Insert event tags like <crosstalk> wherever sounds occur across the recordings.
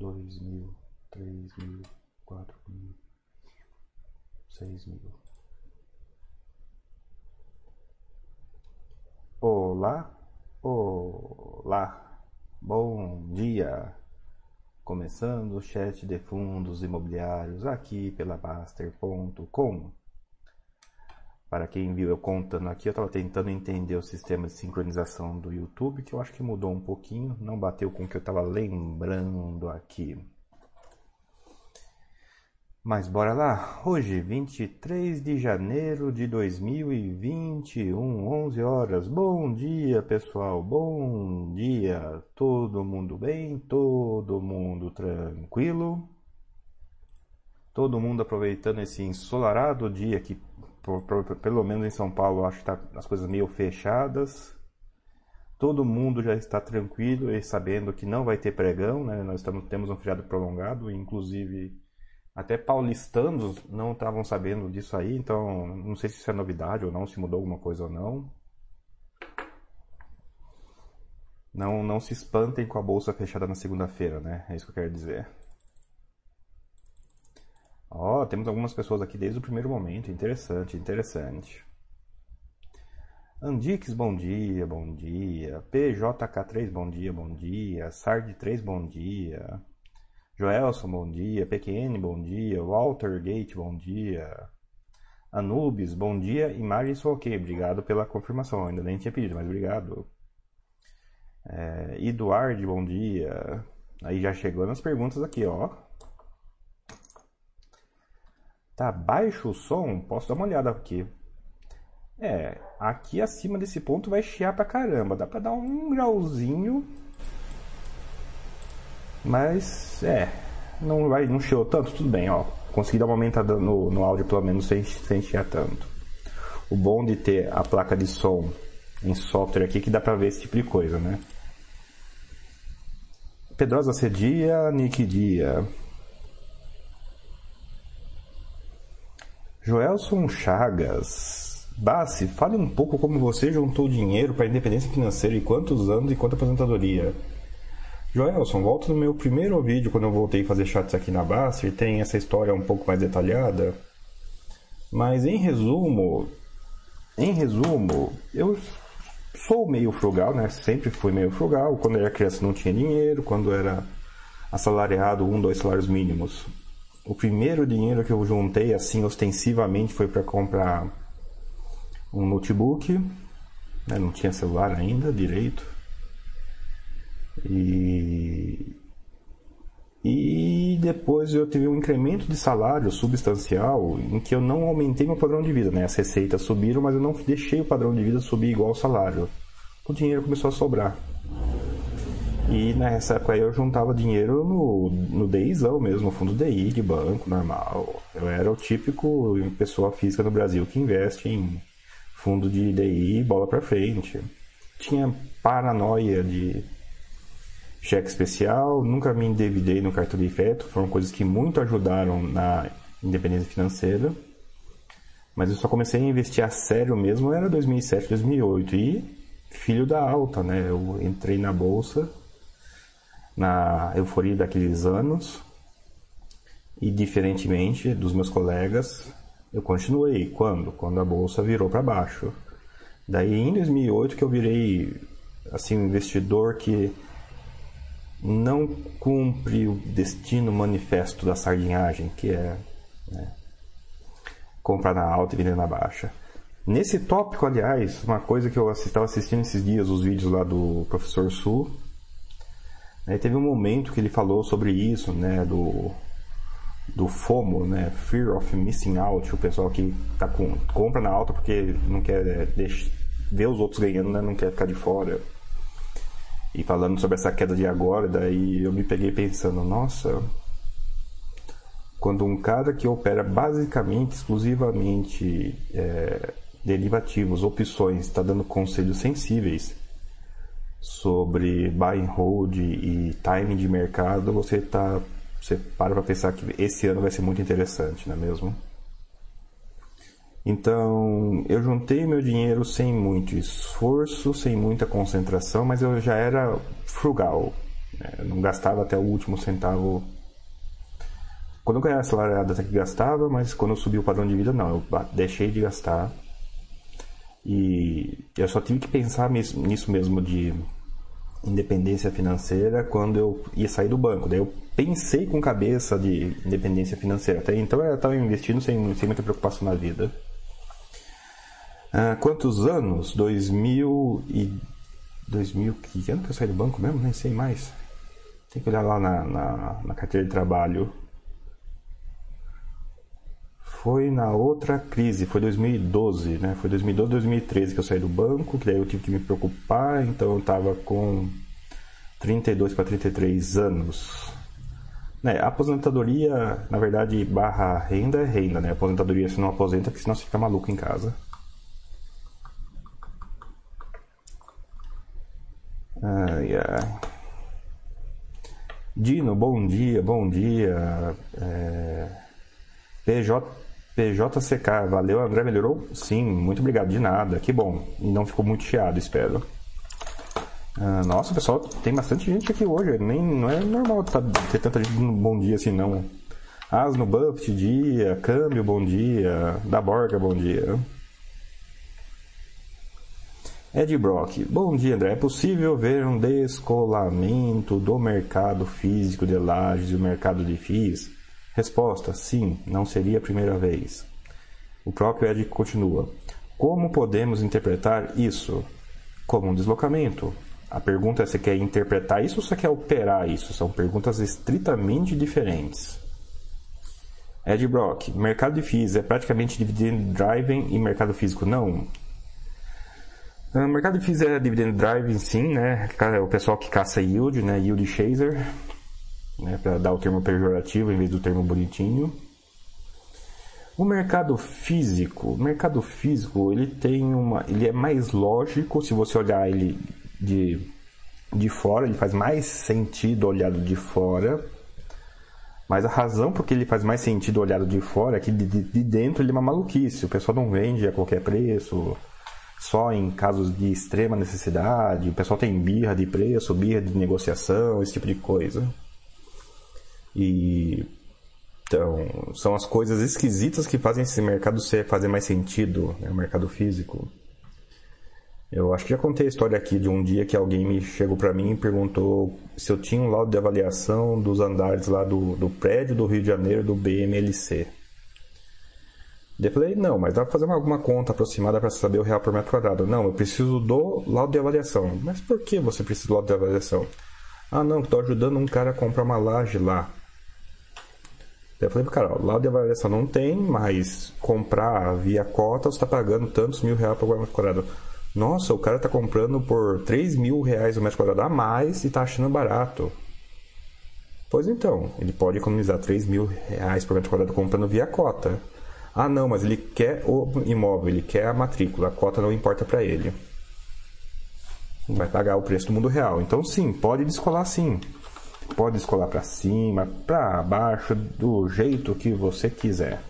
dois mil, três mil, quatro mil, seis mil. Olá, olá, bom dia. Começando o chat de fundos imobiliários aqui pela Baster.com. Para quem viu eu contando aqui, eu estava tentando entender o sistema de sincronização do YouTube, que eu acho que mudou um pouquinho, não bateu com o que eu estava lembrando aqui. Mas bora lá. Hoje, 23 de janeiro de 2021, 11 horas. Bom dia, pessoal. Bom dia. Todo mundo bem? Todo mundo tranquilo? Todo mundo aproveitando esse ensolarado dia que por, por, pelo menos em São Paulo, acho que tá as coisas meio fechadas. Todo mundo já está tranquilo e sabendo que não vai ter pregão, né? Nós estamos, temos um feriado prolongado, inclusive até paulistanos não estavam sabendo disso aí, então não sei se isso é novidade ou não, se mudou alguma coisa ou não. Não, não se espantem com a bolsa fechada na segunda-feira, né? É isso que eu quero dizer. Ó, oh, temos algumas pessoas aqui desde o primeiro momento. Interessante, interessante. Andix, bom dia, bom dia. PJK3, bom dia, bom dia. Sard3, bom dia. Joelson, bom dia. PQN, bom dia. Walter Gate, bom dia. Anubis, bom dia. Imagens ok, obrigado pela confirmação. Ainda nem tinha pedido, mas obrigado. É, Eduardo, bom dia. Aí já chegou nas perguntas aqui, ó. Tá baixo o som? Posso dar uma olhada aqui. É, aqui acima desse ponto vai chiar pra caramba. Dá pra dar um grauzinho. Mas, é, não vai, não chiou tanto, tudo bem, ó. Consegui dar uma aumentada no, no áudio pelo menos sem, sem chiar tanto. O bom de ter a placa de som em software aqui é que dá pra ver esse tipo de coisa, né? Pedrosa Cedia, Nick Dia. Joelson Chagas. Bassi, fale um pouco como você juntou dinheiro para a independência financeira e quantos anos e quanta aposentadoria. Joelson, volta no meu primeiro vídeo quando eu voltei a fazer chats aqui na Bassi, tem essa história um pouco mais detalhada. Mas em resumo, em resumo, eu sou meio frugal, né? Sempre fui meio frugal. Quando era criança não tinha dinheiro, quando era assalariado, um, dois salários mínimos, o primeiro dinheiro que eu juntei assim ostensivamente foi para comprar um notebook, né? não tinha celular ainda direito. E e depois eu tive um incremento de salário substancial em que eu não aumentei meu padrão de vida, né? As receitas subiram, mas eu não deixei o padrão de vida subir igual ao salário. O dinheiro começou a sobrar. E nessa época aí eu juntava dinheiro no, no DIzão mesmo, fundo DI de banco normal. Eu era o típico pessoa física no Brasil que investe em fundo de DI bola para frente. Tinha paranoia de cheque especial, nunca me endividei no cartão de crédito, foram coisas que muito ajudaram na independência financeira. Mas eu só comecei a investir a sério mesmo era 2007, 2008 e filho da alta, né? Eu entrei na bolsa na euforia daqueles anos e diferentemente dos meus colegas, eu continuei. Quando? Quando a bolsa virou para baixo. Daí em 2008 que eu virei assim um investidor que não cumpre o destino manifesto da sardinhagem, que é né, comprar na alta e vender na baixa. Nesse tópico, aliás, uma coisa que eu estava assistindo esses dias, os vídeos lá do professor Su, Aí teve um momento que ele falou sobre isso, né, do, do FOMO, né, Fear of Missing Out, o pessoal que tá com, compra na alta porque não quer é, deixar, ver os outros ganhando, né, não quer ficar de fora. E falando sobre essa queda de agora, daí eu me peguei pensando, nossa, quando um cara que opera basicamente, exclusivamente é, derivativos, opções, está dando conselhos sensíveis sobre buy and hold e timing de mercado, você tá você para para pensar que esse ano vai ser muito interessante, não é mesmo? Então, eu juntei meu dinheiro sem muito esforço, sem muita concentração, mas eu já era frugal. Eu não gastava até o último centavo. Quando eu ganhava assalariado até que gastava, mas quando eu subi o padrão de vida, não. Eu deixei de gastar. E eu só tive que pensar nisso mesmo de independência financeira quando eu ia sair do banco. Daí eu pensei com cabeça de independência financeira. Até então eu estava investindo sem, sem muita preocupação na vida. Ah, quantos anos? 2000 e... 2000... Que que eu saí do banco mesmo? Nem sei mais. Tem que olhar lá na, na, na carteira de trabalho. Foi na outra crise, foi 2012, né? Foi 2012, 2013 que eu saí do banco, que daí eu tive que me preocupar, então eu estava com 32 para 33 anos. Né, aposentadoria, na verdade, barra renda é renda, né? Aposentadoria se não aposenta, porque senão você fica maluco em casa. Ai, ai. Dino, bom dia, bom dia. É... PJ, PJCK, valeu, André, melhorou? Sim, muito obrigado, de nada, que bom. Não ficou muito chiado, espero. Ah, nossa, pessoal, tem bastante gente aqui hoje. Nem, não é normal tá, ter tanta gente no bom dia assim, não. Asno Buffett, dia. Câmbio, bom dia. Da Borga, bom dia. Ed Brock, bom dia André. É possível ver um descolamento do mercado físico de lajes e o mercado de FIIs? Resposta: sim, não seria a primeira vez. O próprio Ed continua: Como podemos interpretar isso? Como um deslocamento. A pergunta é se quer interpretar isso ou se quer operar isso. São perguntas estritamente diferentes. Ed Brock, mercado de FIIs é praticamente dividend driving e mercado físico não? O ah, mercado de FIIs é dividend driving sim, né? O pessoal que caça yield, né? Yield chaser, né? Para dar o termo pejorativo em vez do termo bonitinho. O mercado físico, o mercado físico, ele tem uma, ele é mais lógico se você olhar ele de, de fora, ele faz mais sentido olhado de fora. Mas a razão por que ele faz mais sentido olhado de fora é que de, de dentro ele é uma maluquice. O pessoal não vende a qualquer preço só em casos de extrema necessidade, o pessoal tem birra de preço, birra de negociação, esse tipo de coisa. E então, são as coisas esquisitas que fazem esse mercado ser, fazer mais sentido, né, o mercado físico. Eu acho que já contei a história aqui de um dia que alguém me chegou para mim e perguntou se eu tinha um laudo de avaliação dos andares lá do, do prédio do Rio de Janeiro do BMLC. Eu falei, não, mas dá para fazer uma, alguma conta aproximada para saber o real por metro quadrado. Não, eu preciso do laudo de avaliação. Mas por que você precisa do laudo de avaliação? Ah, não, estou ajudando um cara a comprar uma laje lá. Eu falei, cara, o laudo de avaliação não tem, mas comprar via cota você está pagando tantos mil reais por metro quadrado. Nossa, o cara está comprando por 3 mil reais o metro quadrado a mais e está achando barato. Pois então, ele pode economizar 3 mil reais por metro quadrado comprando via cota. Ah, não, mas ele quer o imóvel, ele quer a matrícula, a cota não importa para ele. Vai pagar o preço do mundo real. Então, sim, pode descolar sim. Pode descolar para cima, para baixo, do jeito que você quiser.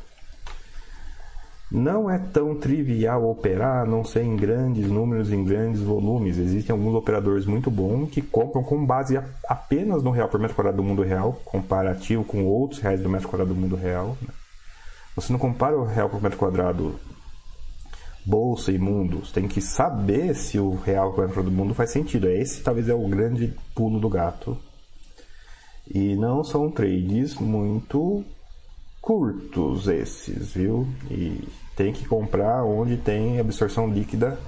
Não é tão trivial operar, não ser em grandes números, em grandes volumes. Existem alguns operadores muito bons que compram com base apenas no real por metro quadrado do mundo real, comparativo com outros reais do metro quadrado do mundo real. Né? Você não compara o real por metro quadrado bolsa e mundo. Você tem que saber se o real por metro quadrado do mundo faz sentido. Esse talvez é o grande pulo do gato. E não são trades muito curtos esses, viu? E tem que comprar onde tem absorção líquida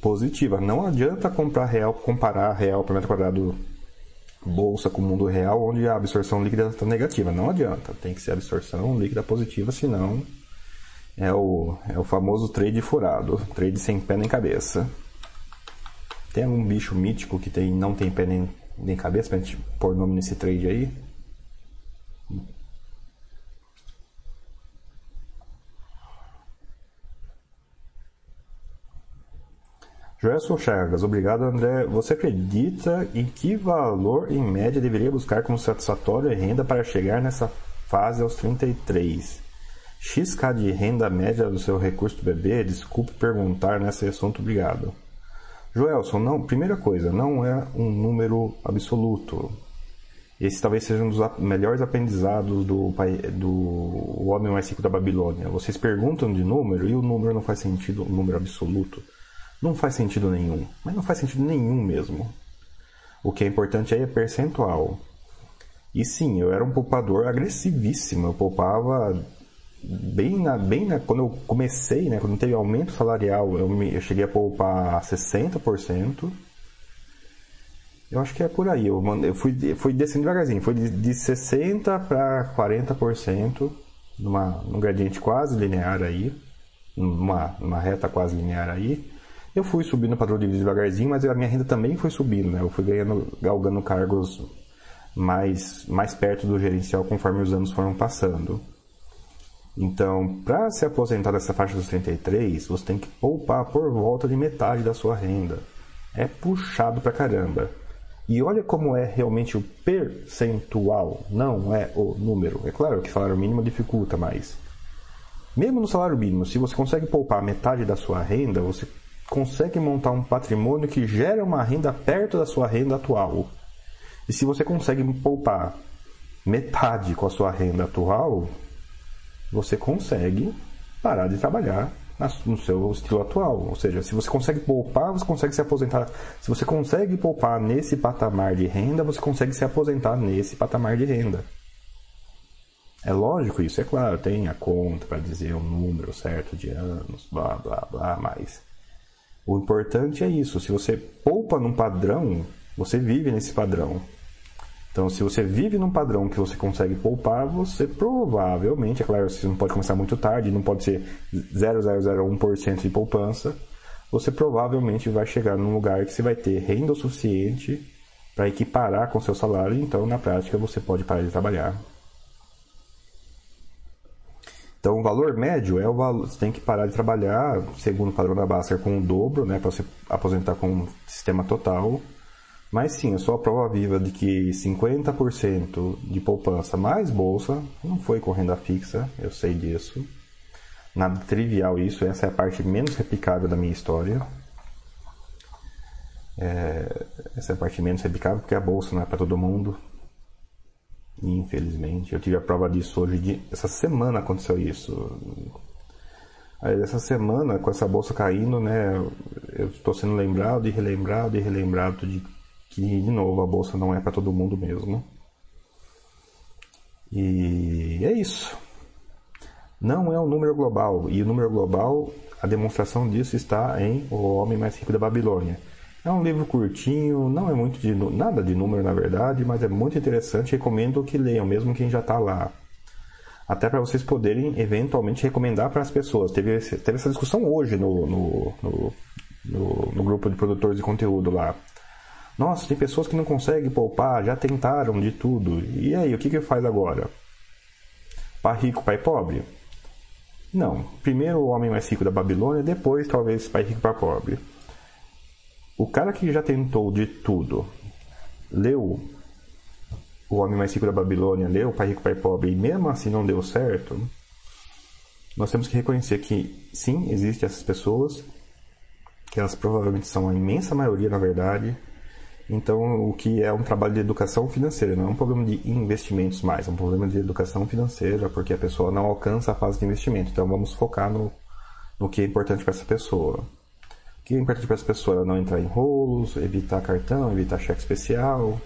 positiva. Não adianta comprar real, comparar real por metro quadrado bolsa com o mundo real, onde a absorção líquida está negativa. Não adianta, tem que ser absorção líquida positiva, senão é o, é o famoso trade furado, trade sem pé nem cabeça. Tem algum bicho mítico que tem, não tem pé nem, nem cabeça pra gente pôr nome nesse trade aí? Joelson Chagas, obrigado André. Você acredita em que valor em média deveria buscar como satisfatório renda para chegar nessa fase aos 33? XK de renda média do seu recurso do bebê? Desculpe perguntar nesse assunto, obrigado. Joelson, não, primeira coisa, não é um número absoluto. Esse talvez seja um dos melhores aprendizados do, do Homem Mais Rico da Babilônia. Vocês perguntam de número e o número não faz sentido, o número absoluto. Não faz sentido nenhum. Mas não faz sentido nenhum mesmo. O que é importante aí é percentual. E sim, eu era um poupador agressivíssimo. Eu poupava bem na, bem na, quando eu comecei, né, quando teve aumento salarial, eu, me, eu cheguei a poupar 60%. Eu acho que é por aí. Eu, eu fui, fui descendo devagarzinho. Foi de, de 60% para 40%, numa, num gradiente quase linear aí. Numa, numa reta quase linear aí. Eu fui subindo o padrão de vida devagarzinho, mas a minha renda também foi subindo, né? Eu fui ganhando, galgando cargos mais, mais perto do gerencial conforme os anos foram passando. Então, para se aposentar dessa faixa dos 33, você tem que poupar por volta de metade da sua renda. É puxado pra caramba. E olha como é realmente o percentual, não é o número. É claro que salário mínimo dificulta, mas mesmo no salário mínimo, se você consegue poupar metade da sua renda, você consegue montar um patrimônio que gera uma renda perto da sua renda atual. E se você consegue poupar metade com a sua renda atual, você consegue parar de trabalhar no seu estilo atual. Ou seja, se você consegue poupar, você consegue se aposentar. Se você consegue poupar nesse patamar de renda, você consegue se aposentar nesse patamar de renda. É lógico isso, é claro, tem a conta para dizer um número certo de anos, blá blá blá, mas o importante é isso. Se você poupa num padrão, você vive nesse padrão. Então, se você vive num padrão que você consegue poupar, você provavelmente, é claro, você não pode começar muito tarde, não pode ser 0,001% de poupança, você provavelmente vai chegar num lugar que você vai ter renda o suficiente para equiparar com seu salário, então na prática você pode parar de trabalhar. Então o valor médio é o valor, você tem que parar de trabalhar, segundo o padrão da Baster, com o dobro, né, para você aposentar com um sistema total mas sim, eu sou a prova viva de que 50% de poupança mais bolsa não foi com renda fixa, eu sei disso. Nada trivial isso, essa é a parte menos replicável da minha história. É, essa é a parte menos replicável porque a bolsa não é para todo mundo. Infelizmente, eu tive a prova disso hoje. De, essa semana aconteceu isso. Aí, essa semana, com essa bolsa caindo, né, eu estou sendo lembrado e relembrado e relembrado de que, de novo, a bolsa não é para todo mundo mesmo. E é isso. Não é um número global. E o número global, a demonstração disso está em O Homem Mais Rico da Babilônia. É um livro curtinho, não é muito de nada de número na verdade, mas é muito interessante. Recomendo que leiam, mesmo quem já está lá. Até para vocês poderem eventualmente recomendar para as pessoas. Teve, teve essa discussão hoje no, no, no, no, no grupo de produtores de conteúdo lá. Nossa, tem pessoas que não conseguem poupar, já tentaram de tudo. E aí, o que que faz agora? Pai rico, pai pobre? Não. Primeiro o homem mais rico da Babilônia, depois talvez pai rico, pai pobre. O cara que já tentou de tudo, leu o homem mais rico da Babilônia, leu pai rico, pai pobre, e mesmo assim não deu certo, nós temos que reconhecer que sim, existem essas pessoas, que elas provavelmente são a imensa maioria, na verdade, então, o que é um trabalho de educação financeira, não é um problema de investimentos mais, é um problema de educação financeira, porque a pessoa não alcança a fase de investimento. Então, vamos focar no, no que é importante para essa pessoa. O que é importante para essa pessoa? Ela não entrar em rolos, evitar cartão, evitar cheque especial,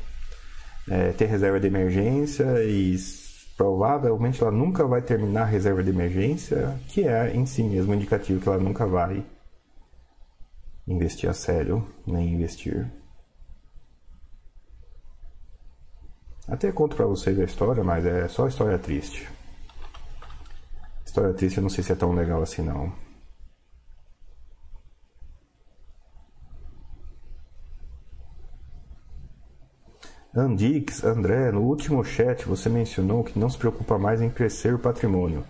é, ter reserva de emergência e provavelmente ela nunca vai terminar a reserva de emergência, que é em si mesmo indicativo que ela nunca vai investir a sério, nem investir. Até conto para vocês a história, mas é só história triste. História triste eu não sei se é tão legal assim não. Andix, André, no último chat você mencionou que não se preocupa mais em crescer o patrimônio.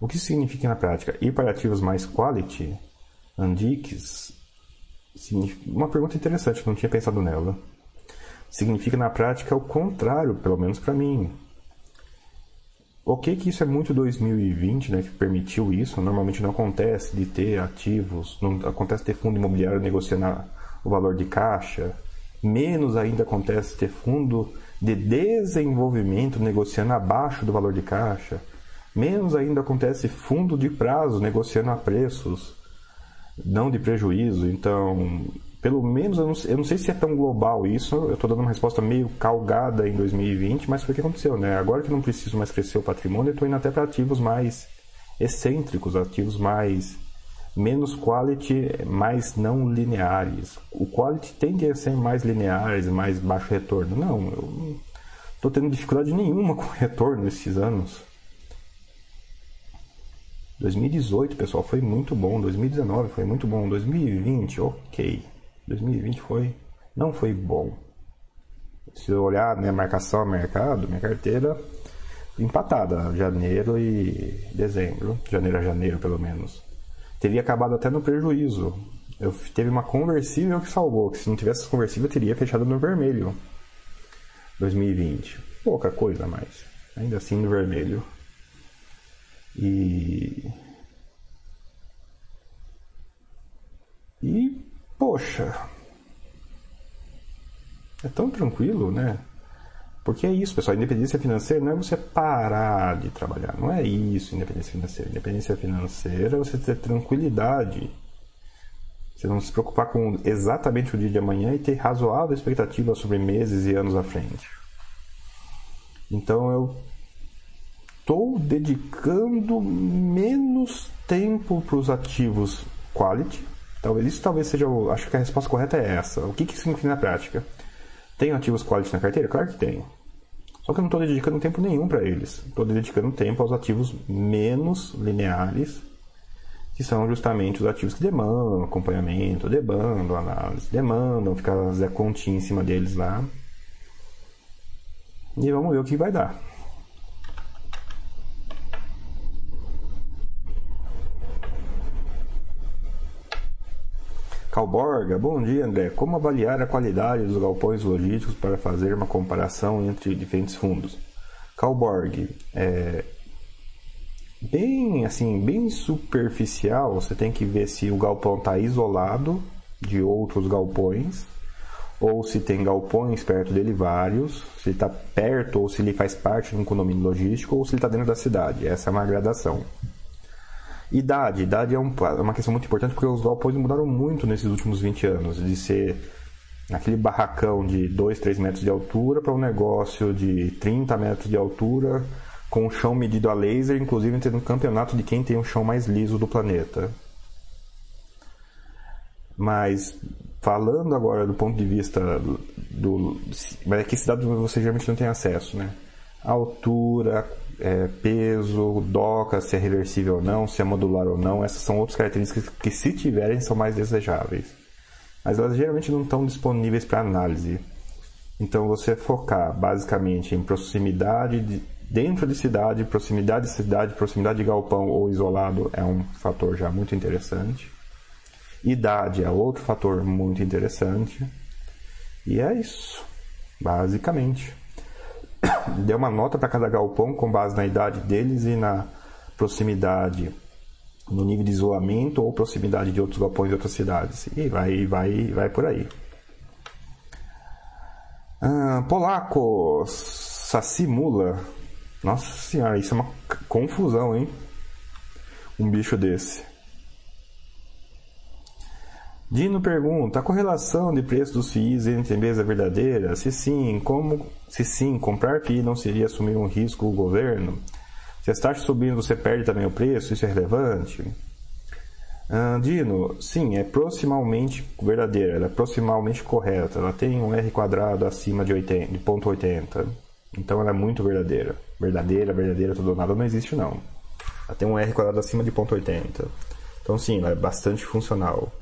O que significa na prática? Ir para ativos mais quality? Andix, uma pergunta interessante, não tinha pensado nela significa na prática o contrário, pelo menos para mim. Ok que isso é muito 2020, né, que permitiu isso, normalmente não acontece de ter ativos, não acontece ter fundo imobiliário negociando o valor de caixa, menos ainda acontece ter fundo de desenvolvimento negociando abaixo do valor de caixa, menos ainda acontece fundo de prazo negociando a preços não de prejuízo. Então, pelo menos, eu não, eu não sei se é tão global isso, eu estou dando uma resposta meio calgada em 2020, mas foi o que aconteceu, né? Agora que eu não preciso mais crescer o patrimônio, eu estou indo até para ativos mais excêntricos, ativos mais menos quality, mais não lineares. O quality tende a ser mais lineares, mais baixo retorno. Não, eu não estou tendo dificuldade nenhuma <laughs> com retorno esses anos. 2018, pessoal, foi muito bom. 2019 foi muito bom. 2020, ok. 2020 foi não foi bom. Se eu olhar minha marcação a mercado, minha carteira empatada, janeiro e dezembro, janeiro a janeiro pelo menos. Teria acabado até no prejuízo. Eu teve uma conversível que salvou, que se não tivesse conversível teria fechado no vermelho. 2020. Pouca coisa mais. Ainda assim no vermelho. E E poxa, é tão tranquilo, né? Porque é isso, pessoal. Independência financeira não é você parar de trabalhar. Não é isso, independência financeira. Independência financeira é você ter tranquilidade. Você não se preocupar com exatamente o dia de amanhã e ter razoável expectativa sobre meses e anos à frente. Então eu estou dedicando menos tempo para os ativos quality. Talvez isso talvez seja o, acho que a resposta correta é essa. O que que significa na prática? Tenho ativos quality na carteira? Claro que tenho. Só que eu não estou dedicando tempo nenhum para eles. Estou dedicando tempo aos ativos menos lineares, que são justamente os ativos que demandam acompanhamento, demandam análise, demandam ficar fazer a continha em cima deles lá. E vamos ver o que vai dar. Calborga, bom dia André. Como avaliar a qualidade dos galpões logísticos para fazer uma comparação entre diferentes fundos? Calborg, é bem assim, bem superficial. Você tem que ver se o galpão está isolado de outros galpões ou se tem galpões perto dele vários, se ele está perto ou se ele faz parte de um condomínio logístico ou se ele está dentro da cidade. Essa é uma gradação. Idade. Idade é, um, é uma questão muito importante porque os galpões mudaram muito nesses últimos 20 anos. De ser aquele barracão de 2, 3 metros de altura para um negócio de 30 metros de altura com o chão medido a laser, inclusive tendo um campeonato de quem tem o chão mais liso do planeta. Mas falando agora do ponto de vista do, mas é que dado você geralmente não tem acesso, né? Altura, é, peso, doca, se é reversível ou não, se é modular ou não. Essas são outras características que, se tiverem, são mais desejáveis. Mas elas geralmente não estão disponíveis para análise. Então, você focar basicamente em proximidade de, dentro de cidade, proximidade de cidade, proximidade de galpão ou isolado é um fator já muito interessante. Idade é outro fator muito interessante. E é isso, basicamente <coughs> deu uma nota para cada galpão com base na idade deles e na proximidade, no nível de isolamento ou proximidade de outros galpões de outras cidades. E vai, vai, vai por aí. Polaco, Sassimula. Nossa senhora, isso é uma confusão, hein? Um bicho desse. Dino pergunta: a correlação de preço dos FIIs entre empresa verdadeira? Se sim, como se sim, comprar FII não seria assumir um risco o governo? Se as taxas subindo, você perde também o preço? Isso é relevante? Uh, Dino, sim, é proximalmente verdadeira, ela é proximalmente correta. Ela tem um R quadrado acima de, 80, de 0.80. Então ela é muito verdadeira. Verdadeira, verdadeira, tudo ou nada não existe não. Ela tem um R quadrado acima de 0.80. Então sim, ela é bastante funcional.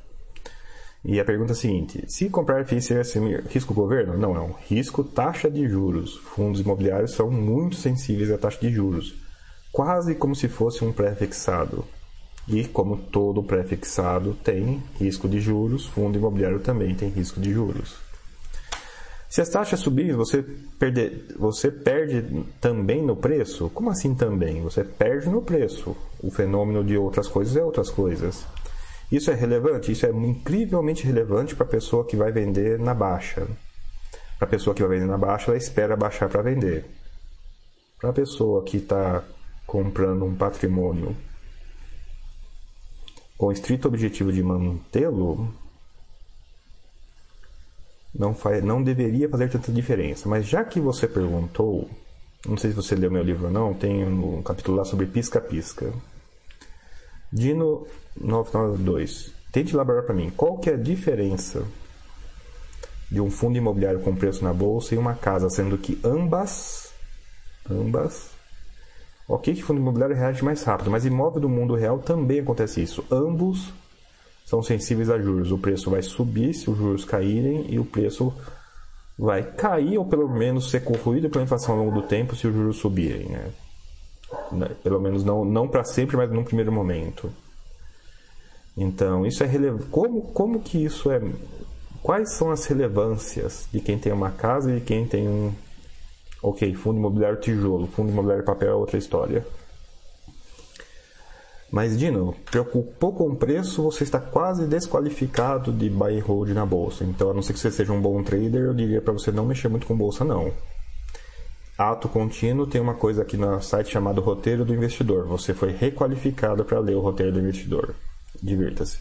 E a pergunta é a seguinte: se comprar FII seria assumir risco governo? Não, é um risco taxa de juros. Fundos imobiliários são muito sensíveis à taxa de juros, quase como se fosse um pré-fixado. E como todo pré-fixado tem risco de juros, fundo imobiliário também tem risco de juros. Se as taxas subirem, você, perde, você perde também no preço? Como assim também? Você perde no preço. O fenômeno de outras coisas é outras coisas. Isso é relevante? Isso é incrivelmente relevante para a pessoa que vai vender na baixa. Para a pessoa que vai vender na baixa, ela espera baixar para vender. Para a pessoa que está comprando um patrimônio com o estrito objetivo de mantê-lo, não, faz, não deveria fazer tanta diferença. Mas já que você perguntou, não sei se você leu meu livro ou não, tem um capítulo lá sobre pisca-pisca. Dino 992. Tente elaborar para mim qual que é a diferença de um fundo imobiliário com preço na bolsa e uma casa, sendo que ambas, ambas, ok que fundo imobiliário reage mais rápido, mas imóvel do mundo real também acontece isso. Ambos são sensíveis a juros. O preço vai subir se os juros caírem e o preço vai cair ou pelo menos ser corroído pela inflação ao longo do tempo se os juros subirem, né? Né? Pelo menos não, não para sempre, mas num primeiro momento. Então, isso é relevante. Como, como que isso é. Quais são as relevâncias de quem tem uma casa e de quem tem um. Ok, fundo imobiliário tijolo, fundo imobiliário papel é outra história. Mas, Dino, preocupou com o preço, você está quase desqualificado de buy and hold na bolsa. Então, a não ser que você seja um bom trader, eu diria para você não mexer muito com bolsa, não ato contínuo, tem uma coisa aqui no site chamado Roteiro do Investidor. Você foi requalificado para ler o Roteiro do Investidor. Divirta-se.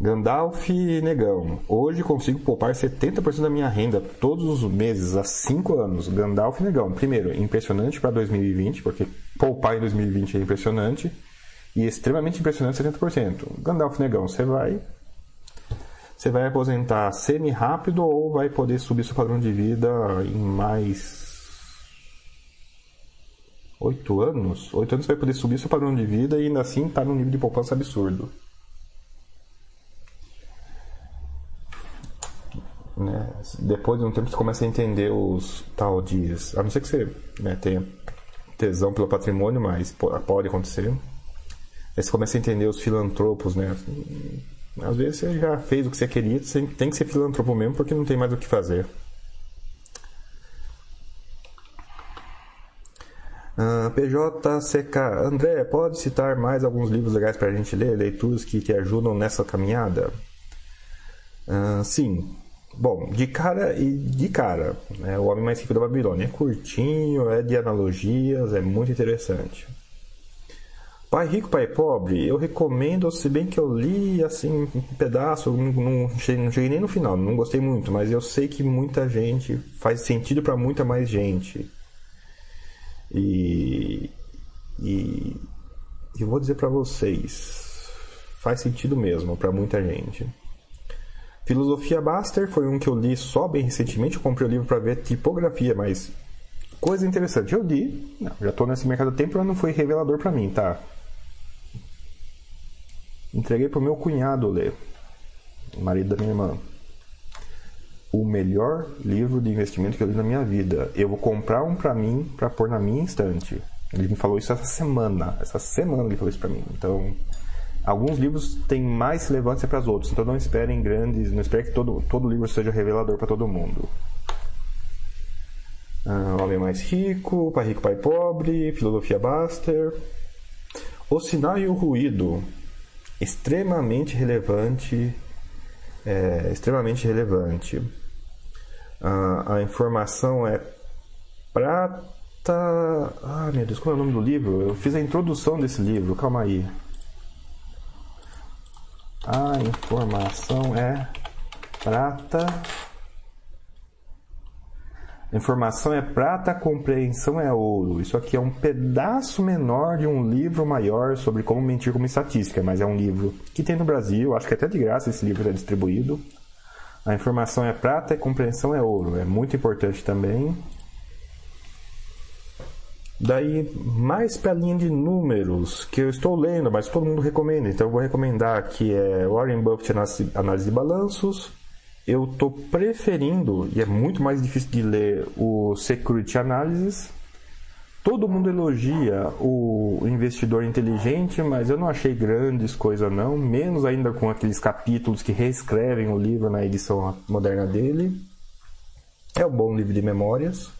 Gandalf Negão. Hoje consigo poupar 70% da minha renda todos os meses há 5 anos. Gandalf Negão. Primeiro, impressionante para 2020, porque poupar em 2020 é impressionante. E extremamente impressionante 70%. Gandalf Negão, você vai você vai aposentar semi-rápido ou vai poder subir seu padrão de vida em mais oito anos? Oito anos você vai poder subir seu padrão de vida e ainda assim tá num nível de poupança absurdo. Né? Depois de um tempo você começa a entender os tal de. A não ser que você né, tenha tesão pelo patrimônio, mas pode acontecer. Aí você começa a entender os filantropos, né? Às vezes você já fez o que você queria, você tem que ser filantropo mesmo porque não tem mais o que fazer. Uh, ah, PJCK, André, pode citar mais alguns livros legais para a gente ler, leituras que te ajudam nessa caminhada? Uh, sim. Bom, de cara e de cara, né, O Homem Mais Rico da Babilônia é curtinho, é de analogias, é muito interessante. Pai Rico, Pai Pobre, eu recomendo, se bem que eu li assim um pedaço, não, não, cheguei, nem no final, não gostei muito, mas eu sei que muita gente faz sentido para muita mais gente. E, e eu vou dizer para vocês, faz sentido mesmo para muita gente. Filosofia Baster foi um que eu li só bem recentemente, eu comprei o livro para ver tipografia, mas coisa interessante, eu li, não, já estou nesse mercado há tempo, mas não foi revelador para mim, tá? Entreguei pro meu cunhado ler, marido da minha irmã. O melhor livro de investimento que eu li na minha vida. Eu vou comprar um para mim para pôr na minha estante. Ele me falou isso essa semana. Essa semana ele falou isso para mim. Então, alguns livros têm mais relevância para os outros. Então, não esperem grandes, não espere que todo, todo livro seja revelador para todo mundo. Ah, Homem Mais Rico, Pai Rico, Pai Pobre, Filosofia Baster. O Sinal e o Ruído, extremamente relevante, é, extremamente relevante. A, a, informação é prata. Ah, meu Deus, qual é o nome do livro? Eu fiz a introdução desse livro, calma aí. A informação é prata. Informação é prata, compreensão é ouro. Isso aqui é um pedaço menor de um livro maior sobre como mentir como estatística, mas é um livro que tem no Brasil, acho que até de graça esse livro é distribuído. A informação é prata e compreensão é ouro. É muito importante também. Daí, mais para a linha de números, que eu estou lendo, mas todo mundo recomenda, então eu vou recomendar que é Warren Buffett Análise de Balanços, eu estou preferindo, e é muito mais difícil de ler, o Security Analysis. Todo mundo elogia o investidor inteligente, mas eu não achei grandes coisas não, menos ainda com aqueles capítulos que reescrevem o livro na edição moderna dele. É um bom livro de memórias.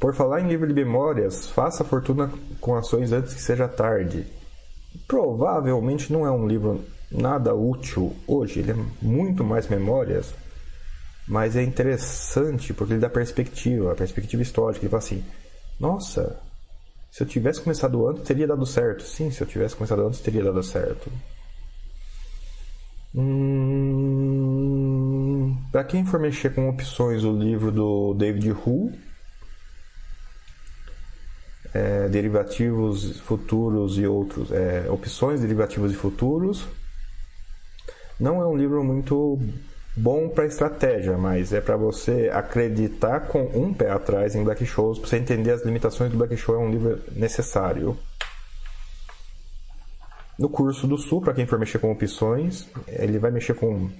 Por falar em livro de memórias, faça fortuna com ações antes que seja tarde. provavelmente não é um livro nada útil hoje, ele é muito mais memórias, mas é interessante porque ele dá perspectiva, a perspectiva histórica. Ele fala assim: nossa, se eu tivesse começado antes, teria dado certo. Sim, se eu tivesse começado antes, teria dado certo. Hum, Para quem for mexer com opções, o livro do David Hull, é, derivativos futuros e outros, é, opções, derivativos e futuros. Não é um livro muito bom para estratégia, mas é para você acreditar com um pé atrás em Black Shows, para você entender as limitações do Black Show, é um livro necessário. No curso do Sul, para quem for mexer com opções, ele vai mexer com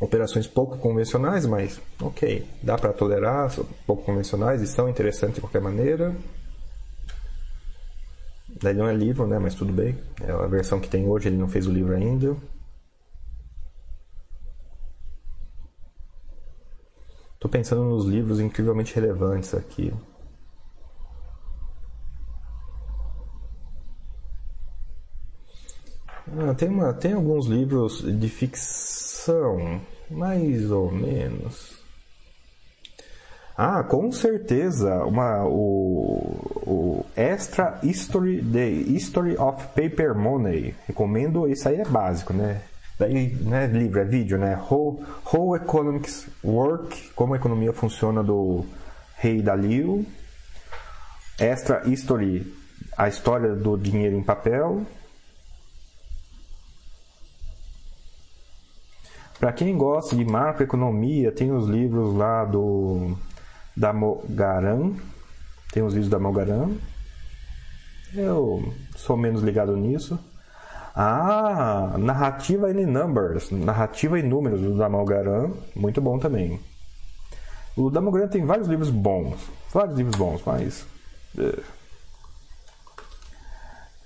operações pouco convencionais, mas ok, dá para tolerar, pouco convencionais e são interessantes de qualquer maneira. Daí não é livro, né? Mas tudo bem. É a versão que tem hoje, ele não fez o livro ainda. Tô pensando nos livros incrivelmente relevantes aqui. Ah, tem, uma, tem alguns livros de ficção, mais ou menos. Ah, com certeza, uma, o, o Extra History, The History of Paper Money. Recomendo, isso aí é básico, né? Daí, não é livro, é vídeo, né? How, How Economics Work, como a economia funciona do Rei Dalio. Extra History, a história do dinheiro em papel. Para quem gosta de macroeconomia, tem os livros lá do da Mogaran. Tem os livros da Mogaran. Eu sou menos ligado nisso. Ah, Narrativa in Numbers. Narrativa em Números, do Damogaran. Muito bom também. O Damogaran tem vários livros bons. Vários livros bons, mas... Uh,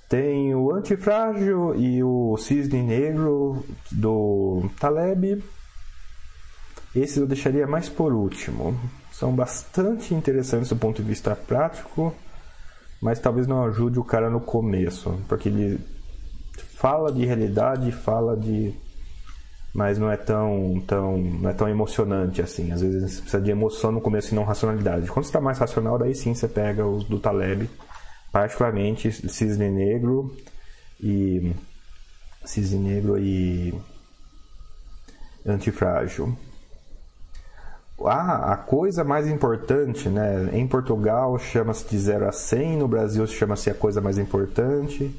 tem o Antifrágil e o Cisne Negro do Taleb. Esses eu deixaria mais por último. São bastante interessantes do ponto de vista prático, mas talvez não ajude o cara no começo, porque ele fala de realidade, fala de mas não é tão tão não é tão emocionante assim. Às vezes você precisa de emoção no começo e não racionalidade. Quando você está mais racional, daí sim você pega os do Taleb particularmente Cisne Negro e Cisne Negro e Antifrágil. Ah, a coisa mais importante, né? Em Portugal chama-se de 0 a 100, no Brasil chama-se a coisa mais importante.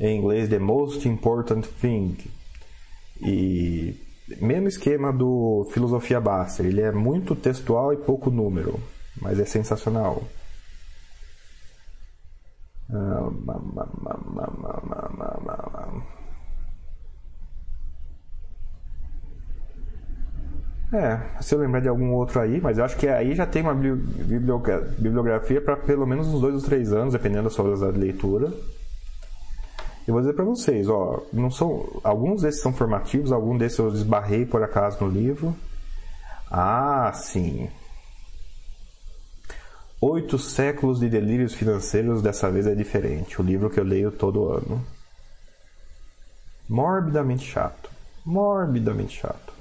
Em inglês, the most important thing. E mesmo esquema do Filosofia Basser, ele é muito textual e pouco número, mas é sensacional. É, se eu lembrar de algum outro aí, mas eu acho que aí já tem uma bibliografia para pelo menos uns dois ou três anos, dependendo da sua velocidade de leitura. Eu vou dizer para vocês, ó, não são, alguns desses são formativos, alguns desses eu esbarrei por acaso no livro. Ah, sim. Oito séculos de delírios financeiros, dessa vez é diferente. O livro que eu leio todo ano. Morbidamente chato. Morbidamente chato.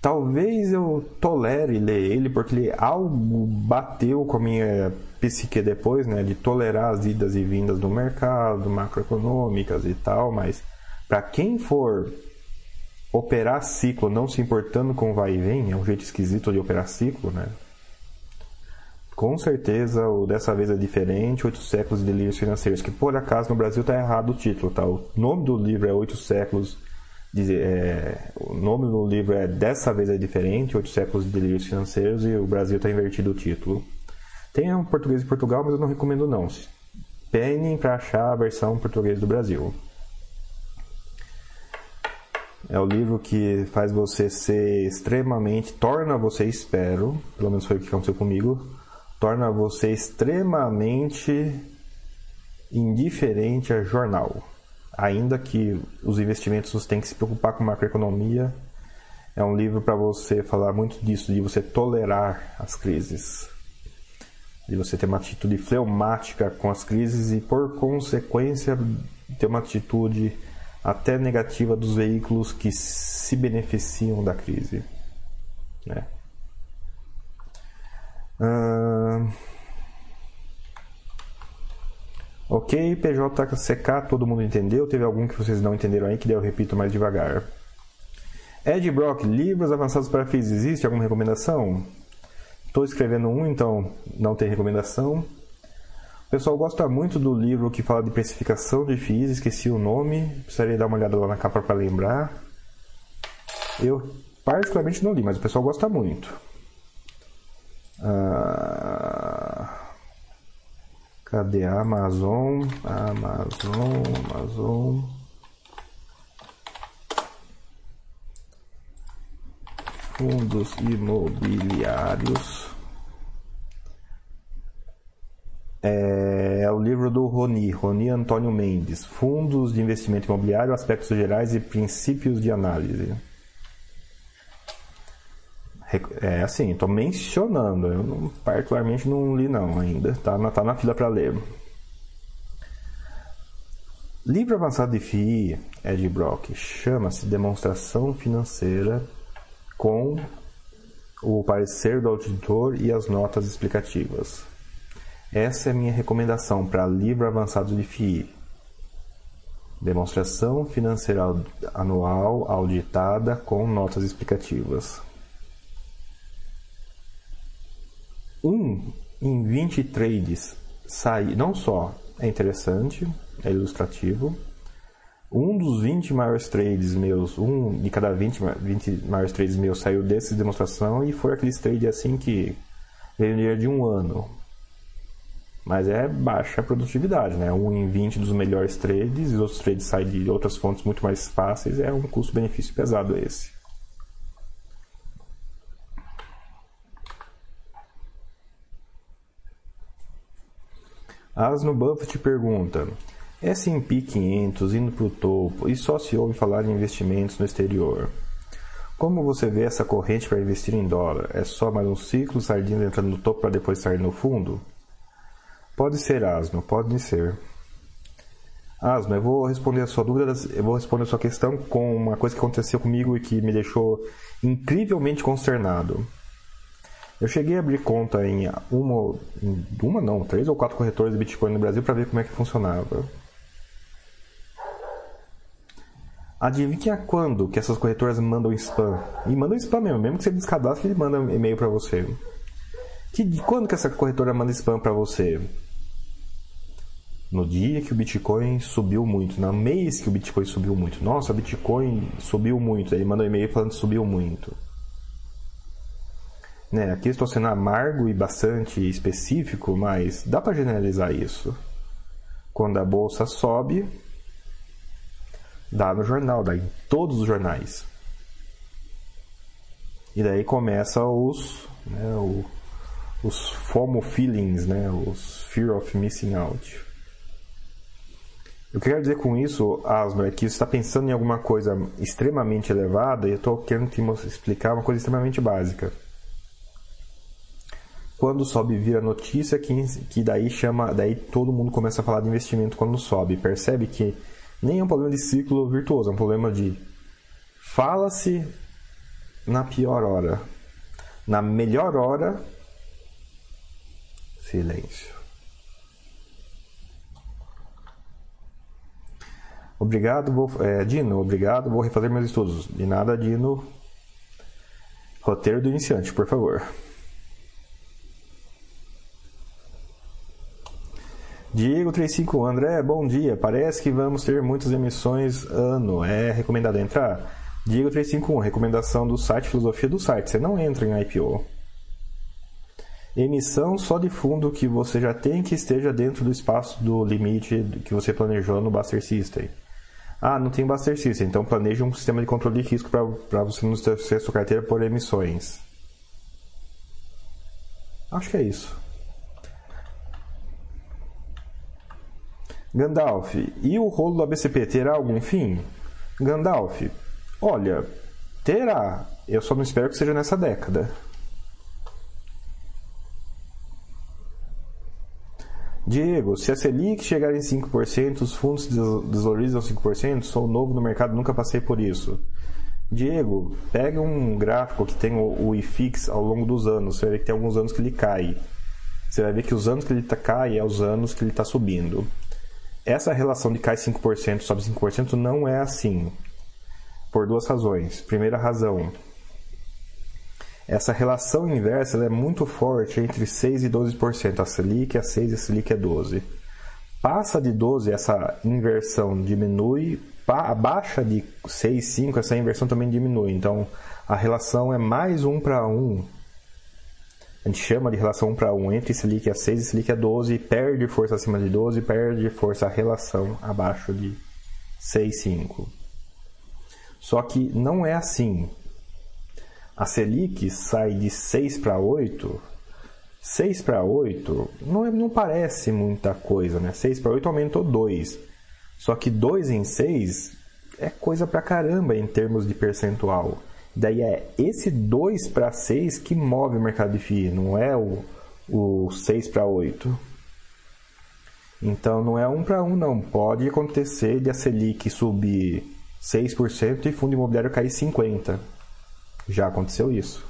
Talvez eu tolere ler ele, porque ele algo bateu com a minha psique depois, né? De tolerar as idas e vindas do mercado, macroeconômicas e tal, mas para quem for operar ciclo não se importando com vai e vem, é um jeito esquisito de operar ciclo, né? Com certeza, o dessa vez é diferente, Oito Séculos de Delírios Financeiros, que por acaso no Brasil está errado o título, tá? O nome do livro é Oito Séculos, é, o nome do livro é Dessa vez é diferente, Oito Séculos de Delírios Financeiros, e o Brasil está invertido o título. Tem um português de Portugal, mas eu não recomendo não. Penem para achar a versão português do Brasil. É o livro que faz você ser extremamente, torna você, espero, pelo menos foi o que aconteceu comigo, torna você extremamente indiferente a jornal. Ainda que os investimentos têm que se preocupar com macroeconomia, é um livro para você falar muito disso, de você tolerar as crises. De você ter uma atitude fleumática com as crises e, por consequência, ter uma atitude até negativa dos veículos que se beneficiam da crise. Né? Uh... Ok, PJCK, todo mundo entendeu? Teve algum que vocês não entenderam aí, que daí eu repito mais devagar. Ed Brock, livros avançados para física, existe alguma recomendação? Estou escrevendo um, então não tem recomendação. O pessoal gosta muito do livro que fala de precificação de FIIs, esqueci o nome, precisaria dar uma olhada lá na capa para lembrar. Eu particularmente não li, mas o pessoal gosta muito. Ah, cadê a Amazon? Amazon, Amazon. Fundos imobiliários. É, é, o livro do Roni, Roni Antônio Mendes, Fundos de Investimento Imobiliário, Aspectos Gerais e Princípios de Análise. É assim, estou mencionando, eu não, particularmente não li não ainda, tá tá na fila para ler. Livro avançado de FII, Ed Brock, chama-se Demonstração Financeira com o parecer do auditor e as notas explicativas. Essa é a minha recomendação para livro avançado de FII. Demonstração financeira anual auditada com notas explicativas. 1 um em 20 trades sai, não só é interessante, é ilustrativo. Um dos 20 maiores trades meus, um de cada 20, 20 maiores trades meus saiu dessa demonstração e foi aqueles trades assim que veio dia de um ano. Mas é baixa produtividade, né? Um em 20 dos melhores trades e os outros trades saem de outras fontes muito mais fáceis. É um custo-benefício pesado esse. Asno Buffett pergunta: S&P 500 indo para o topo e só se ouve falar em investimentos no exterior. Como você vê essa corrente para investir em dólar? É só mais um ciclo, sardinha entrando no topo para depois sair no fundo? Pode ser, Asno, pode ser. Asno, eu vou responder a sua dúvida, eu vou responder a sua questão com uma coisa que aconteceu comigo e que me deixou incrivelmente consternado. Eu cheguei a abrir conta em uma, uma não, três ou quatro corretores de Bitcoin no Brasil para ver como é que funcionava. Adivinha quando que essas corretoras mandam spam? E mandam spam mesmo, mesmo que você descadastre, ele manda e-mail para você. Que, quando que essa corretora manda spam para você? no dia que o Bitcoin subiu muito, no mês que o Bitcoin subiu muito. Nossa, o Bitcoin subiu muito. Aí manda um e-mail falando que subiu muito. Né, aqui estou sendo amargo e bastante específico, mas dá para generalizar isso. Quando a bolsa sobe, dá no jornal, dá em todos os jornais. E daí começa os, né, o, os FOMO feelings, né, os fear of missing out. Eu quero dizer com isso, Asno, é que você está pensando em alguma coisa extremamente elevada e eu estou querendo te explicar uma coisa extremamente básica. Quando sobe vira notícia que, que daí chama, daí todo mundo começa a falar de investimento quando sobe. Percebe que nem é um problema de ciclo virtuoso, é um problema de fala-se na pior hora. Na melhor hora, silêncio. Obrigado, vou, é, Dino, obrigado, vou refazer meus estudos. De nada, Dino. Roteiro do iniciante, por favor. Diego 35 André, bom dia. Parece que vamos ter muitas emissões ano. É recomendado entrar? Diego 351, recomendação do site Filosofia do site. Você não entra em IPO. Emissão só de fundo que você já tem que esteja dentro do espaço do limite que você planejou no Buster System. Ah, não tem Buster System, então planeje um sistema de controle de risco para você não ter sua carteira por emissões. Acho que é isso. Gandalf, e o rolo do ABCP terá algum fim? Gandalf, olha, terá. Eu só não espero que seja nessa década. Diego, se a Selic chegar em 5%, os fundos desvalorizam 5%, sou novo no mercado, nunca passei por isso. Diego, pega um gráfico que tem o, IFIX ao longo dos anos, você vai ver que tem alguns anos que ele cai. Você vai ver que os anos que ele tá, cai é os anos que ele está subindo. Essa relação de cai 5%, sobe 5% não é assim. Por duas razões. Primeira razão, essa relação inversa é muito forte entre 6% e 12%. A Selic é 6% e a Selic é 12%. Passa de 12%, essa inversão diminui. Abaixo de 6, 5, essa inversão também diminui. Então, a relação é mais 1 para 1. Gente chama de relação 1 para 1 entre Selic a 6 e Selic a 12. Perde força acima de 12, perde força a relação abaixo de 6, 5. Só que não é assim a Selic sai de 6 para 8, 6 para 8 não, é, não parece muita coisa, né? 6 para 8 aumentou 2. Só que 2 em 6 é coisa pra caramba em termos de percentual. Daí é esse 2 para 6 que move o mercado de FII, não é o, o 6 para 8. Então não é 1 para 1 não. Pode acontecer de a Selic subir 6% e fundo imobiliário cair 50%. Já aconteceu isso.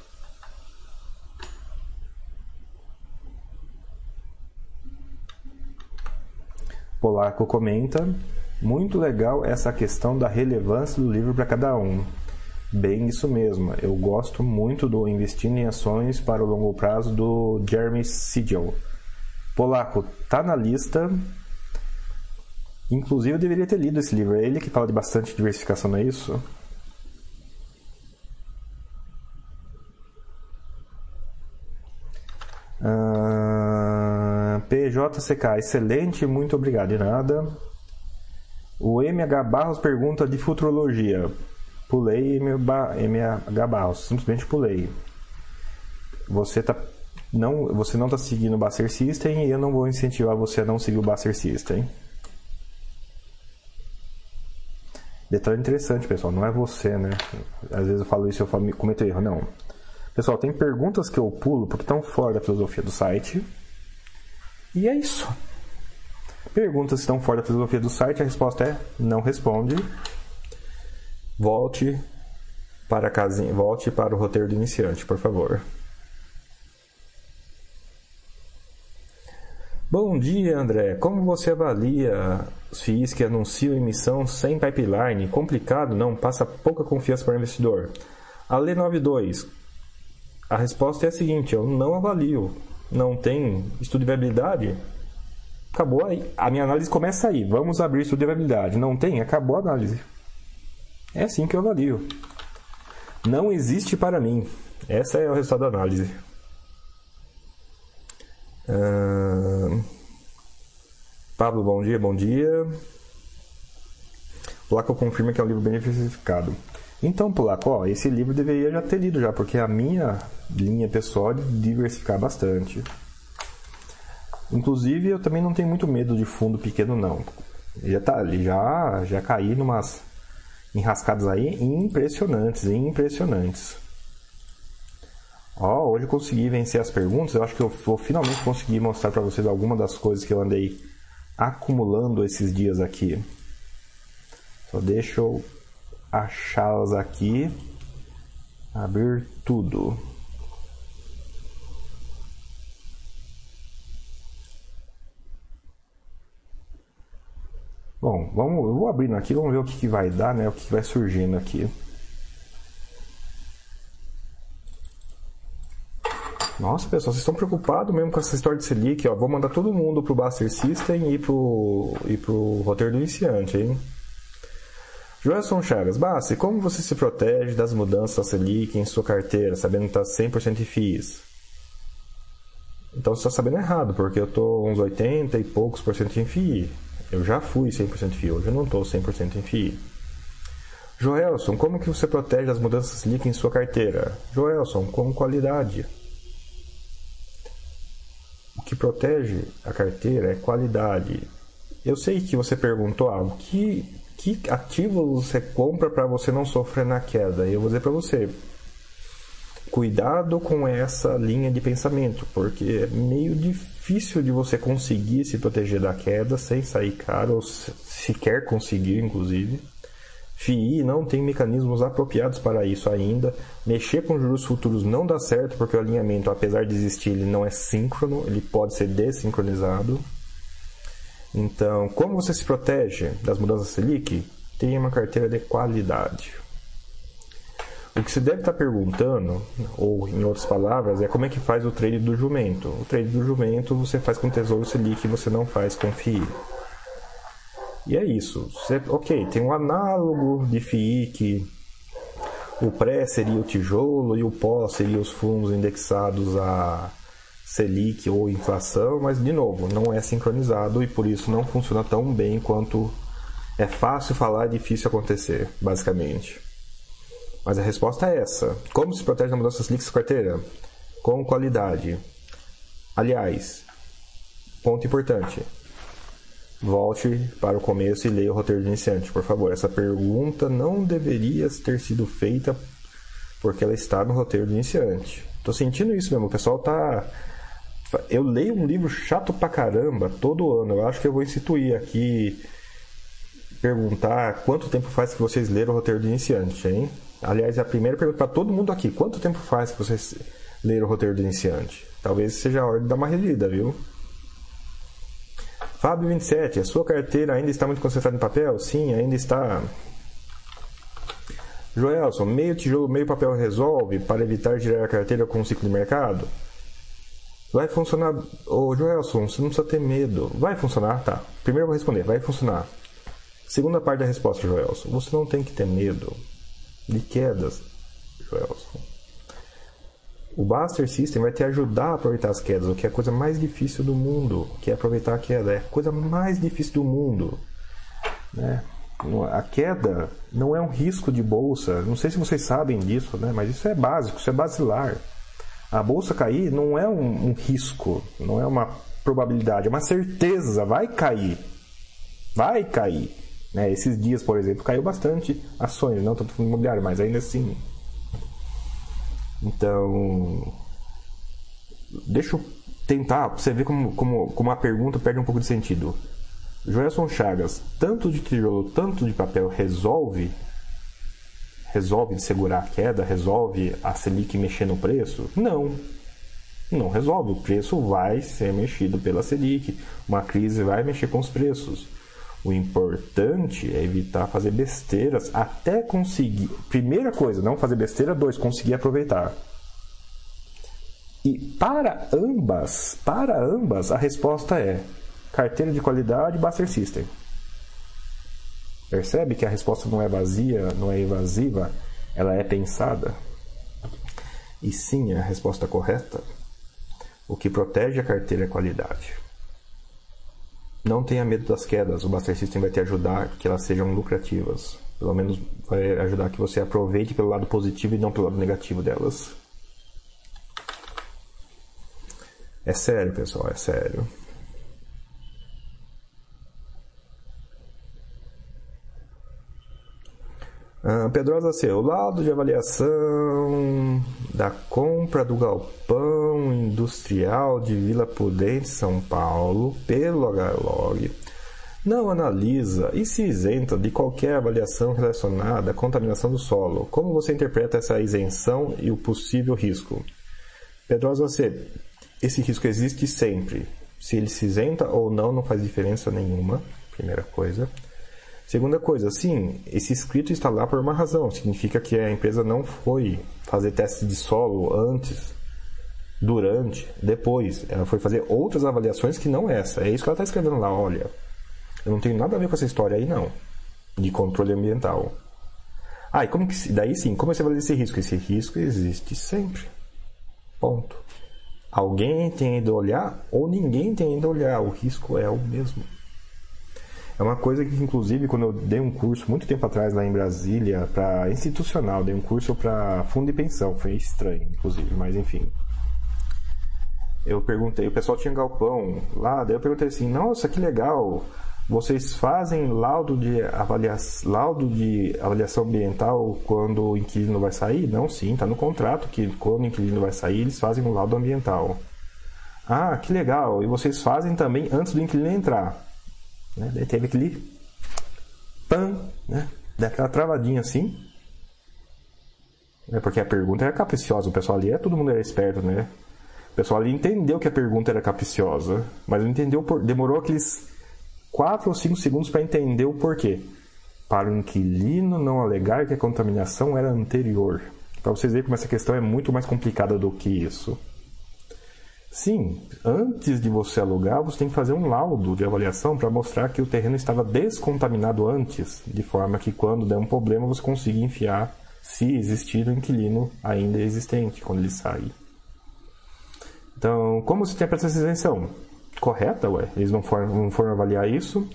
Polaco comenta: muito legal essa questão da relevância do livro para cada um. Bem, isso mesmo. Eu gosto muito do Investindo em Ações para o Longo Prazo do Jeremy Siegel. Polaco, tá na lista. Inclusive, eu deveria ter lido esse livro. É ele que fala de bastante diversificação, não é isso? Uh, PJCK, excelente, muito obrigado. De nada. O MH Barros pergunta de futurologia. Pulei MH Barros, simplesmente pulei. Você tá não, você não está seguindo o Basser System e eu não vou incentivar você a não seguir o Basser System. Detalhe interessante, pessoal, não é você, né? Às vezes eu falo isso e eu cometo erro, não. Pessoal, tem perguntas que eu pulo porque estão fora da filosofia do site. E é isso. Perguntas que estão fora da filosofia do site, a resposta é não responde. Volte para a casinha, volte para o roteiro do iniciante, por favor. Bom dia, André. Como você avalia os FIIs que anunciam emissão sem pipeline? Complicado, não? Passa pouca confiança para o investidor. A Lei 92, a resposta é a seguinte: eu não avalio, não tem estudo de viabilidade. Acabou aí. A minha análise começa aí. Vamos abrir estudo de viabilidade. Não tem? Acabou a análise. É assim que eu avalio. Não existe para mim. Essa é o resultado da análise. Uh... Pablo, bom dia, bom dia. Placa confirma que é um livro bem diversificado. Então, Polaco, ó, esse livro deveria já ter lido já, porque a minha linha pessoal é de diversificar bastante. Inclusive, eu também não tenho muito medo de fundo pequeno, não. Já, tá, já, já caí numas enrascadas aí impressionantes, impressionantes. Ó, hoje eu consegui vencer as perguntas. Eu acho que eu vou finalmente conseguir mostrar para vocês alguma das coisas que eu andei acumulando esses dias aqui. Só deixa eu achá-las aqui. Abrir tudo. Bom, vamos, eu vou abrindo aqui, vamos ver o que, que vai dar, né? O que, que vai surgindo aqui. Nossa, pessoal, vocês estão preocupados mesmo com essa história de Selic, ó. Vou mandar todo mundo pro Buster System e pro, e pro roteiro do iniciante, hein? Joelson Chagas, Bassi, como você se protege das mudanças da Selic em sua carteira, sabendo que está 100% em FIIs? Então você está sabendo errado, porque eu estou uns 80 e poucos por cento em FII. Eu já fui 100% FII, hoje eu não estou 100% em FII. Joelson, como que você protege das mudanças Selic em sua carteira? Joelson, com qualidade. O que protege a carteira é qualidade. Eu sei que você perguntou, ah, o que que ativos você compra para você não sofrer na queda? Eu vou dizer para você, cuidado com essa linha de pensamento, porque é meio difícil de você conseguir se proteger da queda sem sair caro, ou sequer conseguir, inclusive. FII não tem mecanismos apropriados para isso ainda. Mexer com juros futuros não dá certo, porque o alinhamento, apesar de existir, ele não é síncrono, ele pode ser desincronizado. Então, como você se protege das mudanças Selic? Tenha uma carteira de qualidade. O que você deve estar perguntando, ou em outras palavras, é como é que faz o trade do jumento. O trade do jumento você faz com Tesouro Selic você não faz com FII. E é isso. Você, ok, tem um análogo de FII que o pré seria o tijolo e o pós seria os fundos indexados a Selic ou inflação, mas de novo, não é sincronizado e por isso não funciona tão bem quanto é fácil falar difícil acontecer, basicamente. Mas a resposta é essa. Como se protege da mudança sua carteira? Com qualidade. Aliás, ponto importante. Volte para o começo e leia o roteiro de iniciante, por favor. Essa pergunta não deveria ter sido feita porque ela está no roteiro de iniciante. Tô sentindo isso mesmo. O pessoal tá. Eu leio um livro chato pra caramba todo ano. Eu acho que eu vou instituir aqui perguntar quanto tempo faz que vocês leram o roteiro de iniciante, hein? Aliás, é a primeira pergunta para todo mundo aqui: quanto tempo faz que vocês leram o roteiro de iniciante? Talvez seja a hora de dar uma relida, viu? Fábio 27, a sua carteira ainda está muito concentrada em papel? Sim, ainda está. Joelson, meio tijolo, meio papel resolve para evitar girar a carteira com o ciclo de mercado? Vai funcionar. Ô Joelson, você não precisa ter medo. Vai funcionar? Tá. Primeiro eu vou responder, vai funcionar. Segunda parte da resposta, Joelson. Você não tem que ter medo de quedas, Joelson. O Buster System vai te ajudar a aproveitar as quedas, o que é a coisa mais difícil do mundo, que é aproveitar a queda. É a coisa mais difícil do mundo. Né? A queda não é um risco de bolsa. Não sei se vocês sabem disso, né? mas isso é básico, isso é basilar. A bolsa cair não é um, um risco, não é uma probabilidade, é uma certeza. Vai cair. Vai cair. Né? Esses dias, por exemplo, caiu bastante ações, não tanto fundo imobiliário, mas ainda assim então, deixa eu tentar, você ver como, como, como a pergunta perde um pouco de sentido. Joelson Chagas, tanto de tijolo, tanto de papel resolve resolve de segurar a queda, resolve a Selic mexer no preço? Não. Não resolve. O preço vai ser mexido pela Selic. Uma crise vai mexer com os preços. O importante é evitar fazer besteiras até conseguir. Primeira coisa, não fazer besteira. Dois, conseguir aproveitar. E para ambas, para ambas, a resposta é carteira de qualidade Buster System. Percebe que a resposta não é vazia, não é evasiva, ela é pensada. E sim, é a resposta correta. O que protege a carteira é qualidade. Não tenha medo das quedas, o Buster System vai te ajudar que elas sejam lucrativas. Pelo menos vai ajudar que você aproveite pelo lado positivo e não pelo lado negativo delas. É sério, pessoal, é sério. Ah, Pedrosa C. O laudo de avaliação da compra do galpão industrial de Vila Prudente, São Paulo, pelo HLog, não analisa e se isenta de qualquer avaliação relacionada à contaminação do solo. Como você interpreta essa isenção e o possível risco? Pedrosa C. Esse risco existe sempre. Se ele se isenta ou não, não faz diferença nenhuma. Primeira coisa. Segunda coisa, sim, esse escrito está lá por uma razão. Significa que a empresa não foi fazer teste de solo antes, durante, depois. Ela foi fazer outras avaliações que não essa. É isso que ela está escrevendo lá. Olha, eu não tenho nada a ver com essa história aí, não. De controle ambiental. Ah, e como que, daí sim, como você avalia esse risco? Esse risco existe sempre. Ponto. Alguém tem ido olhar ou ninguém tem ido olhar. O risco é o mesmo. É uma coisa que, inclusive, quando eu dei um curso muito tempo atrás lá em Brasília, para institucional, dei um curso para fundo de pensão. Foi estranho, inclusive, mas enfim. Eu perguntei, o pessoal tinha galpão lá, daí eu perguntei assim: nossa, que legal, Vocês fazem laudo de, avaliação, laudo de avaliação ambiental quando o inquilino vai sair? Não, sim, está no contrato que quando o inquilino vai sair, eles fazem um laudo ambiental. Ah, que legal! E vocês fazem também antes do inquilino entrar. Né? Daí teve aquele pan, né? Daquela travadinha assim. É porque a pergunta era capiciosa. O pessoal ali é todo mundo era esperto, né? O pessoal ali entendeu que a pergunta era capiciosa, mas entendeu por... demorou aqueles 4 ou 5 segundos para entender o porquê. Para o inquilino não alegar que a contaminação era anterior. Para vocês verem como essa questão é muito mais complicada do que isso. Sim, antes de você alugar, você tem que fazer um laudo de avaliação para mostrar que o terreno estava descontaminado antes, de forma que quando der um problema você consiga enfiar, se existir o um inquilino ainda existente quando ele sair. Então, como você tem essa isenção? correta, ué. Eles não foram, não foram avaliar isso.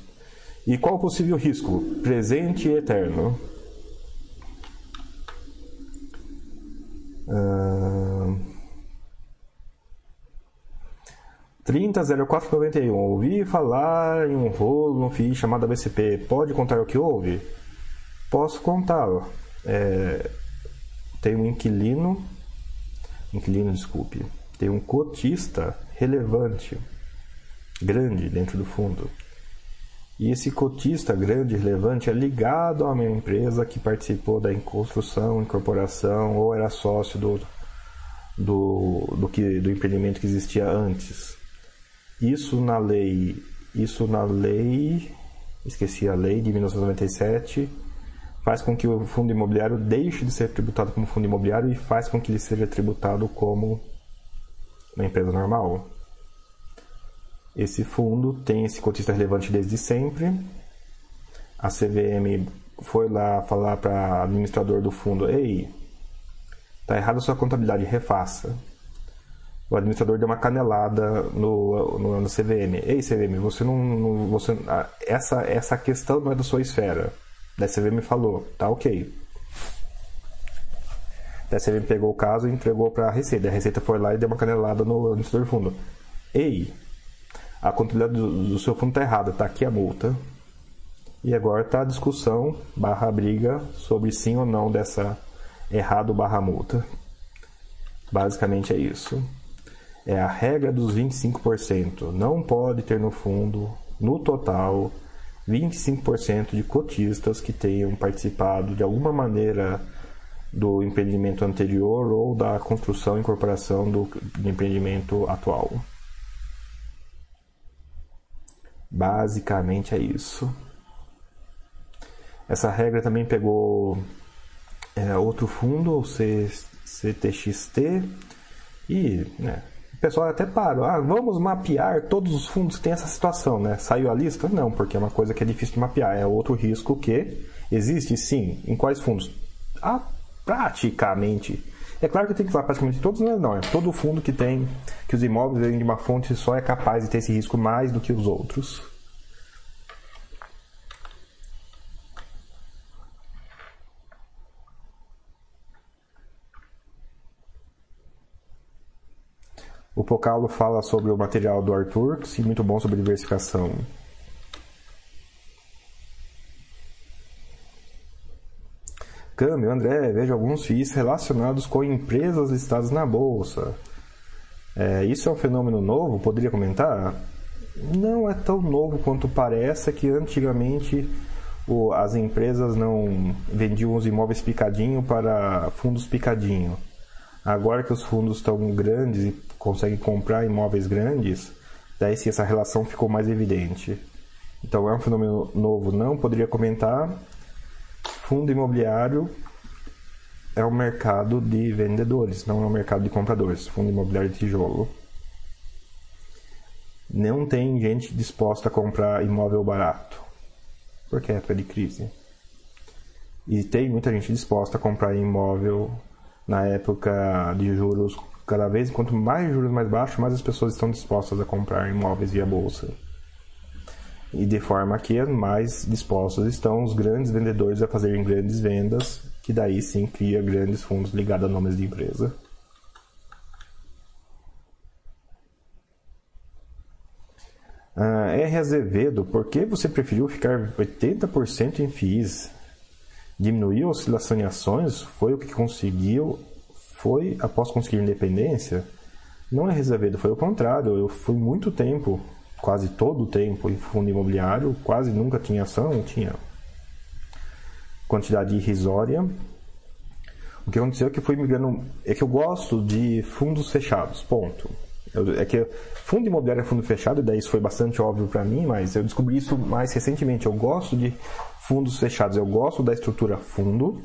E qual o possível risco? Presente e eterno. Uh... 300491. Ouvi falar em um rolo no FII chamado ABCP. Pode contar o que houve? Posso contar. É... Tem um inquilino. Inquilino, desculpe. Tem um cotista relevante grande dentro do fundo. E esse cotista grande relevante é ligado a uma empresa que participou da construção, incorporação ou era sócio do, do, do, que, do empreendimento que existia antes. Isso na lei, isso na lei, esqueci a lei de 1997, faz com que o fundo imobiliário deixe de ser tributado como fundo imobiliário e faz com que ele seja tributado como uma empresa normal. Esse fundo tem esse cotista relevante desde sempre. A CVM foi lá falar para administrador do fundo: Ei, tá errada a sua contabilidade, refaça. O administrador deu uma canelada no, no, no CVM. Ei, CVM, você não. não você, essa, essa questão não é da sua esfera. Da CVM falou: Tá ok. Da CVM pegou o caso e entregou para a Receita. A Receita foi lá e deu uma canelada no administrador do fundo. Ei, a contabilidade do, do seu fundo está errada, está aqui a multa. E agora está a discussão barra briga sobre sim ou não dessa errado barra multa. Basicamente é isso. É a regra dos 25%. Não pode ter no fundo, no total, 25% de cotistas que tenham participado de alguma maneira do empreendimento anterior ou da construção e incorporação do, do empreendimento atual. Basicamente é isso. Essa regra também pegou é, outro fundo, o CTXT, e né, o pessoal até parou. Ah, vamos mapear todos os fundos que tem essa situação, né? Saiu a lista? Não, porque é uma coisa que é difícil de mapear. É outro risco que existe sim. Em quais fundos? Ah, praticamente é claro que tem que falar praticamente todos, mas não, é todo fundo que tem, que os imóveis vêm de uma fonte só é capaz de ter esse risco mais do que os outros. O Pocalo fala sobre o material do Arthur, sim, muito bom sobre diversificação. Câmbio, André, vejo alguns FIIs relacionados com empresas listadas na bolsa. É, isso é um fenômeno novo? Poderia comentar? Não é tão novo quanto parece, é que antigamente o, as empresas não vendiam os imóveis picadinho para fundos picadinho. Agora que os fundos estão grandes e conseguem comprar imóveis grandes, daí sim essa relação ficou mais evidente. Então é um fenômeno novo, não poderia comentar, Fundo imobiliário é um mercado de vendedores, não é um mercado de compradores. Fundo imobiliário de tijolo. Não tem gente disposta a comprar imóvel barato, porque é época de crise. E tem muita gente disposta a comprar imóvel na época de juros cada vez, quanto mais juros mais baixos, mais as pessoas estão dispostas a comprar imóveis via bolsa e de forma que mais dispostos estão os grandes vendedores a fazerem grandes vendas, que daí sim cria grandes fundos ligados a nomes de empresa. Uh, R. Azevedo, por que você preferiu ficar 80% em FIIs? Diminuiu a oscilação em ações? Foi o que conseguiu? Foi após conseguir independência? Não é Azevedo, foi o contrário. Eu fui muito tempo, quase todo o tempo, em fundo imobiliário, quase nunca tinha ação, tinha quantidade irrisória. O que aconteceu é que eu fui migrando. É que eu gosto de fundos fechados, ponto. Eu, é que fundo imobiliário é fundo fechado, e daí isso foi bastante óbvio para mim, mas eu descobri isso mais recentemente. Eu gosto de fundos fechados, eu gosto da estrutura fundo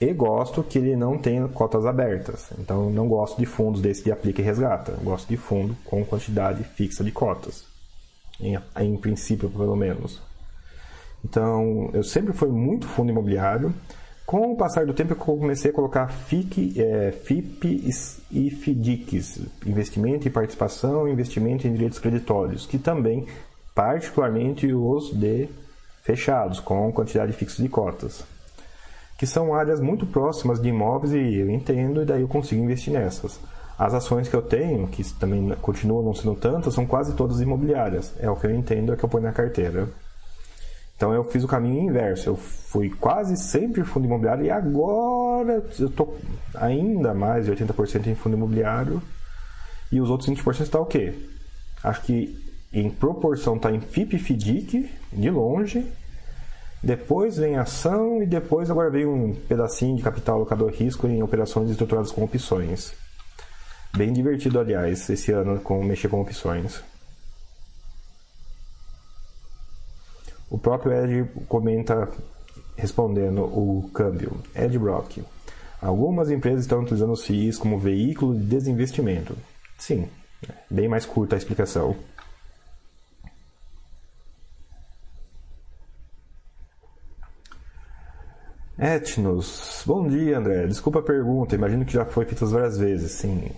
e gosto que ele não tenha cotas abertas. Então, não gosto de fundos desse de aplica e resgata. Gosto de fundo com quantidade fixa de cotas, em, em princípio, pelo menos. Então, eu sempre fui muito fundo imobiliário. Com o passar do tempo, eu comecei a colocar FIC, é, FIP e FDICs, investimento e participação, investimento em direitos creditórios, que também, particularmente os de fechados, com quantidade fixa de cotas, que são áreas muito próximas de imóveis e eu entendo, e daí eu consigo investir nessas. As ações que eu tenho, que também continuam não sendo tantas, são quase todas imobiliárias. É o que eu entendo, é o que eu ponho na carteira. Então eu fiz o caminho inverso. Eu fui quase sempre fundo imobiliário e agora eu estou ainda mais de 80% em fundo imobiliário. E os outros 20% está o quê? Acho que em proporção está em FIP e FDIC, de longe. Depois vem ação e depois agora vem um pedacinho de capital alocador risco em operações estruturadas com opções. Bem divertido, aliás, esse ano com mexer com opções. O próprio Ed comenta respondendo o câmbio. Ed Brock. Algumas empresas estão utilizando os FIIs como veículo de desinvestimento. Sim, bem mais curta a explicação. Etnos. Bom dia, André. Desculpa a pergunta, imagino que já foi feita várias vezes. Sim,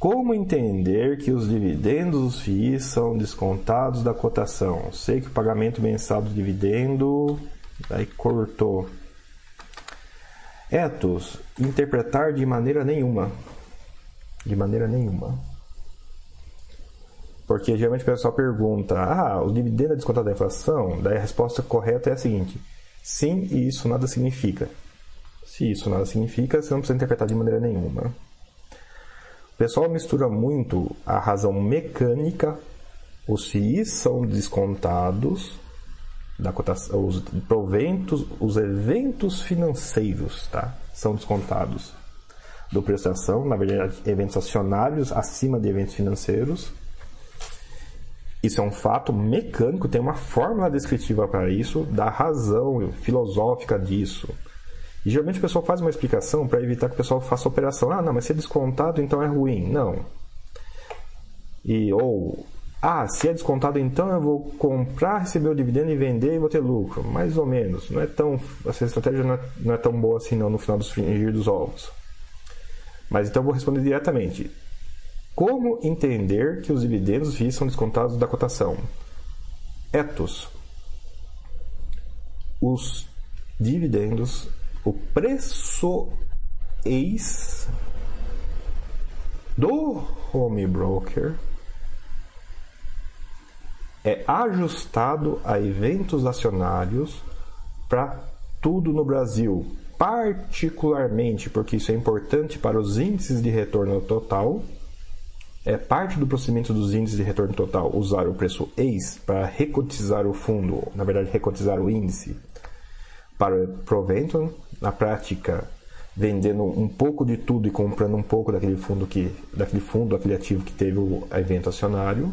como entender que os dividendos dos FIIs são descontados da cotação? Sei que o pagamento mensal do dividendo. Aí cortou. Etos, interpretar de maneira nenhuma. De maneira nenhuma. Porque geralmente o pessoal pergunta: ah, o dividendo é descontado da inflação? Daí a resposta correta é a seguinte: sim, e isso nada significa. Se isso nada significa, você não precisa interpretar de maneira nenhuma. O pessoal mistura muito a razão mecânica, os FIIs são descontados da cotação, os proventos, os eventos financeiros, tá? São descontados do preço da ação, na verdade, eventos acionários acima de eventos financeiros. Isso é um fato mecânico, tem uma fórmula descritiva para isso, da razão filosófica disso. E geralmente o pessoal faz uma explicação para evitar que o pessoal faça operação. Ah, não, mas se é descontado, então é ruim. Não. E, ou, ah, se é descontado, então eu vou comprar, receber o dividendo e vender e vou ter lucro. Mais ou menos. Não é tão, essa estratégia não é, não é tão boa assim não no final dos fringir dos ovos. Mas então eu vou responder diretamente. Como entender que os dividendos FIIs são descontados da cotação? Etos. Os dividendos o preço ex do home broker é ajustado a eventos acionários para tudo no Brasil, particularmente porque isso é importante para os índices de retorno total. É parte do procedimento dos índices de retorno total usar o preço ex para recotizar o fundo, na verdade, recotizar o índice para provento na prática vendendo um pouco de tudo e comprando um pouco daquele fundo que daquele fundo aquele ativo que teve o evento acionário.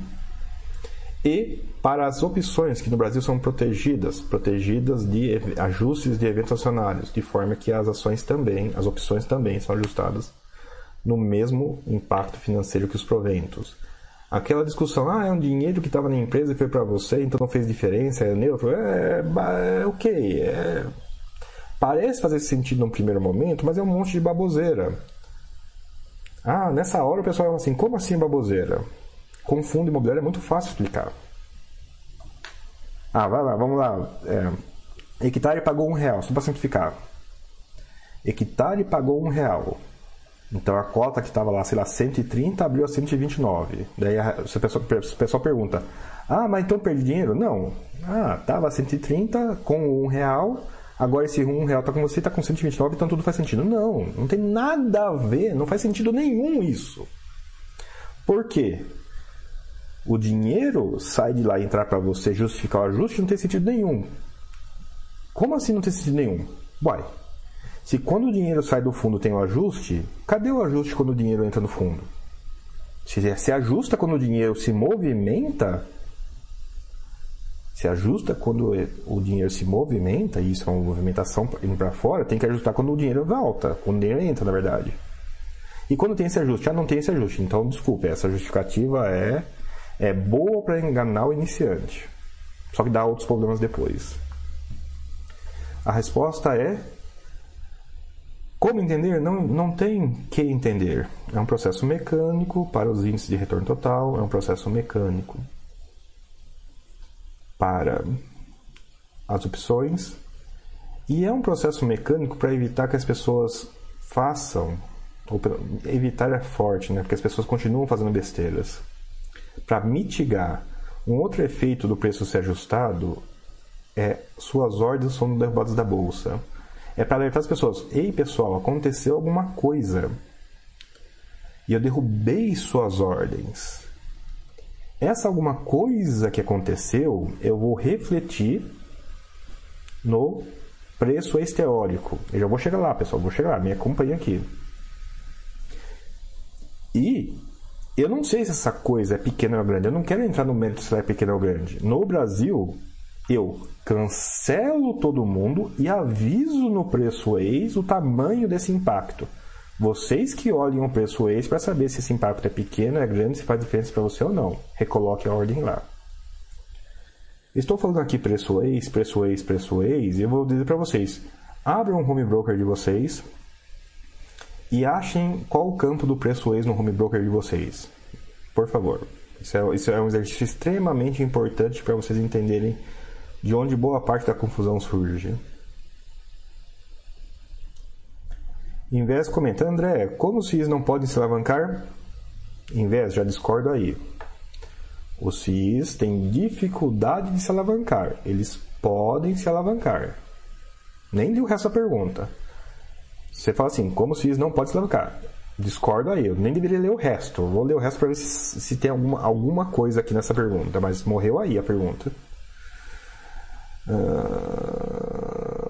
E para as opções que no Brasil são protegidas protegidas de ajustes de eventos acionários de forma que as ações também as opções também são ajustadas no mesmo impacto financeiro que os proventos aquela discussão ah é um dinheiro que estava na empresa e foi para você então não fez diferença é neutro é, é, ok é Parece fazer sentido num primeiro momento, mas é um monte de baboseira. Ah, nessa hora o pessoal fala assim: como assim baboseira? Com fundo imobiliário é muito fácil explicar. Ah, vai lá, vamos lá. É, hectare pagou um real, só para simplificar. Hectare pagou um real. Então a cota que estava lá, sei lá, 130 abriu a 129. Daí a, o pessoal, pergunta: Ah, mas então perdi dinheiro? Não. Ah, tava 130 com um real, agora esse um real tá com você, tá com 129, então tudo faz sentido. Não, não tem nada a ver, não faz sentido nenhum isso. Por quê? O dinheiro sai de lá e entrar para você justificar o ajuste não tem sentido nenhum. Como assim não tem sentido nenhum? Uai, se quando o dinheiro sai do fundo tem o um ajuste, cadê o ajuste quando o dinheiro entra no fundo? Se se ajusta quando o dinheiro se movimenta, se ajusta quando o dinheiro se movimenta, e isso é uma movimentação indo para fora, tem que ajustar quando o dinheiro volta, quando o dinheiro entra, na verdade. E quando tem esse ajuste? Ah, não tem esse ajuste. Então, desculpe, essa justificativa é, é boa para enganar o iniciante. Só que dá outros problemas depois. A resposta é como entender? Não, não tem que entender. É um processo mecânico para os índices de retorno total, é um processo mecânico para as opções e é um processo mecânico para evitar que as pessoas façam, ou evitar é forte, né? porque as pessoas continuam fazendo besteiras. Para mitigar um outro efeito do preço ser ajustado é suas ordens são derrubadas da bolsa é para alertar as pessoas: ei pessoal, aconteceu alguma coisa. E eu derrubei suas ordens. Essa alguma coisa que aconteceu, eu vou refletir no preço ex-teórico. Eu já vou chegar lá, pessoal, vou chegar lá, me acompanha aqui. E eu não sei se essa coisa é pequena ou grande. Eu não quero entrar no mérito se ela é pequena ou grande. No Brasil, eu cancelo todo mundo e aviso no preço ex o tamanho desse impacto. Vocês que olhem o preço ex para saber se esse impacto é pequeno, é grande, se faz diferença para você ou não. Recoloque a ordem lá. Estou falando aqui preço ex, preço ex, preço ex, e eu vou dizer para vocês: abram um home broker de vocês e achem qual o campo do preço ex no home broker de vocês. Por favor. Isso é, isso é um exercício extremamente importante para vocês entenderem de onde boa parte da confusão surge. Invés comenta, André, como os FIIs não podem se alavancar? Invés, já discordo aí. Os FIIs têm dificuldade de se alavancar. Eles podem se alavancar. Nem li o resto da pergunta. Você fala assim, como os FIIs não podem se alavancar? Discordo aí, eu nem deveria ler o resto. vou ler o resto para ver se, se tem alguma, alguma coisa aqui nessa pergunta, mas morreu aí a pergunta. Uh,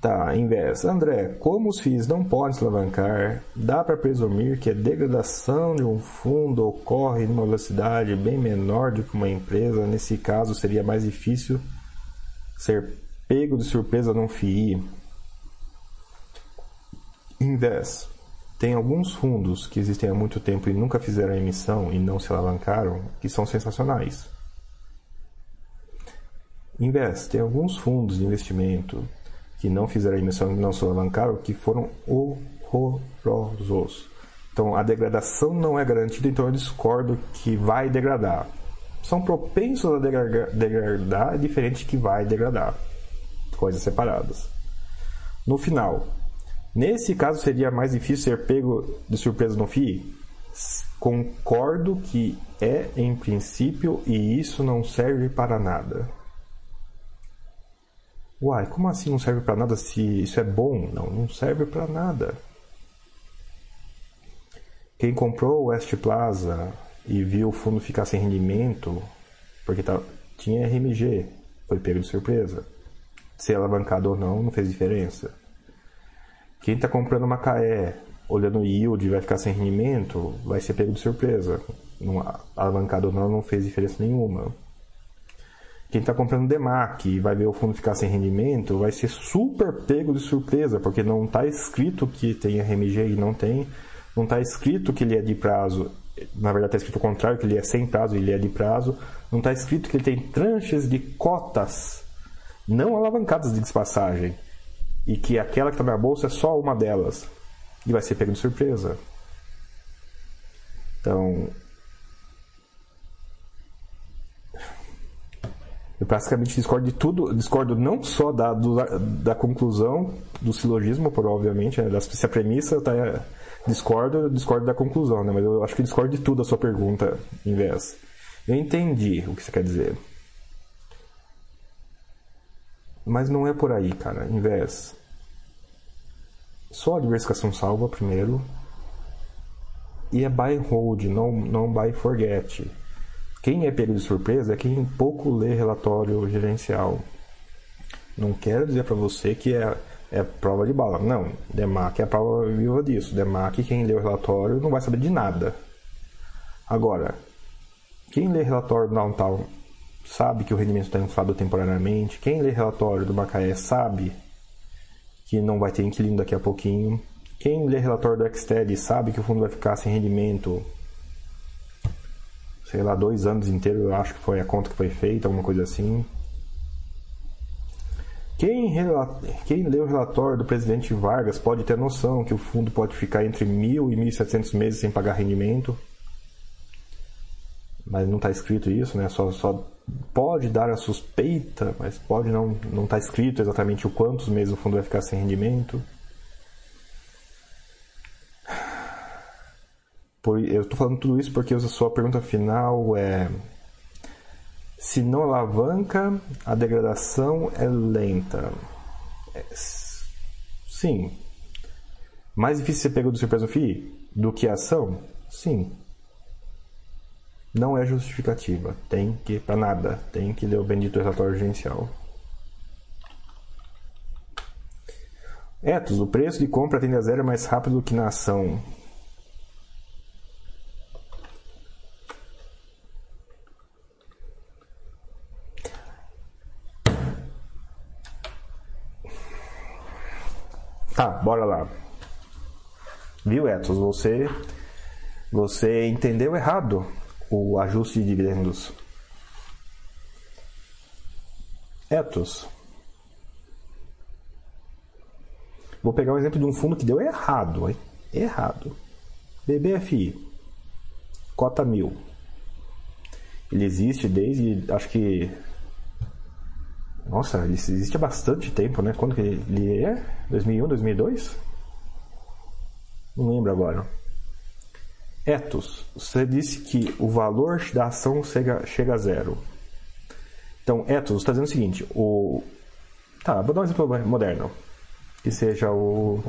tá, invés. André, como os FIIs não podem se alavancar, dá para presumir que a degradação de um fundo ocorre numa velocidade bem menor do que uma empresa. Nesse caso, seria mais difícil ser pego de surpresa num FII. Invés. Tem alguns fundos que existem há muito tempo e nunca fizeram emissão e não se alavancaram, que são sensacionais. Invest. Tem alguns fundos de investimento que não fizeram emissão não se alavancaram que foram horrorosos. Então a degradação não é garantida, então eu discordo que vai degradar. São propensos a degradar, é diferente que vai degradar. Coisas separadas. No final, nesse caso seria mais difícil ser pego de surpresa no FII? Concordo que é em princípio e isso não serve para nada. Uai, como assim não serve para nada se isso é bom? Não, não serve para nada. Quem comprou o West Plaza e viu o fundo ficar sem rendimento, porque tá, tinha RMG, foi pego de surpresa. Ser alavancado ou não, não fez diferença. Quem está comprando Macaé, olhando o yield vai ficar sem rendimento, vai ser pego de surpresa. Não, alavancado ou não, não fez diferença nenhuma. Quem está comprando Demac e vai ver o fundo ficar sem rendimento, vai ser super pego de surpresa, porque não está escrito que tem RMG e não tem, não está escrito que ele é de prazo, na verdade está escrito o contrário, que ele é sem prazo e ele é de prazo, não está escrito que ele tem tranches de cotas não alavancadas de despassagem e que aquela que está na bolsa é só uma delas e vai ser pego de surpresa. Então, Eu praticamente discordo de tudo, discordo não só da, do, da conclusão do silogismo, provavelmente, né, se a premissa está discordo, discordo da conclusão, né, mas eu acho que discordo de tudo a sua pergunta, vez. Eu entendi o que você quer dizer. Mas não é por aí, cara, vez. Só a diversificação salva primeiro. E é buy hold, não, não buy forget. Quem é pego de surpresa é quem pouco lê relatório gerencial. Não quero dizer para você que é, é prova de bala. Não, Demac é a prova viva disso. Demac, quem lê o relatório, não vai saber de nada. Agora, quem lê relatório do Downtown sabe que o rendimento está inflado temporariamente. Quem lê relatório do Macaé sabe que não vai ter inquilino daqui a pouquinho. Quem lê relatório do Xtel sabe que o fundo vai ficar sem rendimento sei lá, dois anos inteiros, eu acho que foi a conta que foi feita, alguma coisa assim. Quem, quem lê o relatório do presidente Vargas pode ter noção que o fundo pode ficar entre mil e 1.700 meses sem pagar rendimento. Mas não está escrito isso, né? Só, só pode dar a suspeita, mas pode não não está escrito exatamente o quantos meses o fundo vai ficar sem rendimento. Eu estou falando tudo isso porque a sua pergunta final é se não alavanca, a degradação é lenta. É, sim. Mais difícil ser pego do surpresa FII do que a ação? Sim. Não é justificativa. Tem que, para nada, tem que ler o bendito relatório urgencial. Etos, o preço de compra tende a zero mais rápido do que na ação. Tá, bora lá. Viu, Etos? Você, você entendeu errado o ajuste de dividendos. Etos. Vou pegar um exemplo de um fundo que deu errado. Hein? Errado. BBFI. Cota mil. Ele existe desde, acho que nossa, ele existe há bastante tempo, né? Quando que ele é? 2001, 2002? Não lembro agora. Etos, você disse que o valor da ação chega, chega a zero. Então, Etos, está dizendo o seguinte: o... Tá, vou dar um exemplo moderno. Que seja o.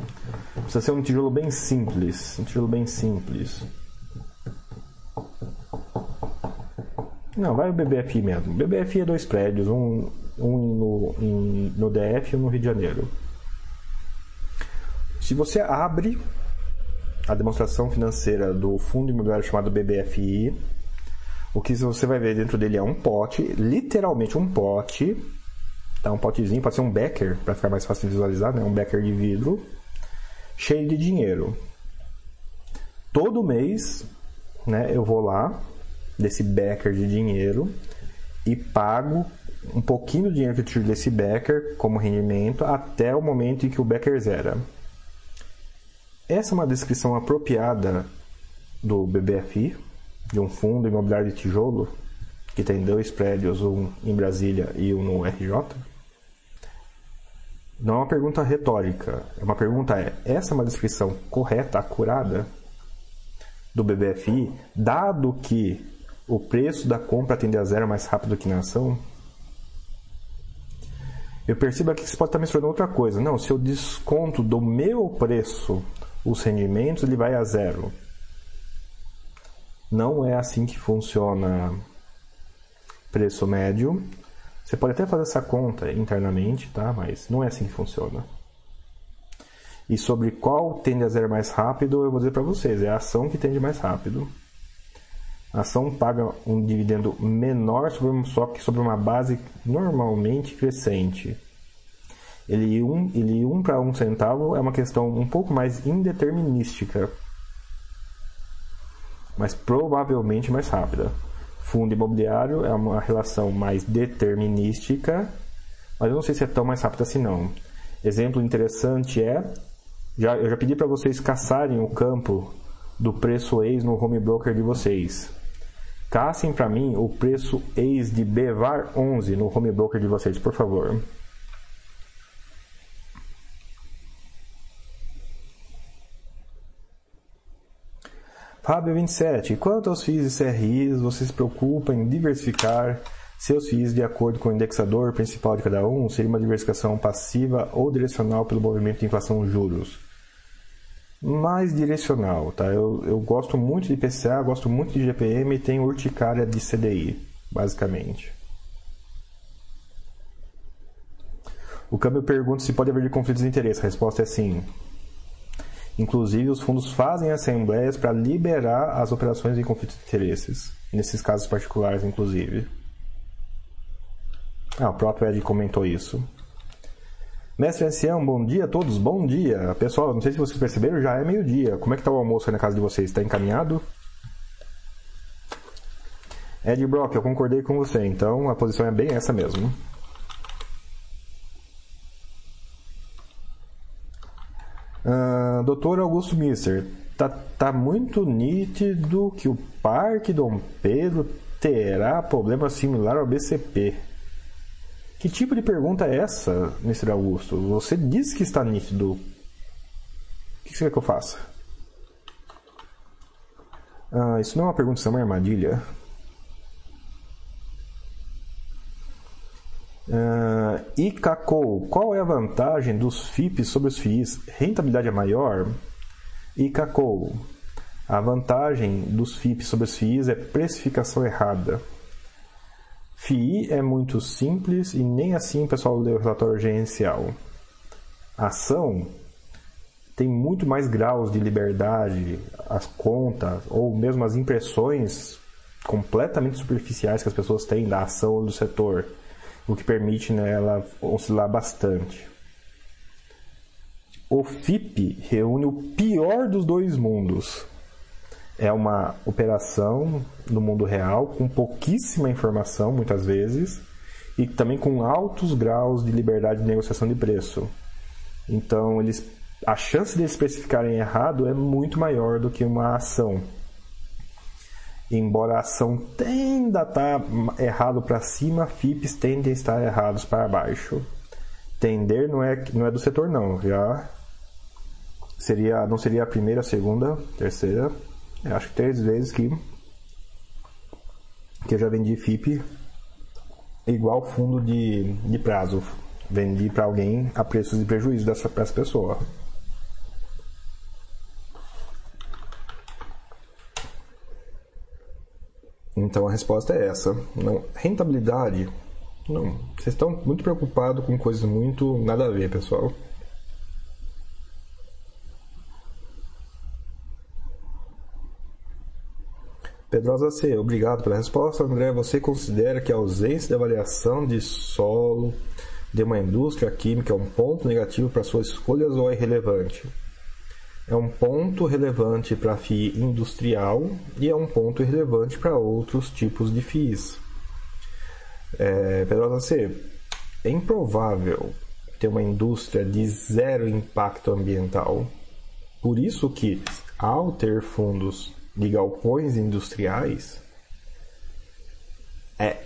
Precisa ser um tijolo bem simples. Um tijolo bem simples. Não, vai o BBFI mesmo. BBFI é dois prédios, um, um no, em, no DF e um no Rio de Janeiro. Se você abre a demonstração financeira do fundo imobiliário chamado BBFI, o que você vai ver dentro dele é um pote, literalmente um pote, tá? um potezinho, pode ser um becker, para ficar mais fácil de visualizar, né? um becker de vidro, cheio de dinheiro. Todo mês né, eu vou lá, desse becker de dinheiro, e pago um pouquinho do dinheiro que eu tiro desse Becker como rendimento até o momento em que o Becker zera. Essa é uma descrição apropriada do BBFI, de um fundo imobiliário de tijolo, que tem dois prédios, um em Brasília e um no RJ? Não é uma pergunta retórica, é uma pergunta é, essa é uma descrição correta, acurada do BBFI, dado que o preço da compra tende a zero mais rápido que na ação? eu percebo aqui que você pode estar mencionando outra coisa. Não, se eu desconto do meu preço os rendimentos, ele vai a zero. Não é assim que funciona preço médio. Você pode até fazer essa conta internamente, tá? Mas não é assim que funciona. E sobre qual tende a zero mais rápido, eu vou dizer para vocês, é a ação que tende mais rápido. A ação paga um dividendo menor, sobre, só que sobre uma base normalmente crescente. Ele um, ele um para um centavo é uma questão um pouco mais indeterminística, mas provavelmente mais rápida. Fundo imobiliário é uma relação mais determinística, mas eu não sei se é tão mais rápida assim não. Exemplo interessante é, já, eu já pedi para vocês caçarem o campo do preço ex no home broker de vocês. Cassem para mim o preço ex de Bevar 11 no home broker de vocês, por favor. Fábio 27. Quanto aos FIIs e CRIs, você se preocupa em diversificar seus FIIs de acordo com o indexador principal de cada um? Seria uma diversificação passiva ou direcional pelo movimento de inflação juros? Mais direcional, tá? Eu, eu gosto muito de PCA, gosto muito de GPM e tenho urticária de CDI, basicamente. O câmbio pergunta se pode haver conflitos de interesse. A resposta é sim. Inclusive, os fundos fazem assembleias para liberar as operações em conflito de interesses, nesses casos particulares, inclusive. Ah, o próprio Ed comentou isso. Mestre Ancião, bom dia a todos, bom dia. Pessoal, não sei se vocês perceberam, já é meio-dia. Como é que está o almoço aí na casa de vocês? Está encaminhado? Ed Brock, eu concordei com você, então a posição é bem essa mesmo. Doutor Augusto Mister, tá, tá muito nítido que o Parque Dom Pedro terá problema similar ao BCP. Que tipo de pergunta é essa, Mr. Augusto? Você disse que está nítido. O que você quer que eu faça? Ah, isso não é uma pergunta, isso é uma armadilha. Uh, e Cacou, qual é a vantagem dos FIPs sobre os FIIs? Rentabilidade é maior? E Cacou, a vantagem dos FIPs sobre os FIIs é precificação errada. FII é muito simples e nem assim o pessoal lê o relatório gerencial. Ação tem muito mais graus de liberdade, as contas ou mesmo as impressões completamente superficiais que as pessoas têm da ação ou do setor o que permite né, ela oscilar bastante. O FIP reúne o pior dos dois mundos. É uma operação no mundo real com pouquíssima informação, muitas vezes, e também com altos graus de liberdade de negociação de preço. Então, eles, a chance de eles especificarem errado é muito maior do que uma ação embora a ação tenda a estar errado para cima, FIPs tendem a estar errados para baixo. Tender não é, não é do setor não, já seria não seria a primeira, a segunda, terceira, acho que três vezes que que eu já vendi FIP igual fundo de, de prazo. Vendi para alguém a preços de prejuízo dessa, dessa pessoa. Então a resposta é essa. Não, rentabilidade, não. Vocês estão muito preocupados com coisas muito nada a ver, pessoal. Pedrosa C, obrigado pela resposta. André, você considera que a ausência de avaliação de solo de uma indústria química é um ponto negativo para suas escolhas ou é irrelevante? É um ponto relevante para a FII industrial e é um ponto relevante para outros tipos de FIIs. É, Pedrosa C, é improvável ter uma indústria de zero impacto ambiental. Por isso que, ao ter fundos de galpões industriais, é,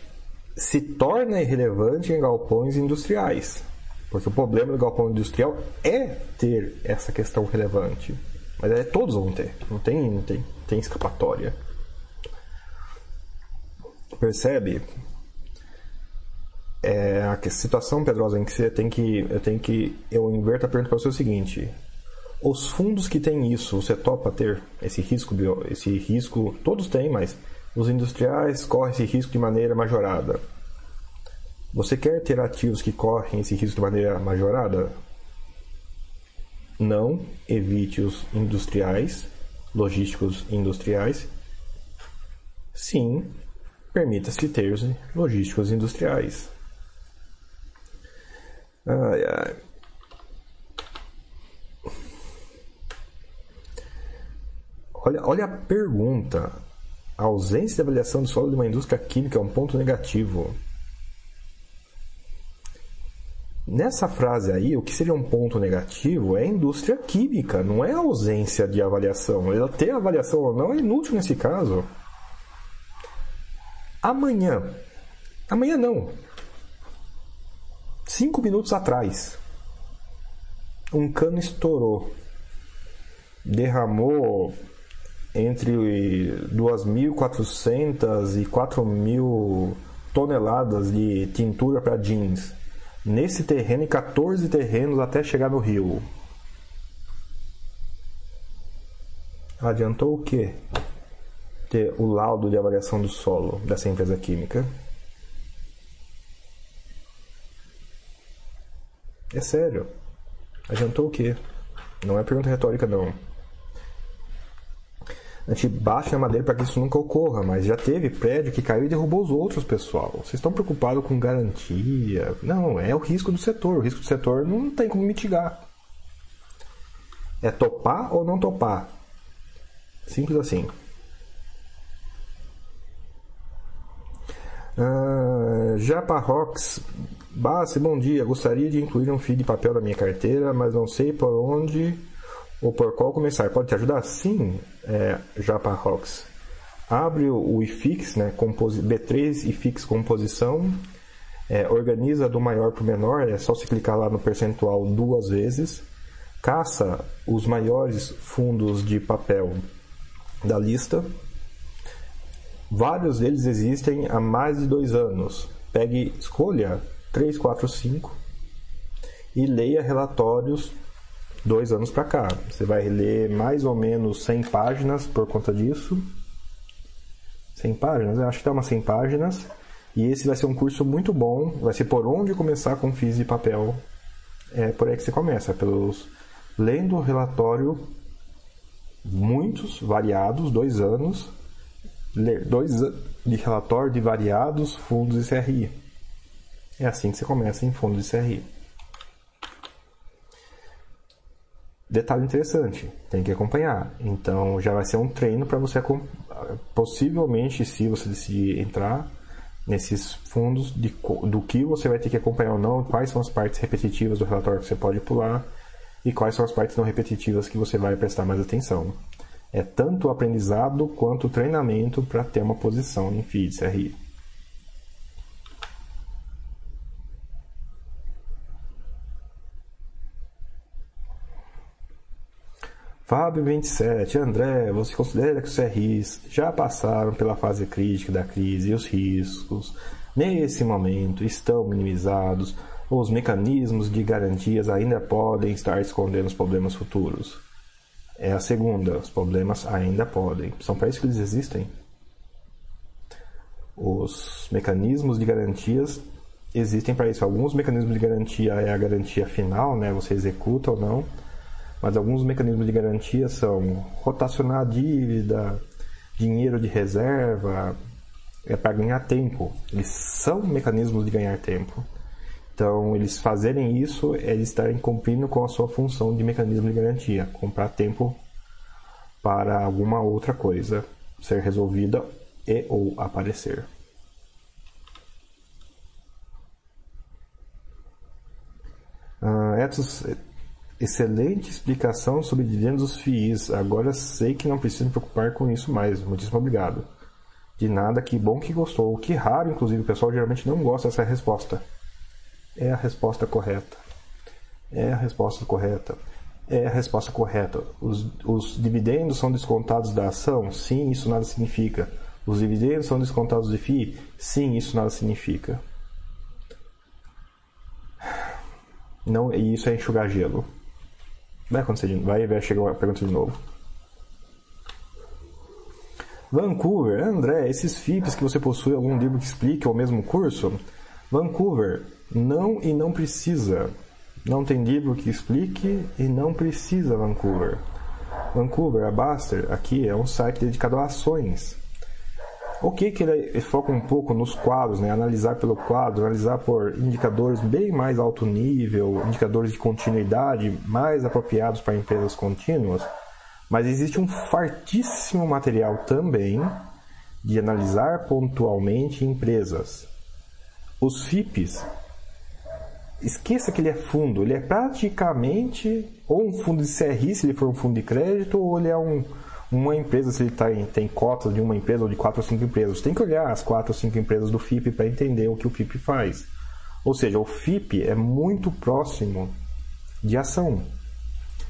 se torna irrelevante em galpões industriais. Porque o problema do galpão industrial é ter essa questão relevante. Mas é, todos vão ter. Não tem, não tem, tem escapatória. Percebe? É a situação, Pedrosa, em que você tem que. Eu tenho que. Eu inverto a pergunta para você o seguinte. Os fundos que têm isso, você topa ter esse risco, esse risco, todos têm, mas os industriais correm esse risco de maneira majorada. Você quer ter ativos que correm esse risco de maneira majorada? Não evite os industriais, logísticos industriais. Sim, permita-se ter os logísticos industriais. Ai, ai. Olha, olha a pergunta. A ausência de avaliação do solo de uma indústria química é um ponto negativo. Nessa frase aí, o que seria um ponto negativo é a indústria química, não é a ausência de avaliação. Ela ter avaliação ou não é inútil nesse caso. Amanhã, amanhã não, cinco minutos atrás, um cano estourou, derramou entre 2.400 e 4.000 toneladas de tintura para jeans nesse terreno e 14 terrenos até chegar no rio. Adiantou o quê? Ter o laudo de avaliação do solo dessa empresa química. É sério. Adiantou o quê? Não é pergunta retórica, não. A gente baixa a madeira para que isso nunca ocorra, mas já teve prédio que caiu e derrubou os outros, pessoal. Vocês estão preocupados com garantia? Não, é o risco do setor. O risco do setor não tem como mitigar. É topar ou não topar? Simples assim. Uh, Japa Rocks Bassi, bom dia. Gostaria de incluir um fio de papel na minha carteira, mas não sei por onde ou por qual começar. Pode te ajudar? Sim, é, Japa Rocks. Abre o iFix, né, B3 iFix composição, é, organiza do maior para o menor, é só se clicar lá no percentual duas vezes, caça os maiores fundos de papel da lista. Vários deles existem há mais de dois anos. Pegue, escolha 3, 4, 5 e leia relatórios dois anos para cá. Você vai ler mais ou menos 100 páginas por conta disso. 100 páginas? Eu acho que dá umas 100 páginas. E esse vai ser um curso muito bom. Vai ser por onde começar com FIS de papel. É por aí que você começa, pelos lendo o relatório, muitos, variados, dois anos, ler dois de relatório de variados fundos de CRI. É assim que você começa em fundos de CRI. Detalhe interessante, tem que acompanhar. Então já vai ser um treino para você possivelmente, se você decidir entrar nesses fundos de, do que você vai ter que acompanhar ou não, quais são as partes repetitivas do relatório que você pode pular e quais são as partes não repetitivas que você vai prestar mais atenção. É tanto aprendizado quanto treinamento para ter uma posição em FII CRI. Fábio 27, André, você considera que os CRIs já passaram pela fase crítica da crise e os riscos, nesse momento, estão minimizados? Ou os mecanismos de garantias ainda podem estar escondendo os problemas futuros? É a segunda, os problemas ainda podem. São para isso que eles existem. Os mecanismos de garantias existem para isso. Alguns mecanismos de garantia é a garantia final, né? Você executa ou não mas alguns mecanismos de garantia são rotacionar a dívida, dinheiro de reserva, é para ganhar tempo. Eles são mecanismos de ganhar tempo. Então, eles fazerem isso é eles estarem cumprindo com a sua função de mecanismo de garantia, comprar tempo para alguma outra coisa ser resolvida e ou aparecer. Uh, Excelente explicação sobre dividendos dos FIIs. Agora sei que não preciso me preocupar com isso mais. Muitíssimo obrigado. De nada, que bom que gostou. Que raro, inclusive, o pessoal geralmente não gosta dessa resposta. É a resposta correta. É a resposta correta. É a resposta correta. Os, os dividendos são descontados da ação? Sim, isso nada significa. Os dividendos são descontados de FII? Sim, isso nada significa. Não, e isso é enxugar gelo. Vai acontecer de vai, vai chegar a pergunta de novo. Vancouver, André, esses FIPs que você possui algum livro que explique o mesmo curso? Vancouver, não e não precisa. Não tem livro que explique e não precisa Vancouver. Vancouver, a Baster, aqui é um site dedicado a ações. O que que ele foca um pouco nos quadros, né? Analisar pelo quadro, analisar por indicadores bem mais alto nível, indicadores de continuidade mais apropriados para empresas contínuas. Mas existe um fartíssimo material também de analisar pontualmente empresas. Os FIPs, esqueça que ele é fundo, ele é praticamente ou um fundo de CRI, se ele for um fundo de crédito, ou ele é um, uma empresa, se ele tá em, tem cotas de uma empresa ou de quatro ou cinco empresas, tem que olhar as quatro ou cinco empresas do FIP para entender o que o FIP faz. Ou seja, o FIP é muito próximo de ação.